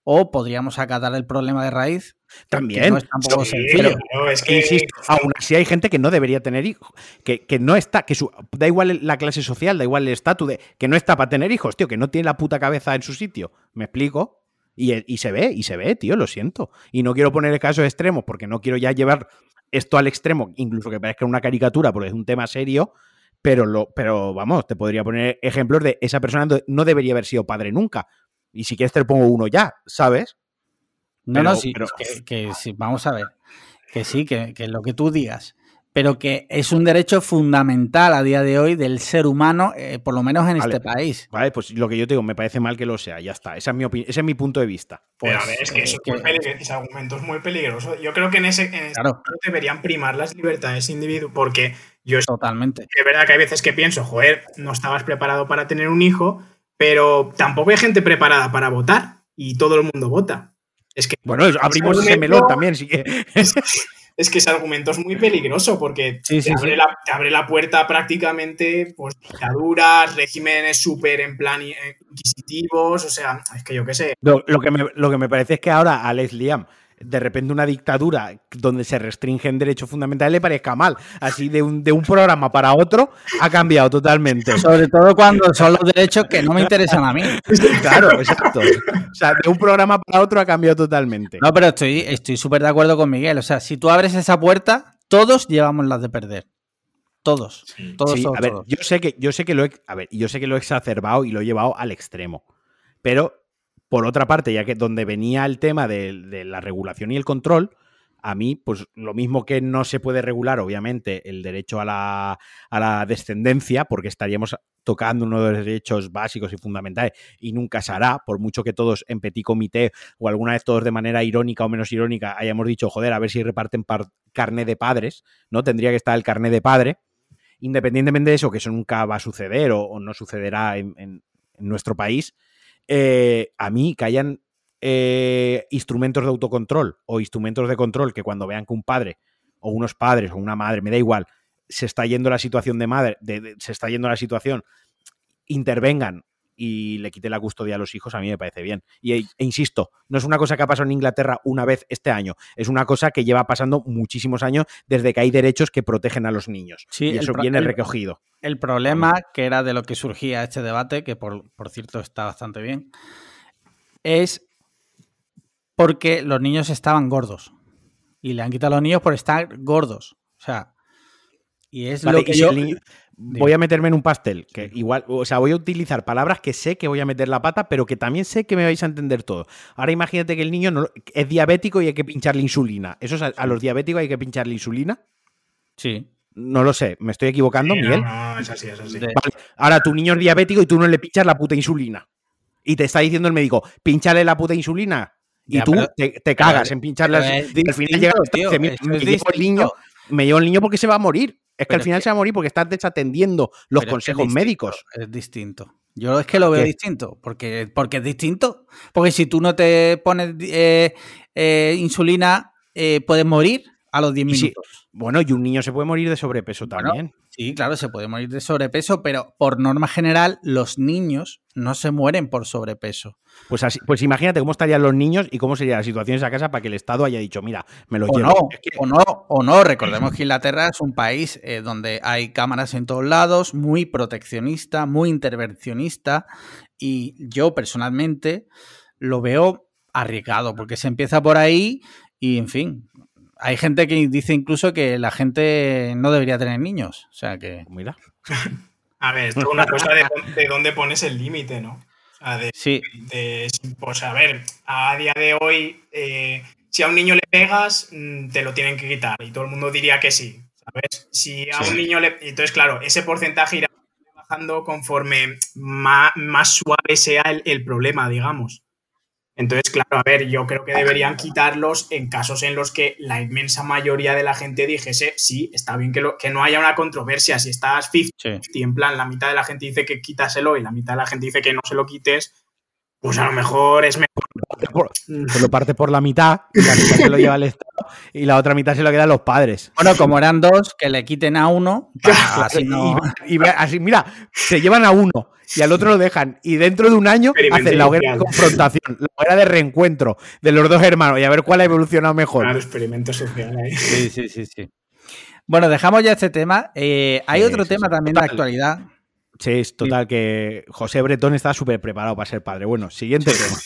[SPEAKER 1] o podríamos acatar el problema de raíz
[SPEAKER 2] también. no es tampoco sencillo. es que... Insisto, aún así hay gente que no debería tener hijos. Que, no está, que su, da igual la clase social, da igual el estatus, de, que no está para tener hijos, tío, que no tiene la puta cabeza en su sitio. ¿Me explico? Y, se ve, y se ve, tío, lo siento. Y no quiero poner casos extremos porque no quiero ya llevar esto al extremo, incluso que parezca una caricatura porque es un tema serio, pero, lo, pero vamos, te podría poner ejemplos de esa persona no debería haber sido padre nunca. Y si quieres te pongo uno ya, ¿sabes?
[SPEAKER 1] No, no, sí, que, vamos a ver, que sí, que, lo que tú digas, pero que es un derecho fundamental a día de hoy del ser humano, eh, por lo menos en este país.
[SPEAKER 2] Vale, pues lo que yo te digo, me parece mal que lo sea, ya está, ese es mi, ese es mi punto de vista.
[SPEAKER 3] pero a ver, es que, eso ese argumento es muy peligroso. Yo creo que en ese, en deberían primar las libertades individuales, porque yo...
[SPEAKER 1] Totalmente.
[SPEAKER 3] Es verdad que hay veces que pienso, joder, no estabas preparado para tener un hijo, pero tampoco hay gente preparada para votar y todo el mundo vota. Es que
[SPEAKER 2] bueno, abrimos ese melón también, sí que.
[SPEAKER 3] Es, que ese argumento es muy peligroso porque te, abre La, puerta prácticamente pues dictaduras, regímenes súper en plan inquisitivos, o sea, es que yo qué sé.
[SPEAKER 2] Lo, que me, lo que me parece es que ahora Alex Liam de repente una dictadura donde se restringen derechos fundamentales le parezca mal. Así de un, de un programa para otro ha cambiado totalmente.
[SPEAKER 1] Sobre todo cuando son los derechos que no me interesan a mí.
[SPEAKER 2] Claro, exacto. O sea, de un programa para otro ha cambiado totalmente.
[SPEAKER 1] No, pero estoy súper de acuerdo con Miguel. O sea, si tú abres esa puerta, todos llevamos las de perder. Todos. Todos,
[SPEAKER 2] a ver, yo sé que, yo sé que lo he, a ver, yo sé que lo he exacerbado y lo he llevado al extremo. Pero por otra parte, ya que donde venía el tema de, la regulación y el control, a mí, pues lo mismo que no se puede regular, obviamente, el derecho a la, descendencia, porque estaríamos tocando uno de los derechos básicos y fundamentales y nunca se hará, por mucho que todos en petit comité o alguna vez todos de manera irónica o menos irónica hayamos dicho, joder, a ver si reparten carne de padres, ¿no? Tendría que estar el carné de padre. Independientemente de eso, que eso nunca va a suceder o, no sucederá en nuestro país, eh, a mí que hayan eh, instrumentos de autocontrol o instrumentos de control que cuando vean que un padre o unos padres o una madre, me da igual, se está yendo la situación de madre, se está yendo la situación, intervengan y le quite la custodia a los hijos, a mí me parece bien. Y, e, insisto, no es una cosa que ha pasado en Inglaterra una vez este año, es una cosa que lleva pasando muchísimos años desde que hay derechos que protegen a los niños. Sí, y eso viene recogido.
[SPEAKER 1] El problema, que era de lo que surgía este debate, que por, cierto está bastante bien, es porque los niños estaban gordos. Y le han quitado a los niños por estar gordos. O sea, Y es
[SPEAKER 2] Vale,
[SPEAKER 1] lo que
[SPEAKER 2] y si
[SPEAKER 1] yo...
[SPEAKER 2] el niño- voy a meterme en un pastel, que igual, o sea, voy a utilizar palabras que sé que voy a meter la pata, pero que también sé que me vais a entender todo. Ahora imagínate que el niño no- es diabético y hay que pincharle insulina. ¿Eso es a, a los diabéticos hay que pincharle insulina?
[SPEAKER 1] Sí.
[SPEAKER 2] No lo sé, me estoy equivocando,
[SPEAKER 3] Sí,
[SPEAKER 2] Miguel.
[SPEAKER 3] no, es así, es así.
[SPEAKER 2] Vale, ahora tu niño es diabético y tú no le pinchas la puta insulina. Y te está diciendo el médico, pinchale la puta insulina. Y
[SPEAKER 1] Ya,
[SPEAKER 2] tú
[SPEAKER 1] pero-
[SPEAKER 2] te, te cagas
[SPEAKER 1] pero-
[SPEAKER 2] en pincharle. al final llega
[SPEAKER 1] tío,
[SPEAKER 2] dice, "Mira,
[SPEAKER 1] eso
[SPEAKER 2] me
[SPEAKER 1] es
[SPEAKER 2] llevo el niño,
[SPEAKER 1] distinto.
[SPEAKER 2] me llevo el niño porque se va a morir. Es que al final
[SPEAKER 1] que-
[SPEAKER 2] se va a morir porque estás desatendiendo los
[SPEAKER 1] es
[SPEAKER 2] consejos
[SPEAKER 1] distinto,
[SPEAKER 2] médicos.
[SPEAKER 1] Es distinto. Yo es que lo veo
[SPEAKER 2] ¿Qué?
[SPEAKER 1] distinto, porque, porque es distinto. Porque si tú no te pones eh, eh, insulina, eh, puedes morir a los 10
[SPEAKER 2] Y si-
[SPEAKER 1] minutos.
[SPEAKER 2] Bueno, y un niño se puede morir de sobrepeso
[SPEAKER 1] Bueno,
[SPEAKER 2] también.
[SPEAKER 1] Sí, claro, se puede morir de sobrepeso, pero por norma general, los niños no se mueren por sobrepeso.
[SPEAKER 2] Pues así, pues imagínate cómo estarían los niños y cómo sería la situación en esa casa para que el Estado haya dicho, mira, me lo
[SPEAKER 1] O
[SPEAKER 2] llevo.
[SPEAKER 1] no,
[SPEAKER 2] Es que-
[SPEAKER 1] o no, o no. Recordemos que Inglaterra es un país eh, donde hay cámaras en todos lados, muy proteccionista, muy intervencionista, y yo personalmente lo veo arriesgado, porque se empieza por ahí y, en fin, hay gente que dice incluso que la gente no debería tener niños. O sea que,
[SPEAKER 2] Mira.
[SPEAKER 3] A ver, es una cosa de, dónde- de dónde pones el límite, ¿no? O sea, de,
[SPEAKER 1] sí,
[SPEAKER 3] de- pues a ver, a día de hoy, eh, si a un niño le pegas, mm, te lo tienen que quitar y todo el mundo diría que sí, ¿sabes? Si a
[SPEAKER 1] Sí.
[SPEAKER 3] un niño le... Entonces, claro, ese porcentaje irá bajando conforme más, más suave sea el, el problema, digamos. Entonces, claro, a ver, yo creo que deberían quitarlos en casos en los que la inmensa mayoría de la gente dijese, sí, está bien que, lo- que no haya una controversia, si estás 50
[SPEAKER 1] sí.
[SPEAKER 3] y en plan la mitad de la gente dice que quítaselo y la mitad de la gente dice que no se lo quites, pues a lo mejor es mejor.
[SPEAKER 2] Pues lo parte por la mitad, y la mitad se lo lleva el Estado y la otra mitad se lo quedan los padres.
[SPEAKER 1] Bueno, como eran dos, que le quiten a uno, para así no...
[SPEAKER 2] Y, y así, mira, se llevan a uno y al otro lo dejan. Y dentro de un año hacen la hoguera de confrontación, la hoguera de reencuentro de los dos hermanos y a ver cuál ha evolucionado mejor.
[SPEAKER 3] Claro, experimento social ahí.
[SPEAKER 1] Sí, sí, sí, sí. Bueno, dejamos ya este tema. Eh, hay
[SPEAKER 2] Sí,
[SPEAKER 1] otro
[SPEAKER 2] sí,
[SPEAKER 1] tema
[SPEAKER 2] sí.
[SPEAKER 1] también de actualidad.
[SPEAKER 2] Sí, es total que José Bretón está súper preparado para ser padre. Bueno, siguiente tema.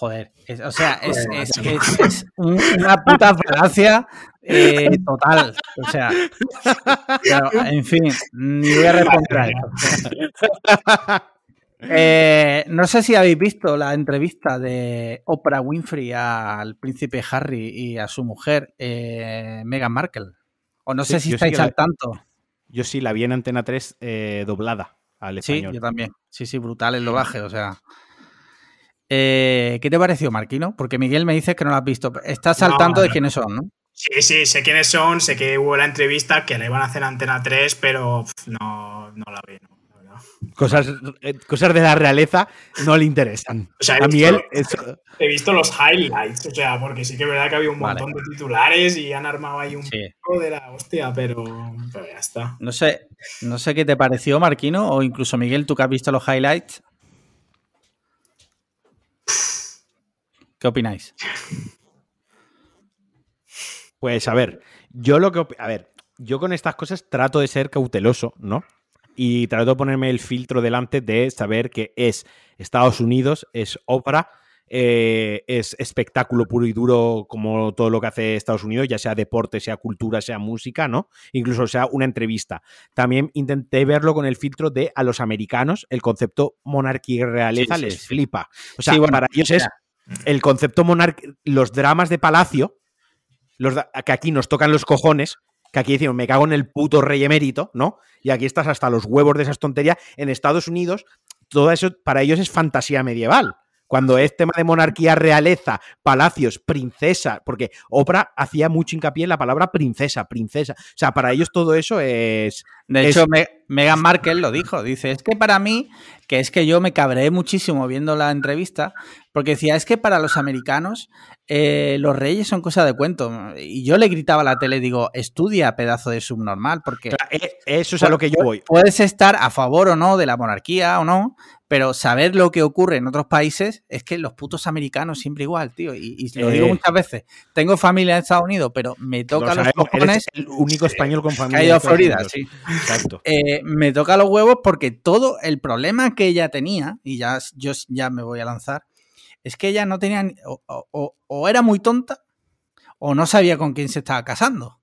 [SPEAKER 1] Joder, es- o sea, es, una puta falacia eh, total. O sea, en fin, ni voy a responder a eso. Eh, no sé si habéis visto la entrevista de Oprah Winfrey al príncipe Harry y a su mujer, eh, Meghan Markle. O no
[SPEAKER 2] Sí,
[SPEAKER 1] sé si
[SPEAKER 2] sí
[SPEAKER 1] estáis
[SPEAKER 2] la-
[SPEAKER 1] al tanto.
[SPEAKER 2] Yo sí la vi en Antena 3 eh, doblada al
[SPEAKER 1] Sí,
[SPEAKER 2] español.
[SPEAKER 1] yo también. Sí, sí, brutal el doblaje, o sea. Eh, ¿Qué te pareció, Marquino? Porque Miguel me dice que no lo has visto. Estás al
[SPEAKER 3] No,
[SPEAKER 1] tanto de
[SPEAKER 3] no.
[SPEAKER 1] quiénes son, ¿no?
[SPEAKER 3] Sí, sí, sé quiénes son, sé que hubo la entrevista que la iban a hacer en Antena 3, pero no, no la vi.
[SPEAKER 2] Cosas, eh, cosas de la realeza no le interesan.
[SPEAKER 3] O sea, he
[SPEAKER 2] A
[SPEAKER 3] visto-
[SPEAKER 2] Miguel, eso-
[SPEAKER 3] He visto los highlights, o sea, porque sí que es verdad que había un
[SPEAKER 1] Vale.
[SPEAKER 3] montón de titulares y han armado ahí un
[SPEAKER 1] Sí.
[SPEAKER 3] poco de la hostia, pero, pero ya está.
[SPEAKER 1] No sé, no sé qué te pareció, Marquino, o incluso Miguel, tú que has visto los highlights. ¿Qué opináis?
[SPEAKER 2] Pues a ver, yo lo que. A ver, yo con estas cosas trato de ser cauteloso, ¿no? Y trato de ponerme el filtro delante de saber que es Estados Unidos, es ópera, eh, es espectáculo puro y duro como todo lo que hace Estados Unidos, ya sea deporte, sea cultura, sea música, ¿no? Incluso sea una entrevista. También intenté verlo con el filtro de a los americanos, el concepto monarquía y realeza
[SPEAKER 1] Sí, sí,
[SPEAKER 2] les
[SPEAKER 1] sí.
[SPEAKER 2] flipa. O sea,
[SPEAKER 1] bueno,
[SPEAKER 2] para ellos es el concepto monarquía, los dramas de palacio, los que aquí nos tocan los cojones, que aquí decimos, me cago en el puto rey emérito, ¿no? Y aquí estás hasta los huevos de esas tonterías. En Estados Unidos, todo eso para ellos es fantasía medieval. Cuando es tema de monarquía, realeza, palacios, princesa, porque Oprah hacía mucho hincapié en la palabra princesa, princesa. O sea, para ellos todo eso es.
[SPEAKER 1] De
[SPEAKER 2] Es-
[SPEAKER 1] hecho, Me- Meghan Markle lo dijo. Dice, es que para mí, que es que yo me cabreé muchísimo viendo la entrevista, porque decía, es que para los americanos eh, los reyes son cosa de cuento. Y yo le gritaba a la tele, digo, estudia pedazo de subnormal, porque
[SPEAKER 2] eh, Eso es a lo que yo voy.
[SPEAKER 1] puedes estar a favor o no de la monarquía o no, pero saber lo que ocurre en otros países es que los putos americanos siempre igual, tío. Y, y lo digo
[SPEAKER 2] Eh.
[SPEAKER 1] muchas veces. Tengo familia en Estados Unidos, pero me toca
[SPEAKER 2] Lo
[SPEAKER 1] los cojones
[SPEAKER 2] el único español con
[SPEAKER 1] que
[SPEAKER 2] familia.
[SPEAKER 1] ha ido a Florida, sí.
[SPEAKER 2] Exacto.
[SPEAKER 1] Eh, me toca los huevos porque todo el problema que ella tenía, y ya yo ya me voy a lanzar, es que ella no tenía, ni- o, o- o- o era muy tonta o no sabía con quién se estaba casando.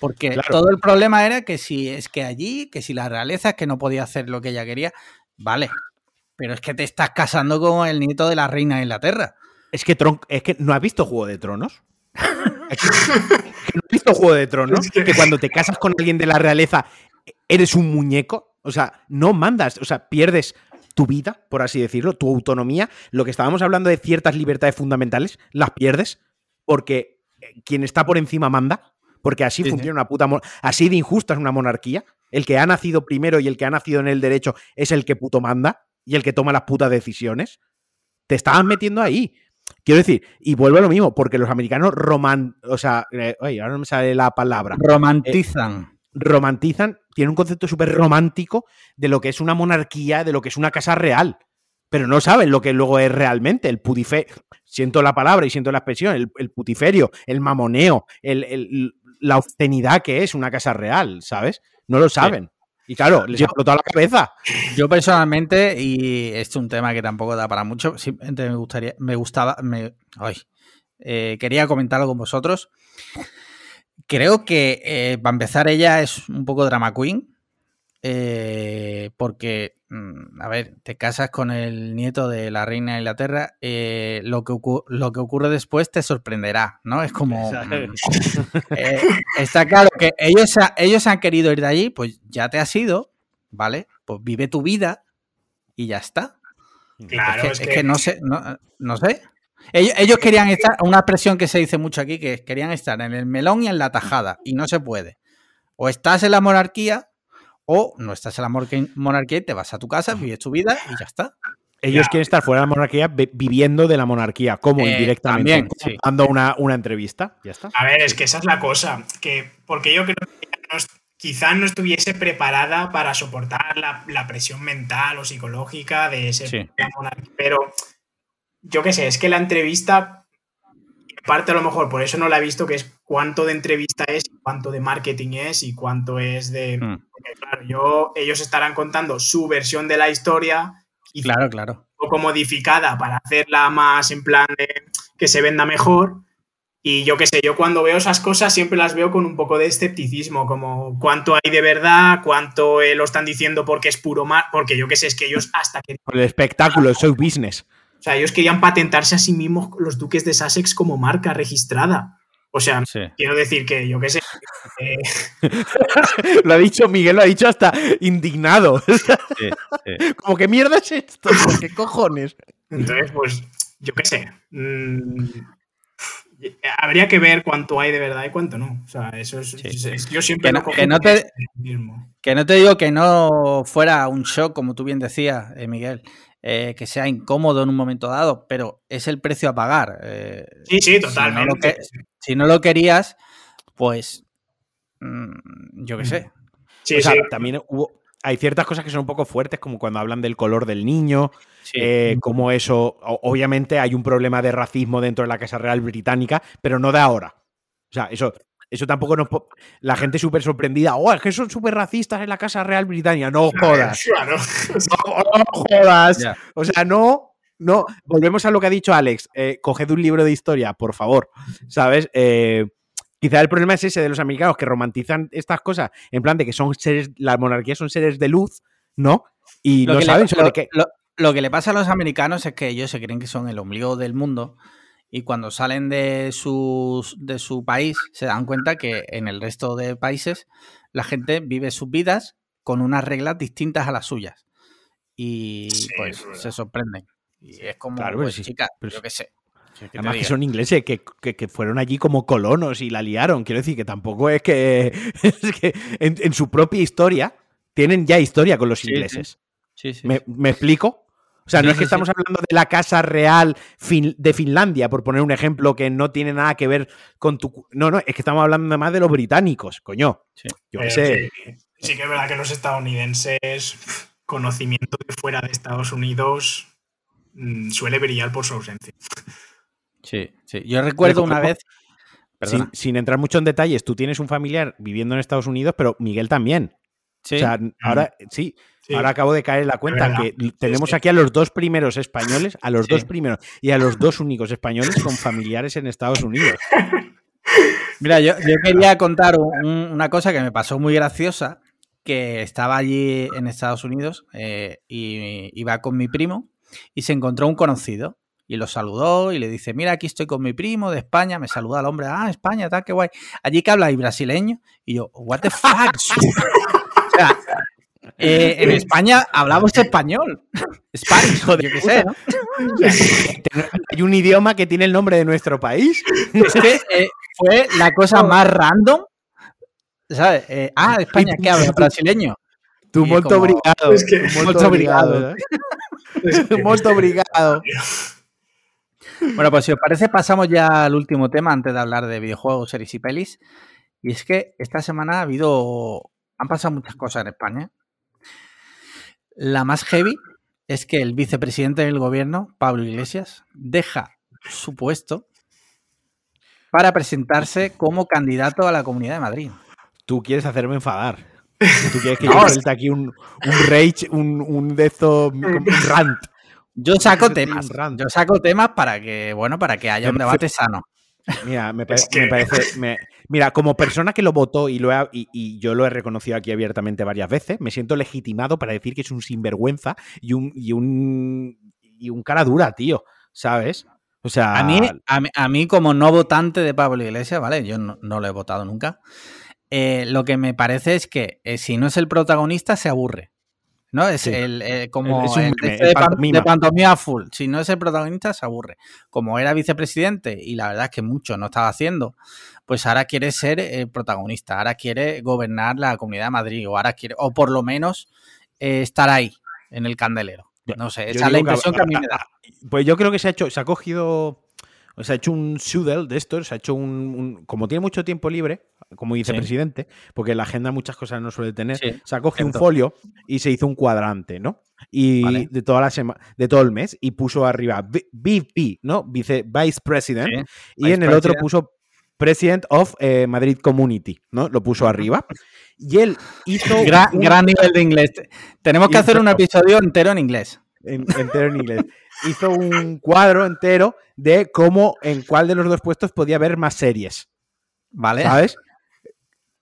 [SPEAKER 1] Porque todo el problema era que si es que allí, que si la realeza es que no podía hacer lo que ella quería, vale. Pero es que te estás casando con el nieto de la reina de Inglaterra.
[SPEAKER 2] Es que Tron, es que no has visto Juego de Tronos. ¿No has visto Juego de Tronos? que... cuando te casas con alguien de la realeza eres un muñeco. O sea, no mandas, o sea, pierdes tu vida, por así decirlo, tu autonomía. Lo que estábamos hablando de ciertas libertades fundamentales, las pierdes porque eh, quien está por encima manda. Porque así funciona una puta. Así de injusta es una monarquía. El que ha nacido primero y el que ha nacido en el derecho es el que puto manda y el que toma las putas decisiones. Te estabas metiendo ahí. Quiero decir, y vuelvo a lo mismo, porque los americanos roman, o sea, eh, oye, ahora no me sale la palabra.
[SPEAKER 1] Romantizan.
[SPEAKER 2] Eh, romantizan, tienen un concepto súper romántico de lo que es una monarquía, de lo que es una casa real. Pero no saben lo que luego es realmente el putiferio. Siento la palabra y siento la expresión, el, putiferio, el mamoneo, la obscenidad que es una casa real, ¿sabes? No lo saben. Y claro, les ha explotado la cabeza.
[SPEAKER 1] Yo personalmente, y este es un tema que tampoco da para mucho, simplemente me gustaría, me gustaba, me, ay, eh, quería comentarlo con vosotros. Creo que eh, para empezar ella es un poco drama queen. Eh, porque, mm, a ver, te casas con el nieto de la reina de Inglaterra, eh, lo, que lo que ocurre después te sorprenderá, ¿no? Es como... Mm, eh, está claro que ellos, ellos han querido ir de allí, pues ya te has ido, ¿vale? Pues vive tu vida y ya está. Claro, es que, no sé, no, sé. Ellos, ellos, querían estar, una expresión que se dice mucho aquí, que querían estar en el melón y en la tajada, y no se puede. O estás en la monarquía o no estás en la monarquía y te vas a tu casa, vives tu vida y ya está.
[SPEAKER 2] Ellos quieren estar fuera de la monarquía viviendo de la monarquía, como eh, indirectamente, dando una, entrevista. Ya está.
[SPEAKER 3] A ver, es que esa es la cosa. Que, porque yo creo que quizás no estuviese preparada para soportar la, presión mental o psicológica de ese monarquía. Pero yo qué sé, es que la entrevista parte a lo mejor, por eso no la he visto, que es cuánto de entrevista es, cuánto de marketing es y cuánto es de... Hmm. claro, yo, ellos estarán contando su versión de la historia.
[SPEAKER 1] Y claro, claro.
[SPEAKER 3] Un poco modificada para hacerla más en plan de que se venda mejor. Y yo qué sé, yo cuando veo esas cosas siempre las veo con un poco de escepticismo, como cuánto hay de verdad, cuánto lo están diciendo porque es puro mal, porque yo qué sé, es que ellos hasta que...
[SPEAKER 2] El espectáculo, el show business.
[SPEAKER 3] O sea, ellos querían patentarse a sí mismos los duques de Sussex como marca registrada. O sea, quiero decir que yo qué sé.
[SPEAKER 2] lo ha dicho Miguel, lo ha dicho hasta indignado. Como que mierda es esto, ¿qué cojones?
[SPEAKER 3] Entonces, pues, yo qué sé. Mm, habría que ver cuánto hay de verdad y cuánto no. O sea, eso es. yo siempre.
[SPEAKER 1] Que no, te, que no te digo que no fuera un shock, como tú bien decías, eh, Miguel. Eh, que sea incómodo en un momento dado, pero es el precio a pagar. Eh,
[SPEAKER 3] sí, sí, totalmente.
[SPEAKER 1] Si no lo, querías, pues mm, yo qué sé.
[SPEAKER 2] Sí, también hubo, hay ciertas cosas que son un poco fuertes, como cuando hablan del color del niño, eh, como eso, obviamente hay un problema de racismo dentro de la Casa Real Británica, pero no de ahora. O sea, eso, eso tampoco nos. La gente súper sorprendida. Oh, es que son súper racistas en la Casa Real Británica. No jodas. No, jodas. O sea, no. No. Volvemos a lo que ha dicho Alex. Eh, coged un libro de historia, por favor. ¿Sabes? Eh, quizá el problema es ese de los americanos que romantizan estas cosas en plan de que son seres. Las monarquías son seres de luz, ¿no? Y no saben sobre qué.
[SPEAKER 1] lo que le pasa a los americanos es que ellos se creen que son el ombligo del mundo y cuando salen de, sus, de su país se dan cuenta que en el resto de países la gente vive sus vidas con unas reglas distintas a las suyas. Y pues se sorprenden. Y es como, claro, pues, chica, pero yo qué sé.
[SPEAKER 2] Además que son ingleses, que, fueron allí como colonos y la liaron. Quiero decir que tampoco es que, es que en, su propia historia tienen ya historia con los ingleses. Sí, sí. ¿Me, ¿Me, explico? O sea, no es que estamos hablando de la Casa Real de Finlandia, por poner un ejemplo que no tiene nada que ver con tu. No, no, es que estamos hablando más de los británicos, coño. Sí. Yo
[SPEAKER 3] sé. Sí, que es verdad que los estadounidenses, conocimiento de fuera de Estados Unidos, mm, suele brillar por su ausencia.
[SPEAKER 1] Sí, sí. Yo recuerdo una vez.
[SPEAKER 2] Sin, sin, entrar mucho en detalles, tú tienes un familiar viviendo en Estados Unidos, pero Miguel también. Sí. O sea, ahora sí, Ahora acabo de caer en la cuenta que tenemos aquí a los dos primeros españoles, a los dos primeros y a los dos únicos españoles con familiares en Estados Unidos.
[SPEAKER 1] Mira, yo, quería contar una cosa que me pasó muy graciosa, que estaba allí en Estados Unidos eh, y iba con mi primo y se encontró un conocido y lo saludó y le dice, mira, aquí estoy con mi primo de España, me saluda al hombre, ah, España, tal, qué guay. Allí que habla y brasileño y yo, what the fuck. o sea, eh, en España hablamos español. Spanish, joder, yo qué sé, ¿no?
[SPEAKER 2] Hay un idioma que tiene el nombre de nuestro país.
[SPEAKER 1] Es que eh, fue la cosa más random. ¿Sabes? Eh, ah, España, ¿qué habla? Brasileño.
[SPEAKER 2] Tú, molto obrigado. Es que... Molto obrigado. Molto obrigado.
[SPEAKER 1] Bueno, pues si os parece, pasamos ya al último tema antes de hablar de videojuegos, series y pelis. Y es que esta semana ha habido. Han pasado muchas cosas en España. La más heavy es que el vicepresidente del gobierno, Pablo Iglesias, deja su puesto para presentarse como candidato a la Comunidad de Madrid.
[SPEAKER 2] Tú quieres hacerme enfadar. Tú quieres que yo suelte aquí un, rage, un, un de estos, un rant.
[SPEAKER 1] Yo saco temas. Yo saco temas para que, bueno, para que haya un debate sano.
[SPEAKER 2] Mira, me, parece. Mira, como persona que lo votó y, lo y, yo lo he reconocido aquí abiertamente varias veces, me siento legitimado para decir que es un sinvergüenza y un, y un, y un cara dura, tío. ¿Sabes? O sea.
[SPEAKER 1] A mí, a mí, como no votante de Pablo Iglesias, ¿vale? Yo no, lo he votado nunca. Eh, lo que me parece es que eh, si no es el protagonista, se aburre. ¿no? Es el, eh, como el, de, pantomima. full. Si no es el protagonista, se aburre. Como era vicepresidente, y la verdad es que mucho no estaba haciendo, pues ahora quiere ser el protagonista, ahora quiere gobernar la Comunidad de Madrid, o ahora quiere, o por lo menos eh, estar ahí, en el candelero. No sé, esa es la impresión que, a mí me da.
[SPEAKER 2] Pues yo creo que se ha hecho, se ha cogido o sea, ha hecho un sudel de esto, se ha hecho un, Como tiene mucho tiempo libre, como vicepresidente, porque la agenda muchas cosas no suele tener, se ha cogido un folio y se hizo un cuadrante, ¿no? Y de toda la semana, de todo el mes, y puso arriba VP, ¿no? Vice, Vice President, y en el otro puso President of eh, Madrid Community, ¿no? Lo puso arriba. Y él hizo.
[SPEAKER 1] Gran, nivel de inglés. Tenemos que hacer un episodio entero en inglés.
[SPEAKER 2] entero en inglés hizo un cuadro entero de cómo, en cuál de los dos puestos podía haber más series. ¿Vale? ¿Sabes?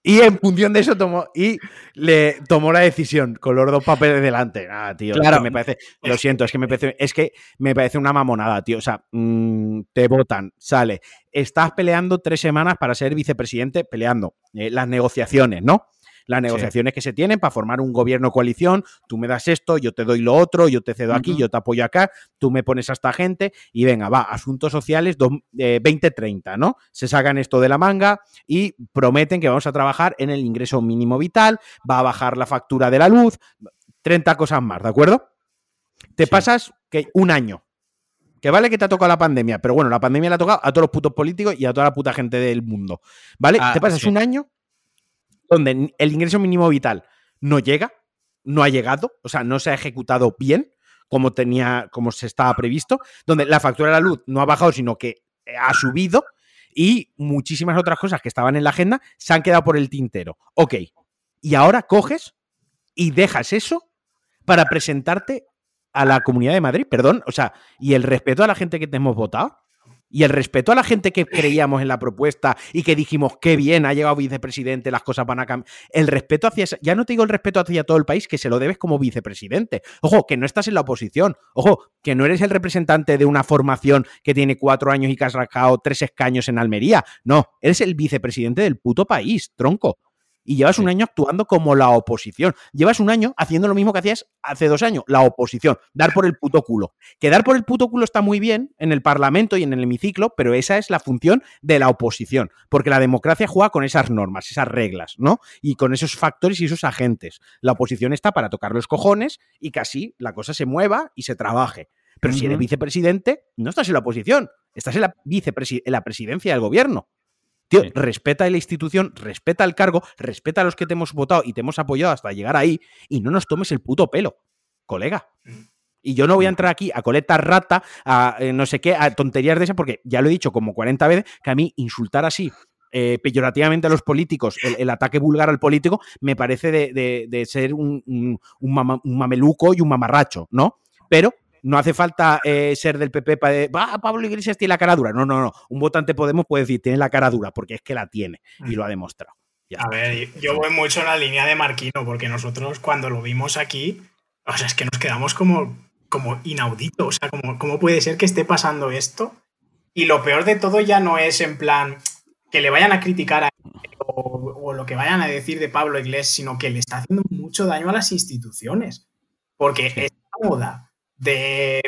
[SPEAKER 2] Y en función de eso tomó y le tomó la decisión con los dos papeles delante. Ah, tío, claro. me parece, lo siento, es que me parece, es que me parece una mamonada, tío. O sea, mm, te votan, sale. Estás peleando tres semanas para ser vicepresidente, peleando eh, las negociaciones, ¿no? Las negociaciones que se tienen para formar un gobierno coalición, tú me das esto, yo te doy lo otro, yo te cedo aquí, yo te apoyo acá, tú me pones a esta gente y venga, va, asuntos sociales 2030, eh, ¿no? Se sacan esto de la manga y prometen que vamos a trabajar en el ingreso mínimo vital, va a bajar la factura de la luz, 30 cosas más, ¿de acuerdo? Te pasas que un año. Que vale que te ha tocado la pandemia, pero bueno, la pandemia le ha tocado a todos los putos políticos y a toda la puta gente del mundo. ¿Vale? Ah, te pasas un año donde el ingreso mínimo vital no llega, no ha llegado, o sea, no se ha ejecutado bien como tenía, como se estaba previsto, donde la factura de la luz no ha bajado, sino que ha subido y muchísimas otras cosas que estaban en la agenda se han quedado por el tintero. Ok, y ahora coges y dejas eso para presentarte a la Comunidad de Madrid, perdón, o sea, y el respeto a la gente que te hemos votado y el respeto a la gente que creíamos en la propuesta y que dijimos, qué bien, ha llegado vicepresidente, las cosas van a cambiar. El respeto hacia, ya no te digo el respeto hacia todo el país, que se lo debes como vicepresidente. Ojo, que no estás en la oposición. Ojo, que no eres el representante de una formación que tiene cuatro años y que has rascado tres escaños en Almería. No, eres el vicepresidente del puto país, tronco y llevas un año actuando como la oposición. Llevas un año haciendo lo mismo que hacías hace dos años, la oposición, dar por el puto culo. Que dar por el puto culo está muy bien en el Parlamento y en el hemiciclo, pero esa es la función de la oposición, porque la democracia juega con esas normas, esas reglas, ¿no? Y con esos factores y esos agentes. La oposición está para tocar los cojones y que así la cosa se mueva y se trabaje. Pero si eres vicepresidente, no estás en la oposición, estás en la, en la presidencia del gobierno. Tío, respeta la institución, respeta el cargo, respeta a los que te hemos votado y te hemos apoyado hasta llegar ahí y no nos tomes el puto pelo, colega. Y yo no voy a entrar aquí a coleta rata, a eh, no sé qué, a tonterías de esas, porque ya lo he dicho como 40 veces, que a mí insultar así eh, peyorativamente a los políticos, el, ataque vulgar al político, me parece de, ser un, un, mameluco y un mamarracho, ¿no? Pero no hace falta eh, ser del PP para decir, ah, Pablo Iglesias tiene la cara dura. No, no, no. Un votante Podemos puede decir, tiene la cara dura, porque es que la tiene y lo ha demostrado.
[SPEAKER 3] a ver, yo voy mucho en la línea de Marquino, porque nosotros cuando lo vimos aquí, o sea, es que nos quedamos como, como inaudito. O sea, como, ¿cómo puede ser que esté pasando esto? Y lo peor de todo ya no es en plan que le vayan a criticar a o, lo que vayan a decir de Pablo Iglesias, sino que le está haciendo mucho daño a las instituciones. Porque esta moda de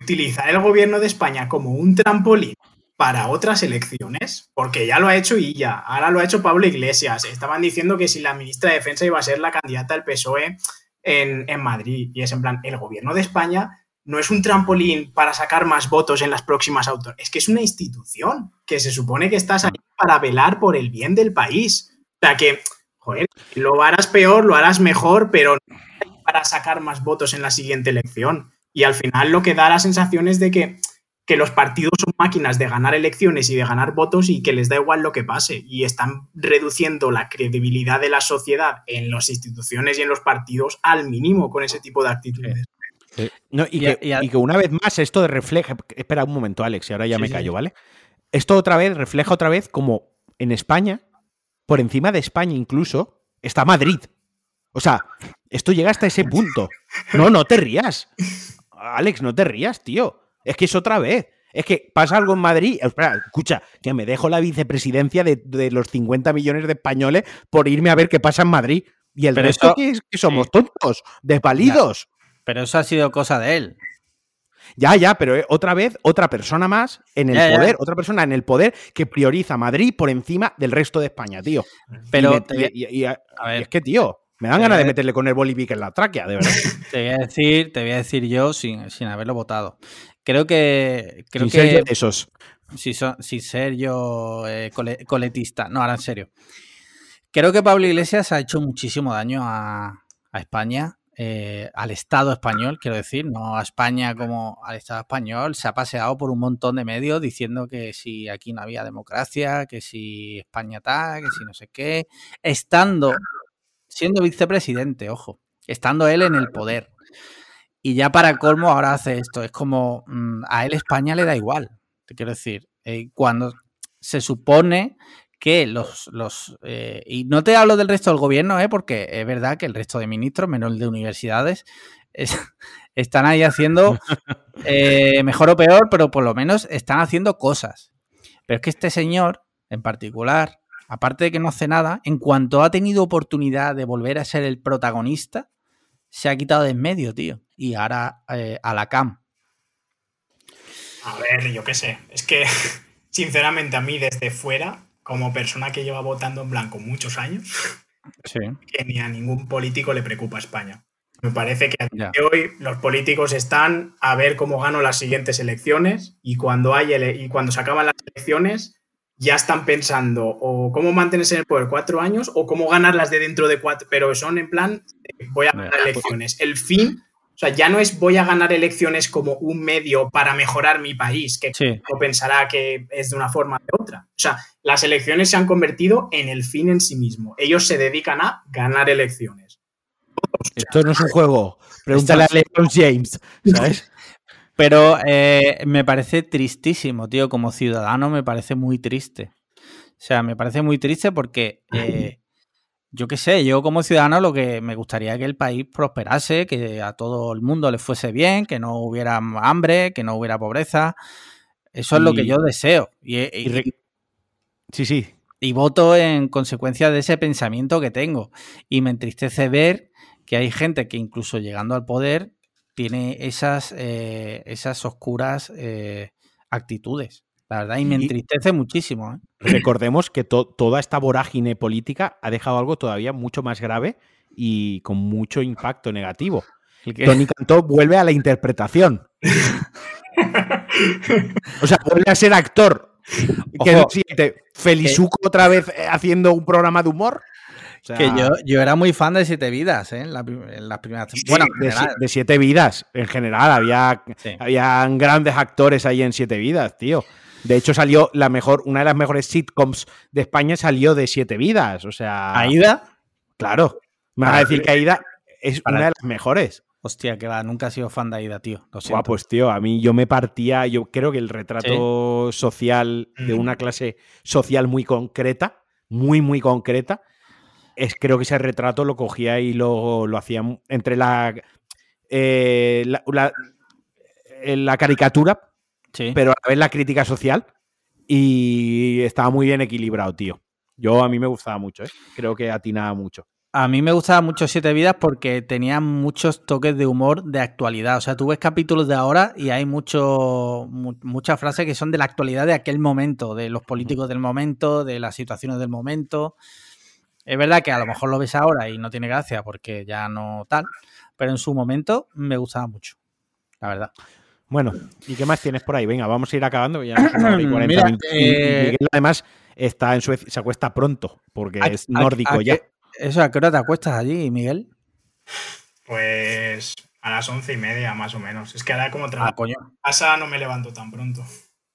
[SPEAKER 3] utilizar el gobierno de España como un trampolín para otras elecciones, porque ya lo ha hecho y ya, ahora lo ha hecho Pablo Iglesias. Estaban diciendo que si la ministra de Defensa iba a ser la candidata del PSOE en, en Madrid. Y es en plan, el gobierno de España no es un trampolín para sacar más votos en las próximas autos, es que es una institución que se supone que estás ahí para velar por el bien del país. O sea que, joder, lo harás peor, lo harás mejor, pero no para sacar más votos en la siguiente elección. Y al final lo que da la sensación es de que, que los partidos son máquinas de ganar elecciones y de ganar votos y que les da igual lo que pase. Y están reduciendo la credibilidad de la sociedad en las instituciones y en los partidos al mínimo con ese tipo de actitudes.
[SPEAKER 2] y, que, una vez más esto de refleja. Espera un momento, Alex, y ahora ya me callo, ¿vale? Esto otra vez refleja otra vez como en España, por encima de España incluso, está Madrid. O sea, esto llega hasta ese punto. No, no te rías. Alex, no te rías, tío. Es que es otra vez. Es que pasa algo en Madrid. Espera, escucha, que me dejo la vicepresidencia de, los 50 millones de españoles por irme a ver qué pasa en Madrid. Y el resto que, es, que somos tontos, desvalidos.
[SPEAKER 1] Pero eso ha sido cosa de él.
[SPEAKER 2] Ya, ya, pero eh, otra vez, otra persona más en el poder, otra persona en el poder que prioriza Madrid por encima del resto de España, tío. Pero y, es que, tío, me dan ganas de meterle con el bolivic en la tráquea, de verdad.
[SPEAKER 1] Te voy a decir, te voy a decir yo sin, sin haberlo votado. Creo que. Creo sin que,
[SPEAKER 2] ser esos.
[SPEAKER 1] Sin, ser yo eh, coletista. No, ahora en serio. Creo que Pablo Iglesias ha hecho muchísimo daño a, a España eh, al Estado español, quiero decir, no a España como al Estado español, se ha paseado por un montón de medios diciendo que si aquí no había democracia, que si España está, que si no sé qué, estando, siendo vicepresidente, ojo, estando él en el poder. Y ya para colmo ahora hace esto, es como mm, a él España le da igual, te quiero decir, eh, cuando se supone que los, los eh, y no te hablo del resto del gobierno, eh, porque es verdad que el resto de ministros, menos el de universidades, están ahí haciendo eh, mejor o peor, pero por lo menos están haciendo cosas. Pero es que este señor, en particular, aparte de que no hace nada, en cuanto ha tenido oportunidad de volver a ser el protagonista, se ha quitado de en medio, tío. Y ahora a la cam.
[SPEAKER 3] A ver, yo qué sé. Es que, sinceramente, a mí desde fuera como persona que lleva votando en blanco muchos años, que ni a ningún político le preocupa España. Me parece que hoy los políticos están a ver cómo gano las siguientes elecciones y cuando, hay y cuando se acaban las elecciones ya están pensando o cómo mantenerse en el poder cuatro años o cómo ganarlas de dentro de cuatro, pero son en plan, voy a ganar elecciones. El fin o sea, ya no es voy a ganar elecciones como un medio para mejorar mi país, que no pensará que es de una forma o de otra. O sea, las elecciones se han convertido en el fin en sí mismo. Ellos se dedican a ganar elecciones.
[SPEAKER 2] Esto no es un juego. Pregúntale a LeBron James, ¿sabes?
[SPEAKER 1] Pero eh, me parece tristísimo, tío. Como ciudadano me parece muy triste. O sea, me parece muy triste porque eh, yo qué sé, yo como ciudadano lo que me gustaría es que el país prosperase, que a todo el mundo le fuese bien, que no hubiera hambre, que no hubiera pobreza. Eso es lo que yo deseo. Y,
[SPEAKER 2] sí, sí.
[SPEAKER 1] Y voto en consecuencia de ese pensamiento que tengo. Y me entristece ver que hay gente que incluso llegando al poder tiene esas, eh, esas oscuras eh, actitudes. La verdad, y me entristece muchísimo. ¿eh?
[SPEAKER 2] Recordemos que toda esta vorágine política ha dejado algo todavía mucho más grave y con mucho impacto negativo. Tony Cantó vuelve a la interpretación. o sea, vuelve a ser actor. Ojo, Felizuco otra vez haciendo un programa de humor.
[SPEAKER 1] Que yo, yo, era muy fan de Siete Vidas, ¿eh? en, las primeras.
[SPEAKER 2] bueno, de, Siete Vidas, en general. Había, habían grandes actores ahí en Siete Vidas, tío. De hecho, salió la mejor, una de las mejores sitcoms de España salió de Siete Vidas. O sea.
[SPEAKER 1] ¿Aida?
[SPEAKER 2] Claro. Me vas a decir que Aida es una de las mejores.
[SPEAKER 1] Hostia, que va, nunca he sido fan de Aida, tío. Lo.
[SPEAKER 2] Buah, pues tío, a mí yo me partía, yo creo que el retrato social de
[SPEAKER 3] Mm.
[SPEAKER 2] una clase social muy concreta, muy, muy concreta, es, creo que ese retrato lo cogía y lo, lo hacía entre la, eh, la, la- eh, la caricatura,
[SPEAKER 1] Sí.
[SPEAKER 2] pero a la vez la crítica social, y estaba muy bien equilibrado, tío. Yo a mí me gustaba mucho, ¿eh? creo que atinaba mucho.
[SPEAKER 1] A mí me gustaba mucho Siete Vidas porque tenía muchos toques de humor de actualidad. O sea, tú ves capítulos de ahora y hay mucho, mu- muchas frases que son de la actualidad de aquel momento, de los políticos del momento, de las situaciones del momento. Es verdad que a lo mejor lo ves ahora y no tiene gracia porque ya no tal, pero en su momento me gustaba mucho, la verdad.
[SPEAKER 2] Bueno, ¿y qué más tienes por ahí? Venga, vamos a ir acabando. que Ya nos y 40
[SPEAKER 1] Mira,
[SPEAKER 2] minutos. Y- y
[SPEAKER 1] eh,
[SPEAKER 2] Miguel, además, está en Suecia, se acuesta pronto, porque
[SPEAKER 1] ¿A-
[SPEAKER 2] es nórdico
[SPEAKER 1] a
[SPEAKER 2] ya.
[SPEAKER 1] Eso, ¿a qué hora te acuestas allí, Miguel?
[SPEAKER 3] Pues a las once y media más o menos. Es que ahora como
[SPEAKER 1] Ah,
[SPEAKER 3] trabajo
[SPEAKER 1] coño.
[SPEAKER 3] en casa no me levanto tan pronto.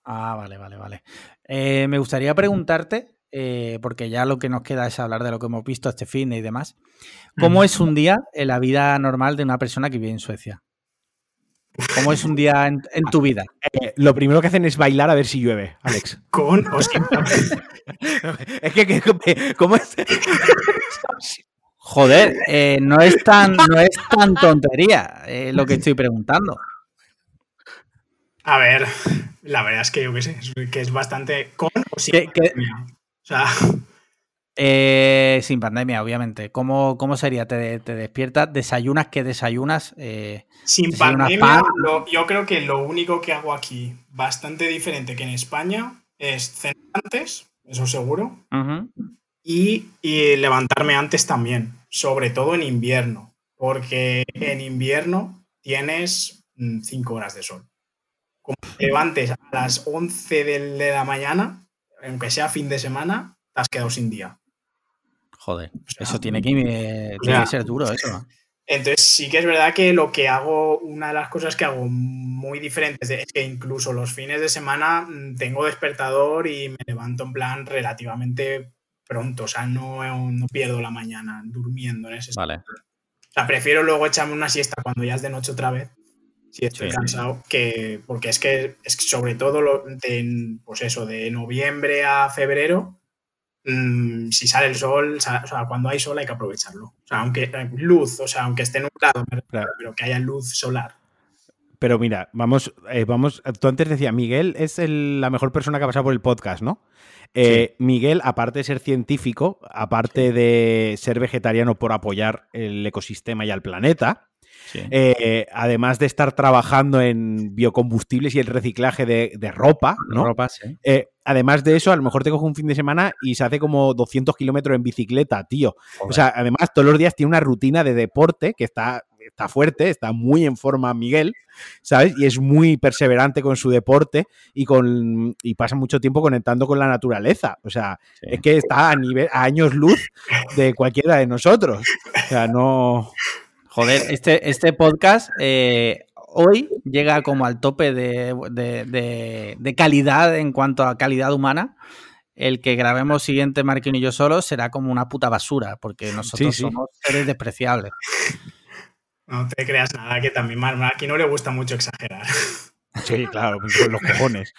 [SPEAKER 1] Ah, vale, vale, vale. Eh, me gustaría preguntarte, eh, porque ya lo que nos queda es hablar de lo que hemos visto este fin y demás. ¿Cómo es un día en la vida normal de una persona que vive en Suecia? ¿Cómo es un día en, en tu vida?
[SPEAKER 2] Eh, lo primero que hacen es bailar a ver si llueve, Alex.
[SPEAKER 3] Con o sin
[SPEAKER 2] es que, que- ¿cómo es?
[SPEAKER 1] Joder, eh, no es tan, no es tan tontería eh, lo que estoy preguntando.
[SPEAKER 3] A ver, la verdad es que yo qué sé, es que es bastante con o sin
[SPEAKER 1] ¿Qué- qué-
[SPEAKER 3] pandemia. O sea,
[SPEAKER 1] Eh, sin pandemia, obviamente. ¿Cómo, cómo sería? ¿Te, te despiertas? ¿Desayunas? ¿Qué desayunas? Eh,
[SPEAKER 3] sin pandemia, lo- yo creo que lo único que hago aquí, bastante diferente que en España, es cenar antes, eso seguro, y, y levantarme antes también, sobre todo en invierno, porque en invierno tienes 5 horas de sol. Como te levantes a las 11 de de la mañana, aunque sea fin de semana, te has quedado sin día.
[SPEAKER 1] Joder,
[SPEAKER 3] O sea,
[SPEAKER 1] eso tiene que,
[SPEAKER 3] o
[SPEAKER 1] tiene
[SPEAKER 3] sea,
[SPEAKER 1] que ser duro, eso.
[SPEAKER 3] Entonces sí que es verdad que lo que hago, una de las cosas que hago muy diferentes es que incluso los fines de semana mm, tengo despertador y me levanto en plan relativamente pronto, o sea, no, no pierdo la mañana durmiendo en ese
[SPEAKER 1] Vale.
[SPEAKER 3] O sea, prefiero luego echarme una siesta cuando ya es de noche otra vez, si estoy
[SPEAKER 1] Sí.
[SPEAKER 3] cansado, que porque es que, es que sobre todo lo, de, pues eso, de noviembre a febrero, mm, si sale el sol, o sea, cuando hay sol hay que aprovecharlo. O sea, aunque eh, luz, o sea, aunque esté nublado,
[SPEAKER 2] Claro.
[SPEAKER 3] pero que haya luz solar.
[SPEAKER 2] Pero mira, vamos, eh, vamos. Tú antes decías, Miguel es el- la mejor persona que ha pasado por el podcast, ¿no? Eh, Miguel, aparte de ser científico, aparte de ser vegetariano por apoyar el ecosistema y al planeta,
[SPEAKER 1] Sí.
[SPEAKER 2] eh, además de estar trabajando en biocombustibles y el reciclaje de, de ropa, ¿no?
[SPEAKER 1] Ropa, sí.
[SPEAKER 2] Eh, además de eso, a lo mejor te coge un fin de semana y se hace como 200 kilómetros en bicicleta, tío. O sea, además, todos los días tiene una rutina de deporte que está, está fuerte, está muy en forma Miguel, ¿sabes? Y es muy perseverante con su deporte y, con, y pasa mucho tiempo conectando con la naturaleza. O sea,
[SPEAKER 1] Sí.
[SPEAKER 2] es que está a, nivel, a años luz de cualquiera de nosotros. O sea, no...
[SPEAKER 1] Joder, este, este podcast eh, hoy llega como al tope de, de- de- de calidad en cuanto a calidad humana. El que grabemos siguiente Marquín y yo solos será como una puta basura, porque nosotros
[SPEAKER 2] sí.
[SPEAKER 1] somos seres despreciables.
[SPEAKER 3] No te creas nada, que también Mar- aquí no le gusta mucho exagerar.
[SPEAKER 2] Sí, claro, con los cojones.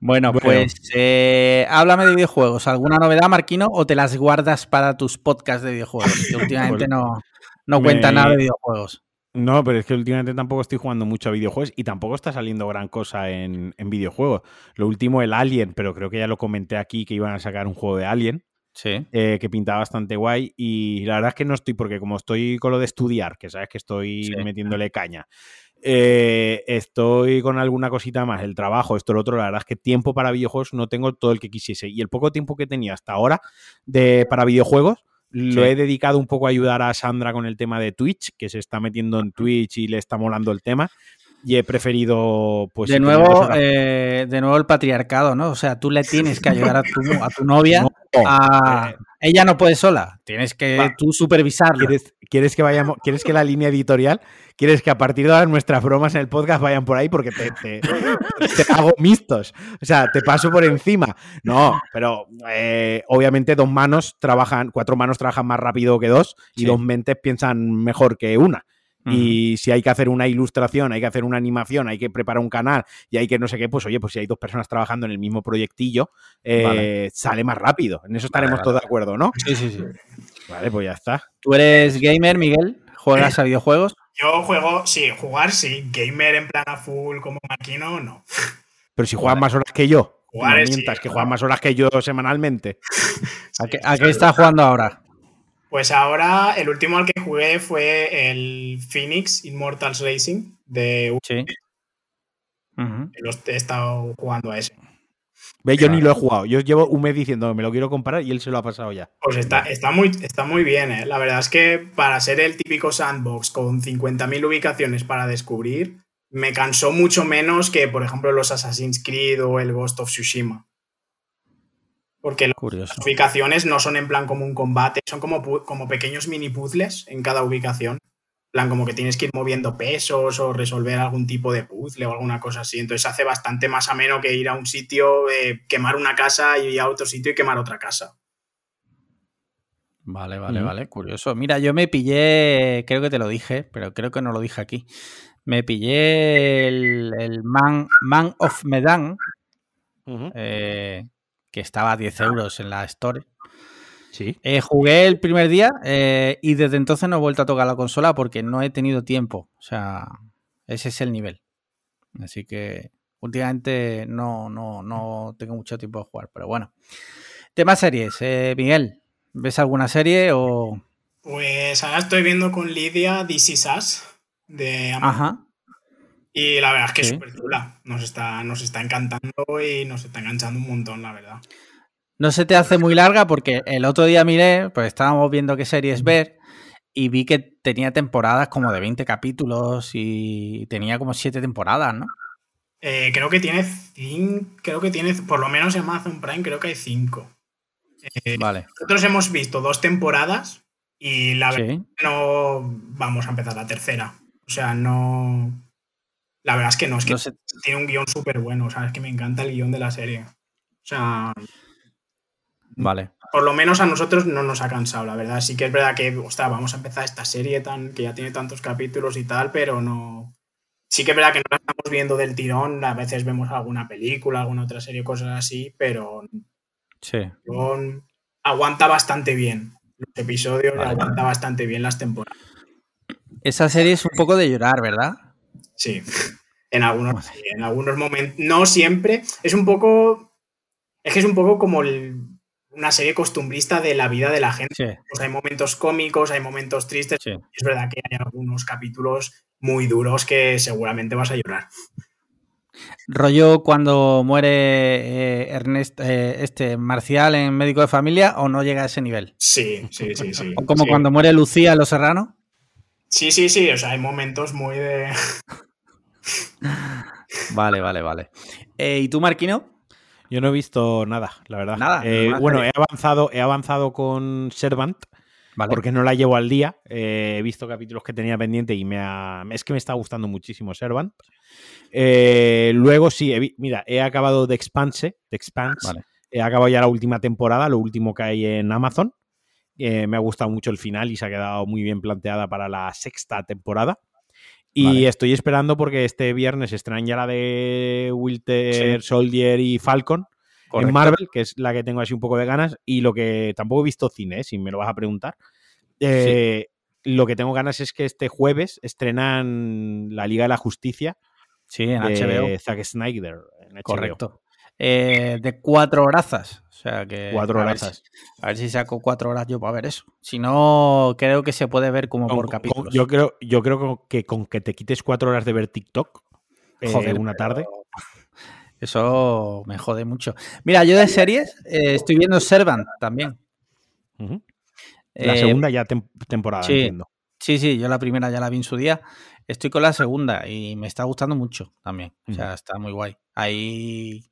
[SPEAKER 1] Bueno,
[SPEAKER 2] Bueno.
[SPEAKER 1] pues eh, háblame de videojuegos. ¿Alguna novedad, Marquino, o te las guardas para tus podcasts de videojuegos? Que últimamente no, no cuenta
[SPEAKER 2] Me-
[SPEAKER 1] nada de videojuegos.
[SPEAKER 2] No, pero es que últimamente tampoco estoy jugando mucho a videojuegos y tampoco está saliendo gran cosa en, en videojuegos. Lo último, el Alien, pero creo que ya lo comenté aquí que iban a sacar un juego de Alien.
[SPEAKER 1] Sí.
[SPEAKER 2] eh, que pintaba bastante guay y la verdad es que no estoy, porque como estoy con lo de estudiar, que sabes que estoy
[SPEAKER 1] Sí.
[SPEAKER 2] metiéndole caña, eh, estoy con alguna cosita más, el trabajo, esto, lo otro, la verdad es que tiempo para videojuegos no tengo todo el que quisiese y el poco tiempo que tenía hasta ahora de, para videojuegos lo
[SPEAKER 1] Sí.
[SPEAKER 2] he dedicado un poco a ayudar a Sandra con el tema de Twitch, que se está metiendo en Twitch y le está molando el tema. Y he preferido, pues.
[SPEAKER 1] de nuevo, eh, de nuevo el patriarcado, ¿no? O sea, tú le tienes que ayudar a tu, a tu novia.
[SPEAKER 2] No,
[SPEAKER 1] a-
[SPEAKER 2] eh,
[SPEAKER 1] Ella no puede sola. Tienes que
[SPEAKER 2] Va.
[SPEAKER 1] tú supervisarla.
[SPEAKER 2] ¿Quieres, quieres que vayamos, quieres que la línea editorial, quieres que a partir de ahora nuestras bromas en el podcast vayan por ahí porque te, te- te hago mixtos. O sea, te paso por encima. No, pero eh, obviamente dos manos trabajan, cuatro manos trabajan más rápido que dos y
[SPEAKER 1] Sí.
[SPEAKER 2] dos mentes piensan mejor que una. Y si hay que hacer una ilustración, hay que hacer una animación, hay que preparar un canal y hay que no sé qué, pues oye, pues si hay dos personas trabajando en el mismo proyectillo, eh,
[SPEAKER 1] Vale.
[SPEAKER 2] sale más rápido. En eso estaremos
[SPEAKER 1] Vale,
[SPEAKER 2] todos de acuerdo, ¿no?
[SPEAKER 1] Sí, sí, sí.
[SPEAKER 2] Vale, pues ya está.
[SPEAKER 1] ¿Tú eres gamer, Miguel? ¿Juegas a videojuegos?
[SPEAKER 3] Yo juego, sí, jugar sí, gamer en plan a full como maquino, no.
[SPEAKER 2] Pero si juegas más horas que yo,
[SPEAKER 3] Jugar
[SPEAKER 2] no
[SPEAKER 3] es-
[SPEAKER 2] mientas
[SPEAKER 3] sí,
[SPEAKER 2] que juegas más horas que yo semanalmente.
[SPEAKER 1] ¿A qué, a qué estás jugando ahora?
[SPEAKER 3] Pues ahora el último al que jugué fue el Phoenix Immortals Racing de
[SPEAKER 1] Sí.
[SPEAKER 3] He estado jugando a ese.
[SPEAKER 2] Ve, yo ni lo he jugado. Yo llevo un mes diciendo me lo quiero comprar y él se lo ha pasado ya.
[SPEAKER 3] Pues está, está, muy, está muy bien, ¿eh? La verdad es que para ser el típico sandbox con 50.000 ubicaciones para descubrir, me cansó mucho menos que, por ejemplo, los Assassin's Creed o el Ghost of Tsushima. Porque las ubicaciones no son en plan como un combate, son como, como pequeños mini puzzles en cada ubicación. En plan, como que tienes que ir moviendo pesos o resolver algún tipo de puzzle o alguna cosa así. Entonces hace bastante más ameno que ir a un sitio, eh, quemar una casa y ir a otro sitio y quemar otra casa.
[SPEAKER 1] Vale, vale, vale. Curioso. Mira, yo me pillé, creo que te lo dije, pero creo que no lo dije aquí. Me pillé el, el Man, Man of Medan, eh, que estaba a 10 euros en la Store.
[SPEAKER 2] Sí.
[SPEAKER 1] Eh, jugué el primer día eh, y desde entonces no he vuelto a tocar la consola porque no he tenido tiempo. O sea, ese es el nivel. Así que últimamente no, no, no tengo mucho tiempo de jugar. Pero bueno. Tema series. Eh, Miguel, ¿ves alguna serie o...?
[SPEAKER 3] Pues ahora estoy viendo con Lidia This Is Us de Amazon.
[SPEAKER 1] Ajá.
[SPEAKER 3] Y la verdad es que
[SPEAKER 1] Sí.
[SPEAKER 3] es súper chula. Nos está, nos está encantando y nos está enganchando un montón, la verdad.
[SPEAKER 1] No se te hace muy larga porque el otro día miré, pues estábamos viendo qué series ver y vi que tenía temporadas como de 20 capítulos y tenía como 7 temporadas, ¿no?
[SPEAKER 3] Eh, creo que tiene cinco, creo que tiene, por lo menos en Amazon Prime, creo que hay cinco. Eh,
[SPEAKER 1] Vale.
[SPEAKER 3] Nosotros hemos visto dos temporadas y la verdad
[SPEAKER 1] Sí.
[SPEAKER 3] que no vamos a empezar la tercera. O sea, no. La verdad es que no, es que
[SPEAKER 1] No
[SPEAKER 3] tiene un guion súper bueno. O sea, es que me encanta el guion de la serie. O sea,
[SPEAKER 1] Vale.
[SPEAKER 3] por lo menos a nosotros no nos ha cansado, la verdad. Sí que es verdad que, ostras, vamos a empezar esta serie tan, que ya tiene tantos capítulos y tal, pero no. Sí que es verdad que no la estamos viendo del tirón. A veces vemos alguna película, alguna otra serie, cosas así, pero
[SPEAKER 1] Sí.
[SPEAKER 3] no- aguanta bastante bien. Los episodios
[SPEAKER 1] Vale,
[SPEAKER 3] aguanta bastante bien las temporadas.
[SPEAKER 1] Esa serie es un poco de llorar, ¿verdad?
[SPEAKER 3] Sí. En algunos, sí, en algunos momentos. No siempre. Es un poco. Es que es un poco como el- una serie costumbrista de la vida de la gente.
[SPEAKER 1] Sí,
[SPEAKER 3] Pues hay momentos cómicos, hay momentos tristes.
[SPEAKER 1] sí.
[SPEAKER 3] Es verdad que hay algunos capítulos muy duros que seguramente vas a llorar.
[SPEAKER 1] Rollo cuando muere eh, Ernest, eh, este Marcial en Médico de Familia o no llega a ese nivel.
[SPEAKER 3] Sí, sí, sí, sí.
[SPEAKER 1] O como
[SPEAKER 3] sí.
[SPEAKER 1] cuando muere Lucía Los Serranos.
[SPEAKER 3] Sí, sí, sí. O sea, hay momentos muy de.
[SPEAKER 1] Vale, vale, vale. Eh, ¿Y tú, Marquino?
[SPEAKER 2] Yo no he visto nada, la verdad.
[SPEAKER 1] Nada,
[SPEAKER 2] Eh, bueno, he avanzado, he avanzado con Servant
[SPEAKER 1] Vale.
[SPEAKER 2] porque no la llevo al día. Eh, he visto capítulos que tenía pendiente y me ha- es que me está gustando muchísimo Servant. Eh, luego sí, he mira, he acabado de Expanse, de Expanse.
[SPEAKER 1] Vale.
[SPEAKER 2] He acabado ya la última temporada, lo último que hay en Amazon. Eh, me ha gustado mucho el final y se ha quedado muy bien planteada para la sexta temporada. Y
[SPEAKER 1] Vale.
[SPEAKER 2] estoy esperando porque este viernes estrenan ya la de Winter Soldier y Falcon
[SPEAKER 1] Correcto.
[SPEAKER 2] en Marvel, que es la que tengo así un poco de ganas. Y lo que tampoco he visto cine, ¿eh? si me lo vas a preguntar. Eh, Lo que tengo ganas es que este jueves estrenan la Liga de la Justicia
[SPEAKER 1] Sí, en
[SPEAKER 2] de
[SPEAKER 1] HBO.
[SPEAKER 2] Zack Snyder. en HBO.
[SPEAKER 1] Correcto. Eh, de cuatro horazas. O sea que.
[SPEAKER 2] Cuatro
[SPEAKER 1] a ver
[SPEAKER 2] horazas.
[SPEAKER 1] si- A ver si saco cuatro horas yo para ver eso. Si no, creo que se puede ver como
[SPEAKER 2] Con-
[SPEAKER 1] por
[SPEAKER 2] con-
[SPEAKER 1] capítulos.
[SPEAKER 2] yo creo, yo creo que con que te quites cuatro horas de ver TikTok eh,
[SPEAKER 1] Joder,
[SPEAKER 2] una tarde.
[SPEAKER 1] Eso me jode mucho. Mira, yo de series eh, estoy viendo Servant también.
[SPEAKER 2] La
[SPEAKER 1] Eh,
[SPEAKER 2] segunda ya tem- temporada,
[SPEAKER 1] sí.
[SPEAKER 2] entiendo.
[SPEAKER 1] Sí, sí, yo la primera ya la vi en su día. Estoy con la segunda y me está gustando mucho también. O sea, está muy guay. Ahí,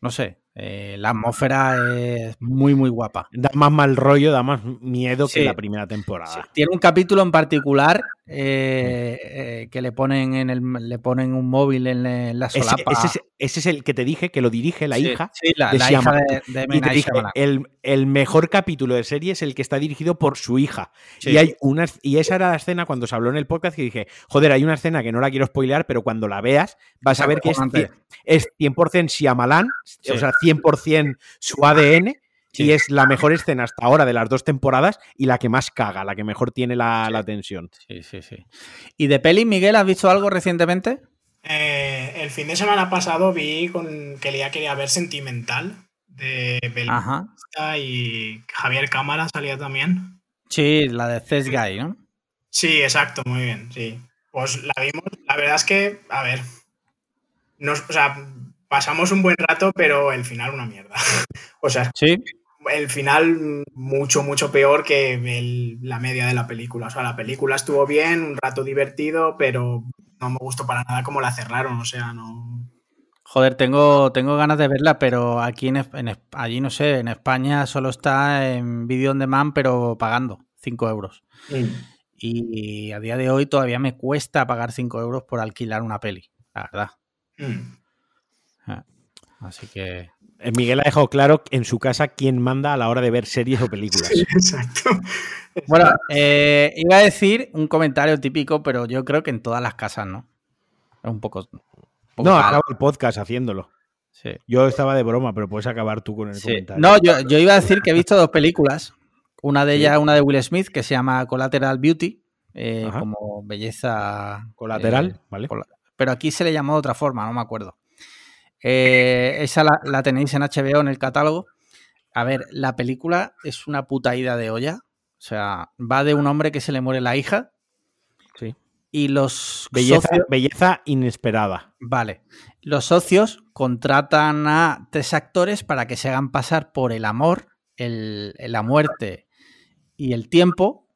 [SPEAKER 1] no sé, Eh, la atmósfera es muy, muy guapa.
[SPEAKER 2] Da más mal rollo, da más miedo
[SPEAKER 1] Sí.
[SPEAKER 2] que la primera temporada.
[SPEAKER 1] Sí, Tiene un capítulo en particular eh, eh, que le ponen en el, le ponen un móvil en, la- en la
[SPEAKER 2] Ese,
[SPEAKER 1] solapa.
[SPEAKER 2] ese es, ese es el que te dije, que lo dirige la
[SPEAKER 1] Sí,
[SPEAKER 2] hija.
[SPEAKER 1] sí, la,
[SPEAKER 2] de
[SPEAKER 1] la hija de, de.
[SPEAKER 2] Y te dije, el, el mejor capítulo de serie es el que está dirigido por su hija. Y hay una y esa era la escena cuando se habló en el podcast que dije, joder, hay una escena que no la quiero spoilear, pero cuando la veas vas a ver que es, es 100% Shyamalan,
[SPEAKER 1] Sí.
[SPEAKER 2] o sea, 100% su ADN. Y es la mejor escena hasta ahora de las dos temporadas y la que más caga, la que mejor tiene la, la tensión.
[SPEAKER 1] Sí, sí, sí. ¿Y de peli, Miguel, has visto algo recientemente?
[SPEAKER 3] Eh, el fin de semana pasado vi con que Lía quería ver Sentimental de Belmista
[SPEAKER 1] Ajá.
[SPEAKER 3] y Javier Cámara salía también.
[SPEAKER 1] Sí, la de Cess Guy, ¿no?
[SPEAKER 3] Sí, exacto, muy bien, sí. Pues la vimos, la verdad es que, a ver, nos, o sea, pasamos un buen rato, pero el final una mierda. o sea,
[SPEAKER 1] Sí.
[SPEAKER 3] el final mucho, mucho peor que el- la media de la película. O sea, la película estuvo bien, un rato divertido, pero no me gustó para nada cómo la cerraron. O sea, no.
[SPEAKER 1] Joder, tengo, tengo ganas de verla, pero aquí en, allí no sé, en España solo está en video on demand, pero pagando 5 euros. Y a día de hoy todavía me cuesta pagar 5 euros por alquilar una peli, la verdad.
[SPEAKER 3] Mm.
[SPEAKER 1] Así que.
[SPEAKER 2] Eh, Miguel ha dejado claro en su casa quién manda a la hora de ver series o películas.
[SPEAKER 3] Sí, exacto.
[SPEAKER 1] Bueno, eh, iba a decir un comentario típico, pero yo creo que en todas las casas, ¿no? Es un poco. un poco
[SPEAKER 2] No, acabo el podcast haciéndolo.
[SPEAKER 1] Sí.
[SPEAKER 2] Yo estaba de broma, pero puedes acabar tú con el
[SPEAKER 1] Sí.
[SPEAKER 2] comentario.
[SPEAKER 1] No, yo, yo iba a decir que he visto dos películas. Una de ellas, una de Will Smith, que se llama Collateral Beauty, eh, como belleza
[SPEAKER 2] Colateral,
[SPEAKER 1] eh,
[SPEAKER 2] ¿vale?
[SPEAKER 1] pero aquí se le llamó de otra forma, no me acuerdo. Eh, esa la, la tenéis en HBO en el catálogo. A ver, la película es una puta ida de olla. O sea, va de un hombre que se le muere la hija.
[SPEAKER 2] Sí.
[SPEAKER 1] Y los
[SPEAKER 2] Belleza,
[SPEAKER 1] socios-
[SPEAKER 2] belleza inesperada.
[SPEAKER 1] Vale. Los socios contratan a tres actores para que se hagan pasar por el amor, el- la muerte y el tiempo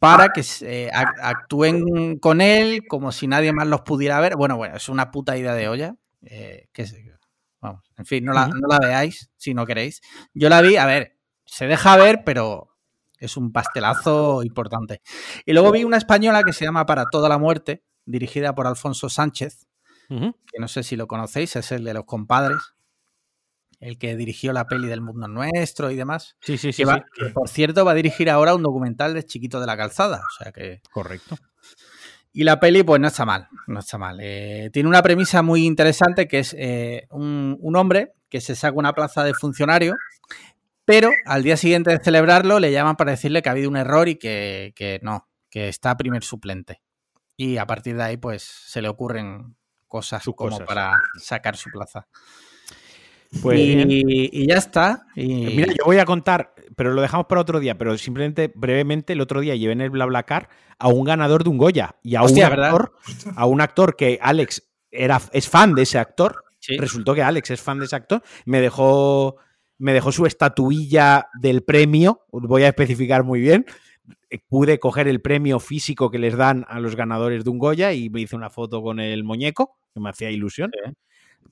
[SPEAKER 1] para que se- ac- actúen con él como si nadie más los pudiera ver. Bueno, bueno, es una puta idea de olla. Eh, que vamos, en fin, no la, no la veáis si no queréis. Yo la vi, a ver, se deja ver, pero es un pastelazo importante. Y luego vi una española que se llama Para toda la muerte, dirigida por Alfonso Sánchez, que no sé si lo conocéis, es el de los compadres, el que dirigió la peli del mundo nuestro y demás.
[SPEAKER 2] Sí, sí, sí,
[SPEAKER 1] Que va-
[SPEAKER 2] sí.
[SPEAKER 1] que, por cierto, va a dirigir ahora un documental de Chiquito de la Calzada. O sea que.
[SPEAKER 2] Correcto.
[SPEAKER 1] Y la peli, pues no está mal. No está mal. Eh, tiene una premisa muy interesante que es eh, un, un hombre que se saca una plaza de funcionario, pero al día siguiente de celebrarlo le llaman para decirle que ha habido un error y que, que no, que está primer suplente. Y a partir de ahí, pues se le ocurren cosas
[SPEAKER 2] Sus
[SPEAKER 1] como
[SPEAKER 2] cosas.
[SPEAKER 1] para sacar su plaza.
[SPEAKER 2] Pues
[SPEAKER 1] y, ya está. Y,
[SPEAKER 2] Mira, yo voy a contar, pero lo dejamos para otro día, pero simplemente brevemente el otro día llevé en el BlaBlaCar a un ganador de un Goya y a
[SPEAKER 1] Hostia,
[SPEAKER 2] un
[SPEAKER 1] ¿verdad?
[SPEAKER 2] actor, a un actor que Alex era es fan de ese actor.
[SPEAKER 1] Sí.
[SPEAKER 2] Resultó que Alex es fan de ese actor. Me dejó me dejó su estatuilla del premio, voy a especificar muy bien. Eh, Pude coger el premio físico que les dan a los ganadores de un Goya y me hice una foto con el muñeco, que me hacía ilusión.
[SPEAKER 1] Sí.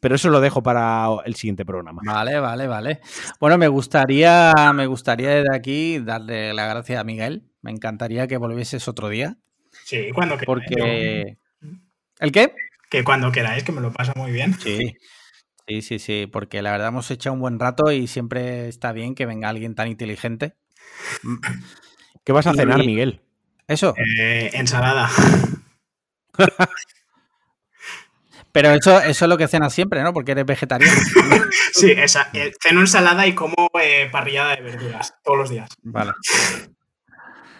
[SPEAKER 2] Pero eso lo dejo para el siguiente programa.
[SPEAKER 1] Vale, vale, vale. Bueno, me gustaría, me gustaría desde aquí darle la gracia a Miguel. Me encantaría que volvieses otro día.
[SPEAKER 3] Sí, cuando queráis.
[SPEAKER 1] Porque. ¿El qué?
[SPEAKER 3] que cuando queráis, que me lo pasa muy bien.
[SPEAKER 1] Sí. Sí, sí, sí. Porque la verdad hemos echado un buen rato y siempre está bien que venga alguien tan inteligente.
[SPEAKER 2] ¿Qué vas a
[SPEAKER 1] Y-
[SPEAKER 2] cenar, Miguel?
[SPEAKER 1] Eso.
[SPEAKER 3] Eh, ensalada.
[SPEAKER 1] Pero eso, eso es lo que cenas siempre, ¿no? Porque eres vegetariano.
[SPEAKER 3] Sí, esa, eh, ceno ensalada y como eh, parrillada de verduras todos los días.
[SPEAKER 1] Vale.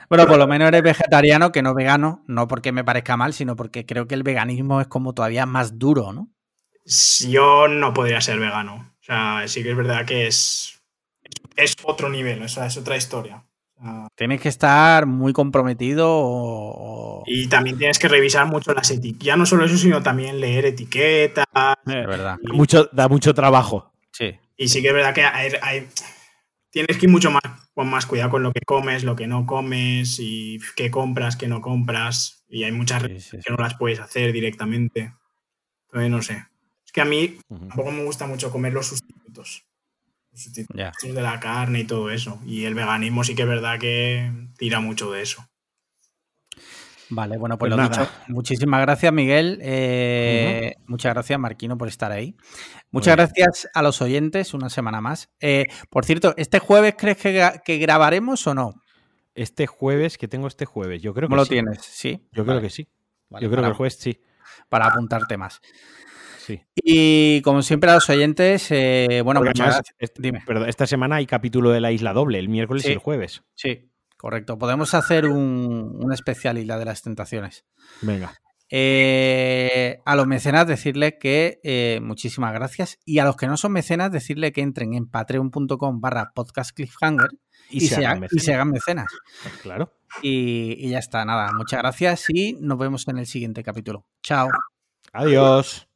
[SPEAKER 1] Bueno, por lo menos eres vegetariano que no vegano, no porque me parezca mal, sino porque creo que el veganismo es como todavía más duro, ¿no?
[SPEAKER 3] Yo no podría ser vegano. O sea, sí que es verdad que es, es otro nivel, o sea, es otra historia.
[SPEAKER 1] Tienes que estar muy comprometido o...
[SPEAKER 3] y también tienes que revisar mucho las etiquetas. Ya no solo eso, sino también leer etiquetas.
[SPEAKER 1] De verdad.
[SPEAKER 3] Y,
[SPEAKER 2] Mucho, da mucho trabajo.
[SPEAKER 1] Sí.
[SPEAKER 3] y sí que es verdad que hay, hay- tienes que ir mucho más con más cuidado con lo que comes, lo que no comes y qué compras, qué no compras. Y hay muchas
[SPEAKER 1] Sí, sí,
[SPEAKER 3] que no las puedes hacer directamente. Entonces, no sé. Es que a mí tampoco me gusta mucho comer los sustitutos. De la carne y todo eso. Y el veganismo sí que es verdad que tira mucho de eso.
[SPEAKER 1] Vale, bueno, pues, pues lo dicho. Muchísimas gracias, Miguel. Eh, muchas gracias, Marquino, por estar ahí. Muchas gracias a los oyentes, una semana más. Eh, por cierto, ¿este jueves crees que, grabaremos o no?
[SPEAKER 2] Este jueves, que tengo este jueves, yo creo que
[SPEAKER 1] ¿Cómo lo tienes? ¿Sí?
[SPEAKER 2] Yo creo que sí. yo creo que el jueves sí.
[SPEAKER 1] Para apuntarte más. Sí. Y como siempre a los oyentes, eh, bueno, muchas
[SPEAKER 2] gracias. Dime. Perdón, esta semana hay capítulo de la Isla Doble, el miércoles y el jueves.
[SPEAKER 1] Sí, Correcto. Podemos hacer un, especial Isla de las Tentaciones.
[SPEAKER 2] Venga.
[SPEAKER 1] Eh, a los mecenas decirles que eh, muchísimas gracias y a los que no son mecenas decirle que entren en patreon.com barra podcast cliffhanger y, se, hagan mecenas.
[SPEAKER 2] Claro.
[SPEAKER 1] Y, y ya está, nada, muchas gracias y nos vemos en el siguiente capítulo. Chao.
[SPEAKER 2] Adiós.